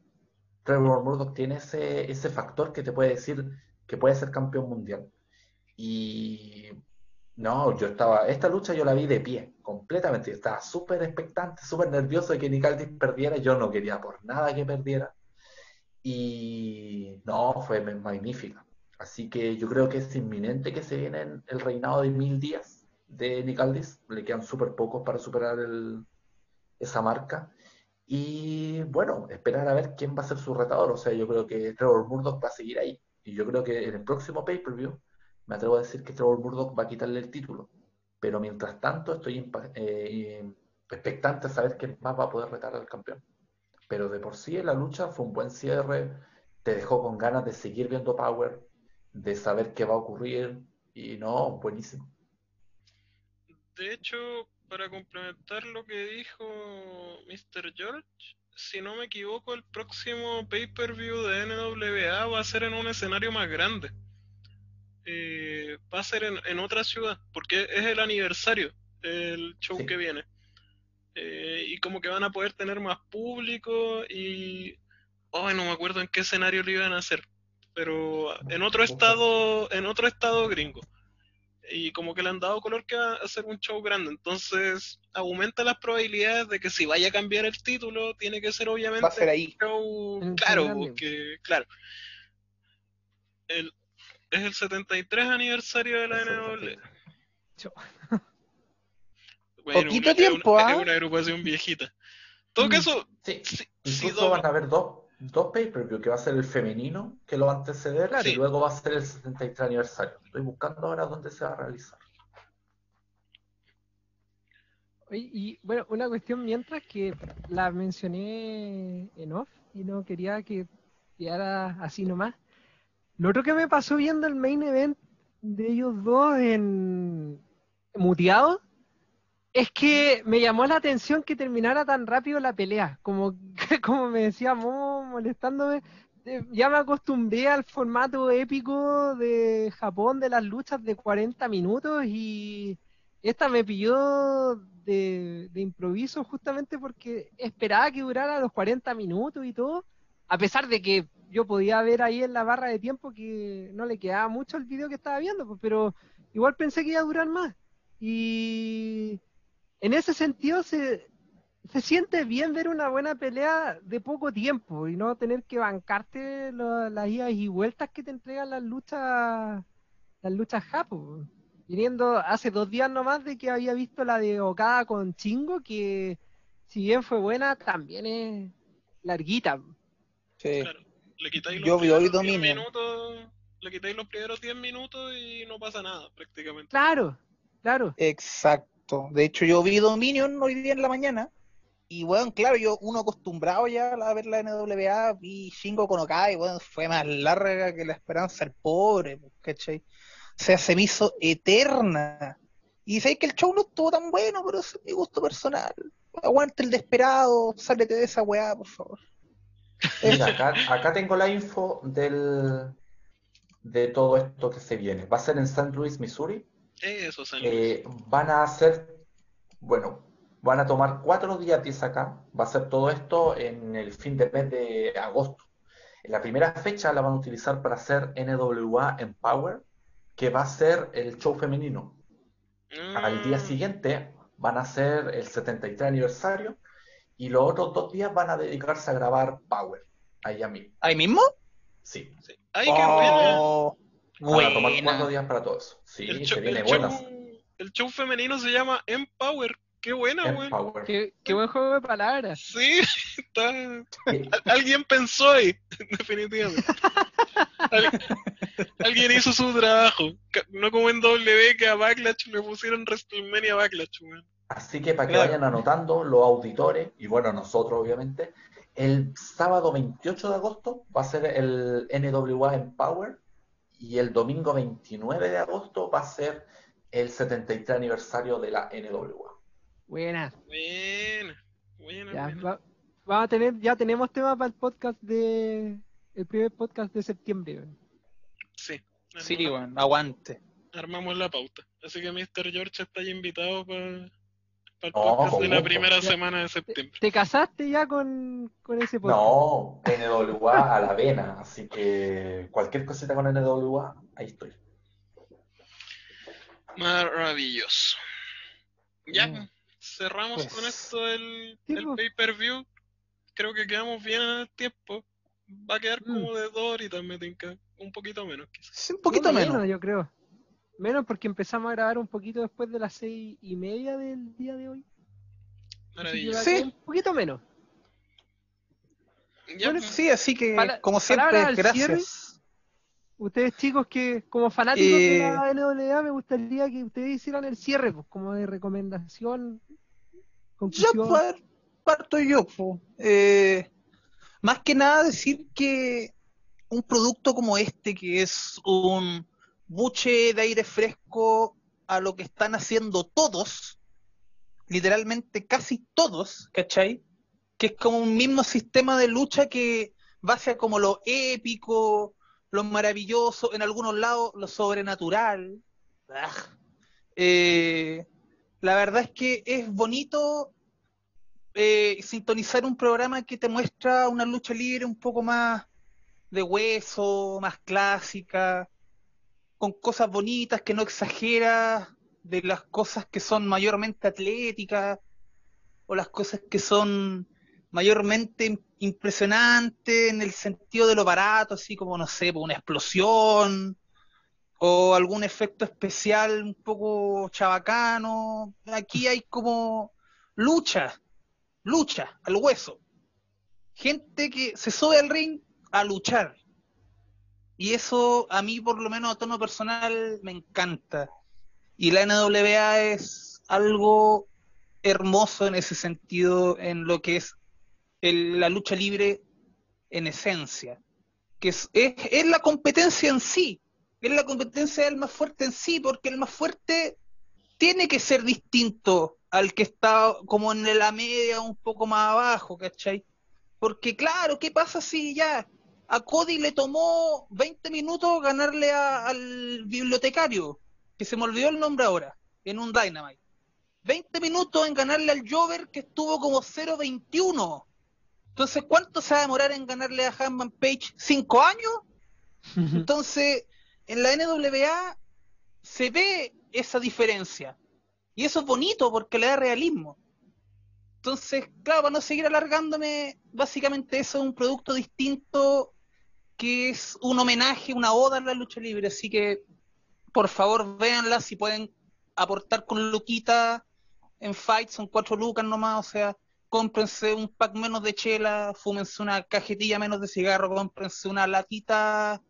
Trevor Murdoch tiene ese, ese factor que te puede decir que puede ser campeón mundial. Y no, yo estaba, esta lucha yo la vi de pie, completamente. Estaba súper expectante, súper nervioso de que Nick Aldis perdiera. Yo no quería por nada que perdiera. Y no, fue magnífica. Así que yo creo que es inminente que se viene el reinado de mil días de Nick Aldis. Le quedan súper pocos para superar el- esa marca. Y bueno, esperar a ver quién va a ser su retador. O sea, yo creo que Trevor Murdoch va a seguir ahí. Y yo creo que en el próximo pay-per-view me atrevo a decir que Trevor Murdoch va a quitarle el título. Pero mientras tanto estoy eh, expectante a saber quién más va a poder retar al campeón. Pero de por sí la lucha fue un buen cierre, te dejó con ganas de seguir viendo Power, de saber qué va a ocurrir, y no, buenísimo. De hecho, para complementar lo que dijo Mr. George, si no me equivoco, el próximo pay-per-view de NWA va a ser en un escenario más grande. Eh, va a ser en, en otra ciudad, porque es el aniversario, el show Sí. que viene. Eh, y como que van a poder tener más público y... Ay, no me acuerdo en qué escenario lo iban a hacer, pero en otro estado, en otro estado gringo. Y como que le han dado color que va a ser un show grande, entonces aumenta las probabilidades de que si vaya a cambiar el título, tiene que ser obviamente Va a ser ahí. un show, En claro, porque, claro, el, es el 73 aniversario de la NW. 73. Cho. Bueno, Poquito una- tiempo, es una, ¿ah? es una agrupación viejita. En todo Mm. caso, Sí, si, incluso van a haber dos, dos pay-per-view, que va a ser el femenino, que lo va a anteceder, Claro. y luego va a ser el 73 aniversario. Estoy buscando ahora dónde se va a realizar. Oye, Y bueno, una cuestión mientras que la mencioné en off y no quería que quedara así nomás. Lo otro que me pasó viendo el main event de ellos dos en muteado es que me llamó la atención que terminara tan rápido la pelea. Como, como me decía Momo molestándome, eh, ya me acostumbré al formato épico de Japón de las luchas de 40 minutos y esta me pilló de, de improviso justamente porque esperaba que durara los 40 minutos y todo, a pesar de que yo podía ver ahí en la barra de tiempo que no le quedaba mucho el video que estaba viendo, pues, pero igual pensé que iba a durar más. Y en ese sentido se, se siente bien ver una buena pelea de poco tiempo y no tener que bancarte lo- las idas y vueltas que te entregan las luchas las luchas Japo. Viniendo hace dos días nomás de que había visto la de Okada con Chingo, que si bien fue buena, también es larguita. Sí. Claro. Le quitáis los Yo vi hoy primeros 10 Dominion. minutos, le quitáis los primeros 10 minutos y no pasa nada, prácticamente. Claro, claro. Exacto. De hecho, yo vi Dominion hoy día en la mañana. Y bueno, claro, yo, uno acostumbrado ya a ver la NWA, vi Shingo con Okada y bueno, fue más larga que la esperanza del pobre, pues, ¿cachai? O sea, se me hizo eterna. Y sabéis que el show no estuvo tan bueno, pero es mi gusto personal. Aguante el desesperado, sálete de esa weá, por favor. Mira, acá, acá tengo la info del, de todo esto que se viene. Va a ser en St. Louis, Missouri. Eso, San Eh, van a hacer, bueno, van a tomar cuatro días 10 acá. Va a ser todo esto en el fin de mes de agosto. En la primera fecha la van a utilizar para hacer NWA Empower, que va a ser el show femenino. Al día Ah, siguiente van a hacer el 73 aniversario y los otros dos días van a dedicarse a grabar Power, allá mismo. ¿Ahí mismo? Sí, sí. Ay, qué buena. Oh, van a tomar buena. cuatro días para todo eso. Sí, El se show, viene el, buenas. show, el show femenino se llama Empower. Qué buena, weón. Empower. Qué, qué buen juego de palabras. Sí, está. Al- Alguien pensó ahí, definitivamente. Al- alguien hizo su trabajo. No como en W que a Backlash le pusieron WrestleMania Backlash, weón. Así que para que Claro. vayan anotando los auditores, y bueno, nosotros obviamente, el sábado 28 de agosto va a ser el NWA Empower y el domingo 29 de agosto va a ser el 73 aniversario de la NWA. Buena. Buena, buena, Ya, buena. va- vamos a tener, ya tenemos tema para el podcast de el primer podcast de septiembre. Sí. Sí, bueno, aguante. Armamos la pauta. Así que Mr. George está ya invitado para el No, podcast de la gusto. primera semana de ¿Te, septiembre. te casaste ya con, con ese podcast? No, NWA a la vena, así que cualquier cosita con NWA, ahí estoy. Maravilloso. Ya, Mm. cerramos Pues, con esto el, sí, el pues. pay-per-view. Creo que quedamos bien en el tiempo. Va a quedar Mm. como de dos horitas, me tinca. Un poquito menos, quizás. Sí, un poquito No, menos. yo creo. Menos porque empezamos a grabar un poquito después de las seis y media del día de hoy. Así que Maravilloso. va a Sí. Un poquito menos. Ya, Bueno, pues, Sí, así que, como siempre, gracias. Ustedes chicos que como fanáticos de Eh, la NWA me gustaría que ustedes hicieran el cierre, pues, como de recomendación, conclusión. pues, a ver, parto yo. Eh, más que nada decir que un producto como este, que es un buche de aire fresco a lo que están haciendo todos, literalmente casi todos, ¿cachai? Que es como un mismo sistema de lucha que va hacia como lo épico, lo maravilloso, en algunos lados lo sobrenatural. Ah. Eh, la verdad es que es bonito eh, sintonizar un programa que te muestra una lucha libre un poco más de hueso, más clásica, con cosas bonitas que no exagera de las cosas que son mayormente atléticas o las cosas que son mayormente impresionantes en el sentido de lo barato, así como, no sé, una explosión o algún efecto especial un poco chabacano. Aquí hay como lucha, lucha al hueso. Gente que se sube al ring a luchar. Y eso a mí, por lo menos a tono personal, me encanta. Y la NWA es algo hermoso en ese sentido, en lo que es la lucha libre en esencia. Que es, es, es la competencia en sí. Es la competencia del más fuerte en sí, porque el más fuerte tiene que ser distinto al que está como en la media, un poco más abajo, ¿cachai? Porque claro, ¿qué pasa si ya a Cody le tomó 20 minutos ganarle a- al bibliotecario, que se me olvidó el nombre ahora, en un Dynamite? 20 minutos en ganarle al Jover que estuvo como 0.21. Entonces, ¿cuánto se va a demorar en ganarle a Hanman Page? ¿Cinco años? Entonces, en la NWA se ve esa diferencia. Y eso es bonito porque le da realismo. Entonces, claro, para no seguir alargándome, básicamente eso es un producto distinto que es un homenaje, una oda a la lucha libre. Así que, por favor, véanla si pueden aportar con Luquita en Fight, son cuatro lucas nomás, o sea, cómprense un pack menos de chela, fúmense una cajetilla menos de cigarro, cómprense una latita,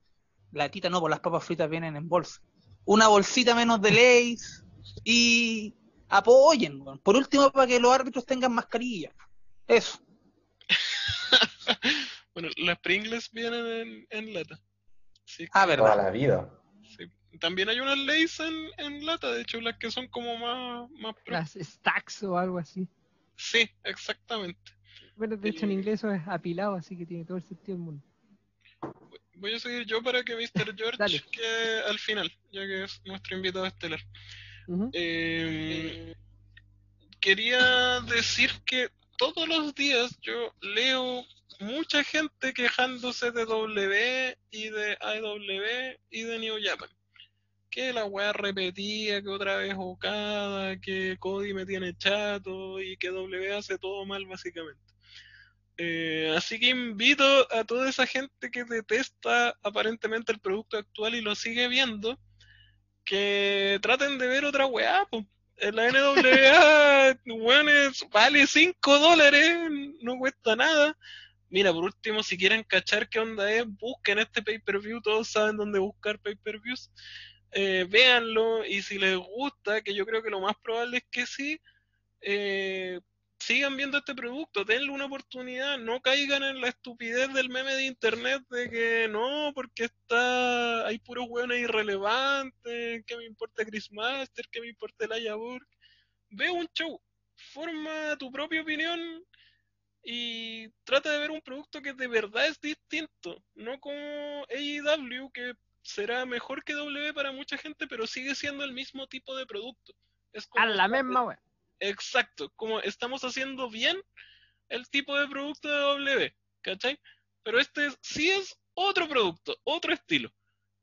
latita no, por las papas fritas vienen en bolsa, una bolsita menos de Lays y apoyen, por último para que los árbitros tengan mascarilla, eso. bueno, las Pringles vienen en, en lata. Sí, Ah, Toda verdad. la vida. sí. También hay unas Lays en, en lata, de hecho, las que son como más, más pro. Las stacks o algo así. Sí, exactamente. Bueno, de hecho en inglés eso es apilado, así que tiene todo el sentido del mundo. Voy a seguir yo para que Mr. George quede al final, ya que es nuestro invitado estelar. Eh, quería decir que todos los días yo leo mucha gente quejándose de W y de IW y de New Japan. Que la weá repetía, que otra vez Okada, que Cody me tiene chato y que W hace todo mal básicamente. Eh, así que invito a toda esa gente que detesta aparentemente el producto actual y lo sigue viendo, que traten de ver otra weá, po. En la NWA, weones, vale 5 dólares, no cuesta nada. Mira, por último, si quieren cachar qué onda es, busquen este pay-per-view, todos saben dónde buscar pay-per-views. Eh, véanlo y si les gusta, que yo creo que lo más probable es que sí, eh, sigan viendo este producto, denle una oportunidad, no caigan en la estupidez del meme de internet de que no, porque está, hay puros hueones irrelevantes, que me importa Chris Master, que me importa Elijah Burke. Ve un show, forma tu propia opinión y trata de ver un producto que de verdad es distinto, no como AEW que será mejor que W para mucha gente, pero sigue siendo el mismo tipo de producto. Es como A la misma wea. Exacto, como estamos haciendo bien el tipo de producto de W, ¿cachai? Pero este es- sí es otro producto, otro estilo.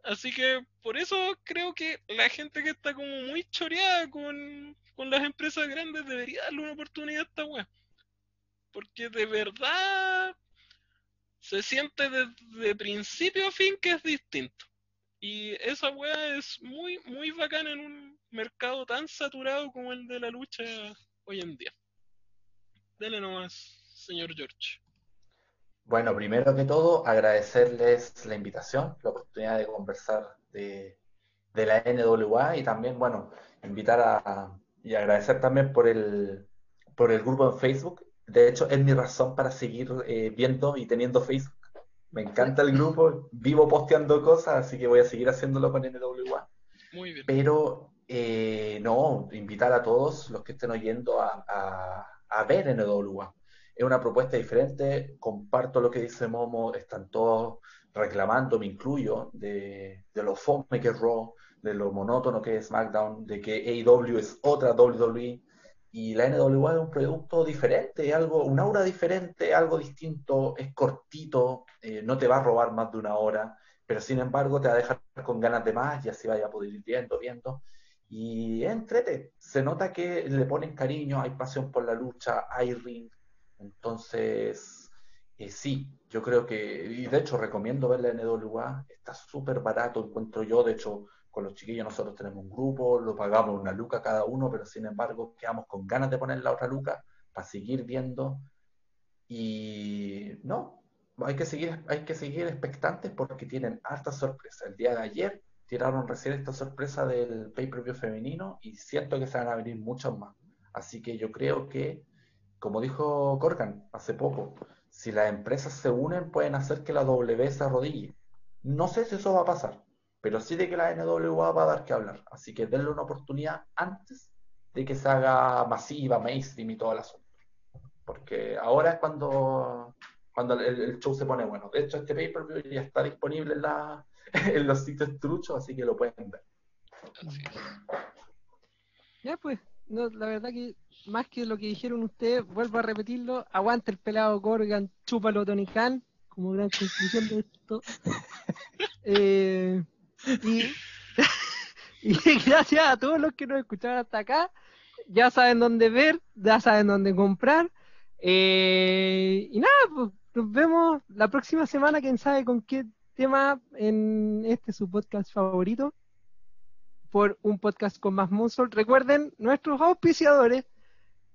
Así que por eso creo que la gente que está como muy choreada con, con las empresas grandes debería darle una oportunidad a esta wea. Porque de verdad se siente desde principio a fin que es distinto. Y esa wea es muy, muy bacana en un mercado tan saturado como el de la lucha hoy en día. Dele nomás, señor George. Bueno, primero que todo, agradecerles la invitación, la oportunidad de conversar de, de la NWA y también, bueno, invitar a, y agradecer también por el, por el grupo en Facebook. De hecho, es mi razón para seguir eh, viendo y teniendo Facebook. Me encanta el grupo, vivo posteando cosas, así que voy a seguir haciéndolo con NWA. Muy bien. Pero eh, no, invitar a todos los que estén oyendo a, a, a ver NWA. Es una propuesta diferente, comparto lo que dice Momo, están todos reclamando, me incluyo, de, de lo fome que es Raw, de lo monótono que es SmackDown, de que AEW es otra WWE, y la NWA es un producto diferente, algo, un aura diferente, algo distinto, es cortito, eh, no te va a robar más de una hora, pero sin embargo te va a dejar con ganas de más y así vaya a poder ir viendo, viendo. Y entrete, se nota que le ponen cariño, hay pasión por la lucha, hay ring. Entonces, eh, sí, yo creo que, y de hecho recomiendo ver la NWA, está súper barato, encuentro yo, de hecho, con los chiquillos nosotros tenemos un grupo, lo pagamos una luca cada uno, pero sin embargo quedamos con ganas de poner la otra luca para seguir viendo. Y no, hay que seguir, hay que seguir expectantes porque tienen harta sorpresa. El día de ayer tiraron recién esta sorpresa del pay-per-view femenino y siento que se van a venir muchos más. Así que yo creo que, como dijo Corgan hace poco, si las empresas se unen pueden hacer que la W se arrodille. No sé si eso va a pasar, pero sí de que la NWA va a dar que hablar. Así que denle una oportunidad antes de que se haga masiva, mainstream y todo el asunto. Porque ahora es cuando, cuando el, el show se pone bueno. De hecho, este pay-per-view ya está disponible en, la, en los sitios truchos, así que lo pueden ver. Así es. Ya pues, no, la verdad que más que lo que dijeron ustedes, vuelvo a repetirlo, aguanta el pelado Corgan, chúpalo Tony Khan, como gran conclusión de esto. Eh, y, y gracias a todos los que nos escucharon hasta acá, ya saben dónde ver, ya saben dónde comprar. Eh, y nada, pues nos vemos la próxima semana, quién sabe con qué tema en este su podcast favorito por un podcast con más Muscle. Recuerden nuestros auspiciadores,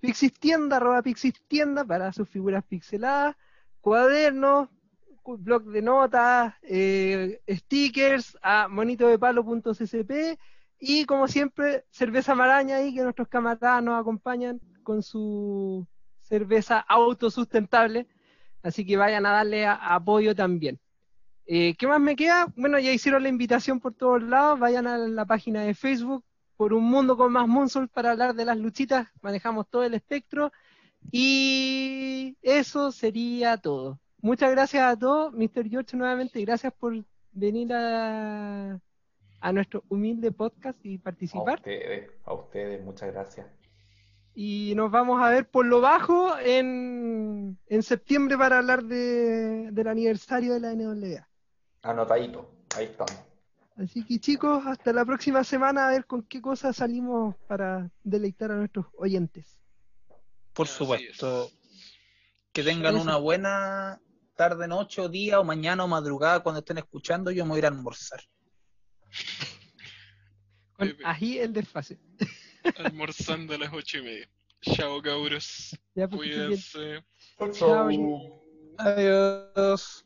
Pixistienda, arroba Pixistienda para sus figuras pixeladas, cuadernos, cu- blog de notas, eh, stickers a monitodepalo.ccp y como siempre, cerveza maraña ahí que nuestros camaradas nos acompañan con su cerveza autosustentable. Así que vayan a darle apoyo también. Eh, ¿Qué más me queda? Bueno, ya hicieron la invitación por todos lados. Vayan a la página de Facebook por un mundo con más Monsol para hablar de las luchitas. Manejamos todo el espectro. Y eso sería todo. Muchas gracias a todos, Mr. George, nuevamente. Gracias por venir a, a nuestro humilde podcast y A participar. ustedes, a ustedes, muchas gracias. Y nos vamos a ver por lo bajo en, en septiembre para hablar de, del aniversario de la NWA. Anotadito, ahí estamos. Así que chicos, hasta la próxima semana a ver con qué cosas salimos para deleitar a nuestros oyentes. Por supuesto. es. Que tengan una buena tarde, noche, o día, o mañana o madrugada cuando estén escuchando. Yo me voy a ir a almorzar. Con ají el desfase. Almorzando a las ocho y media. Chao, cabros. Ya, pues. Cuídense. Chao. Adiós.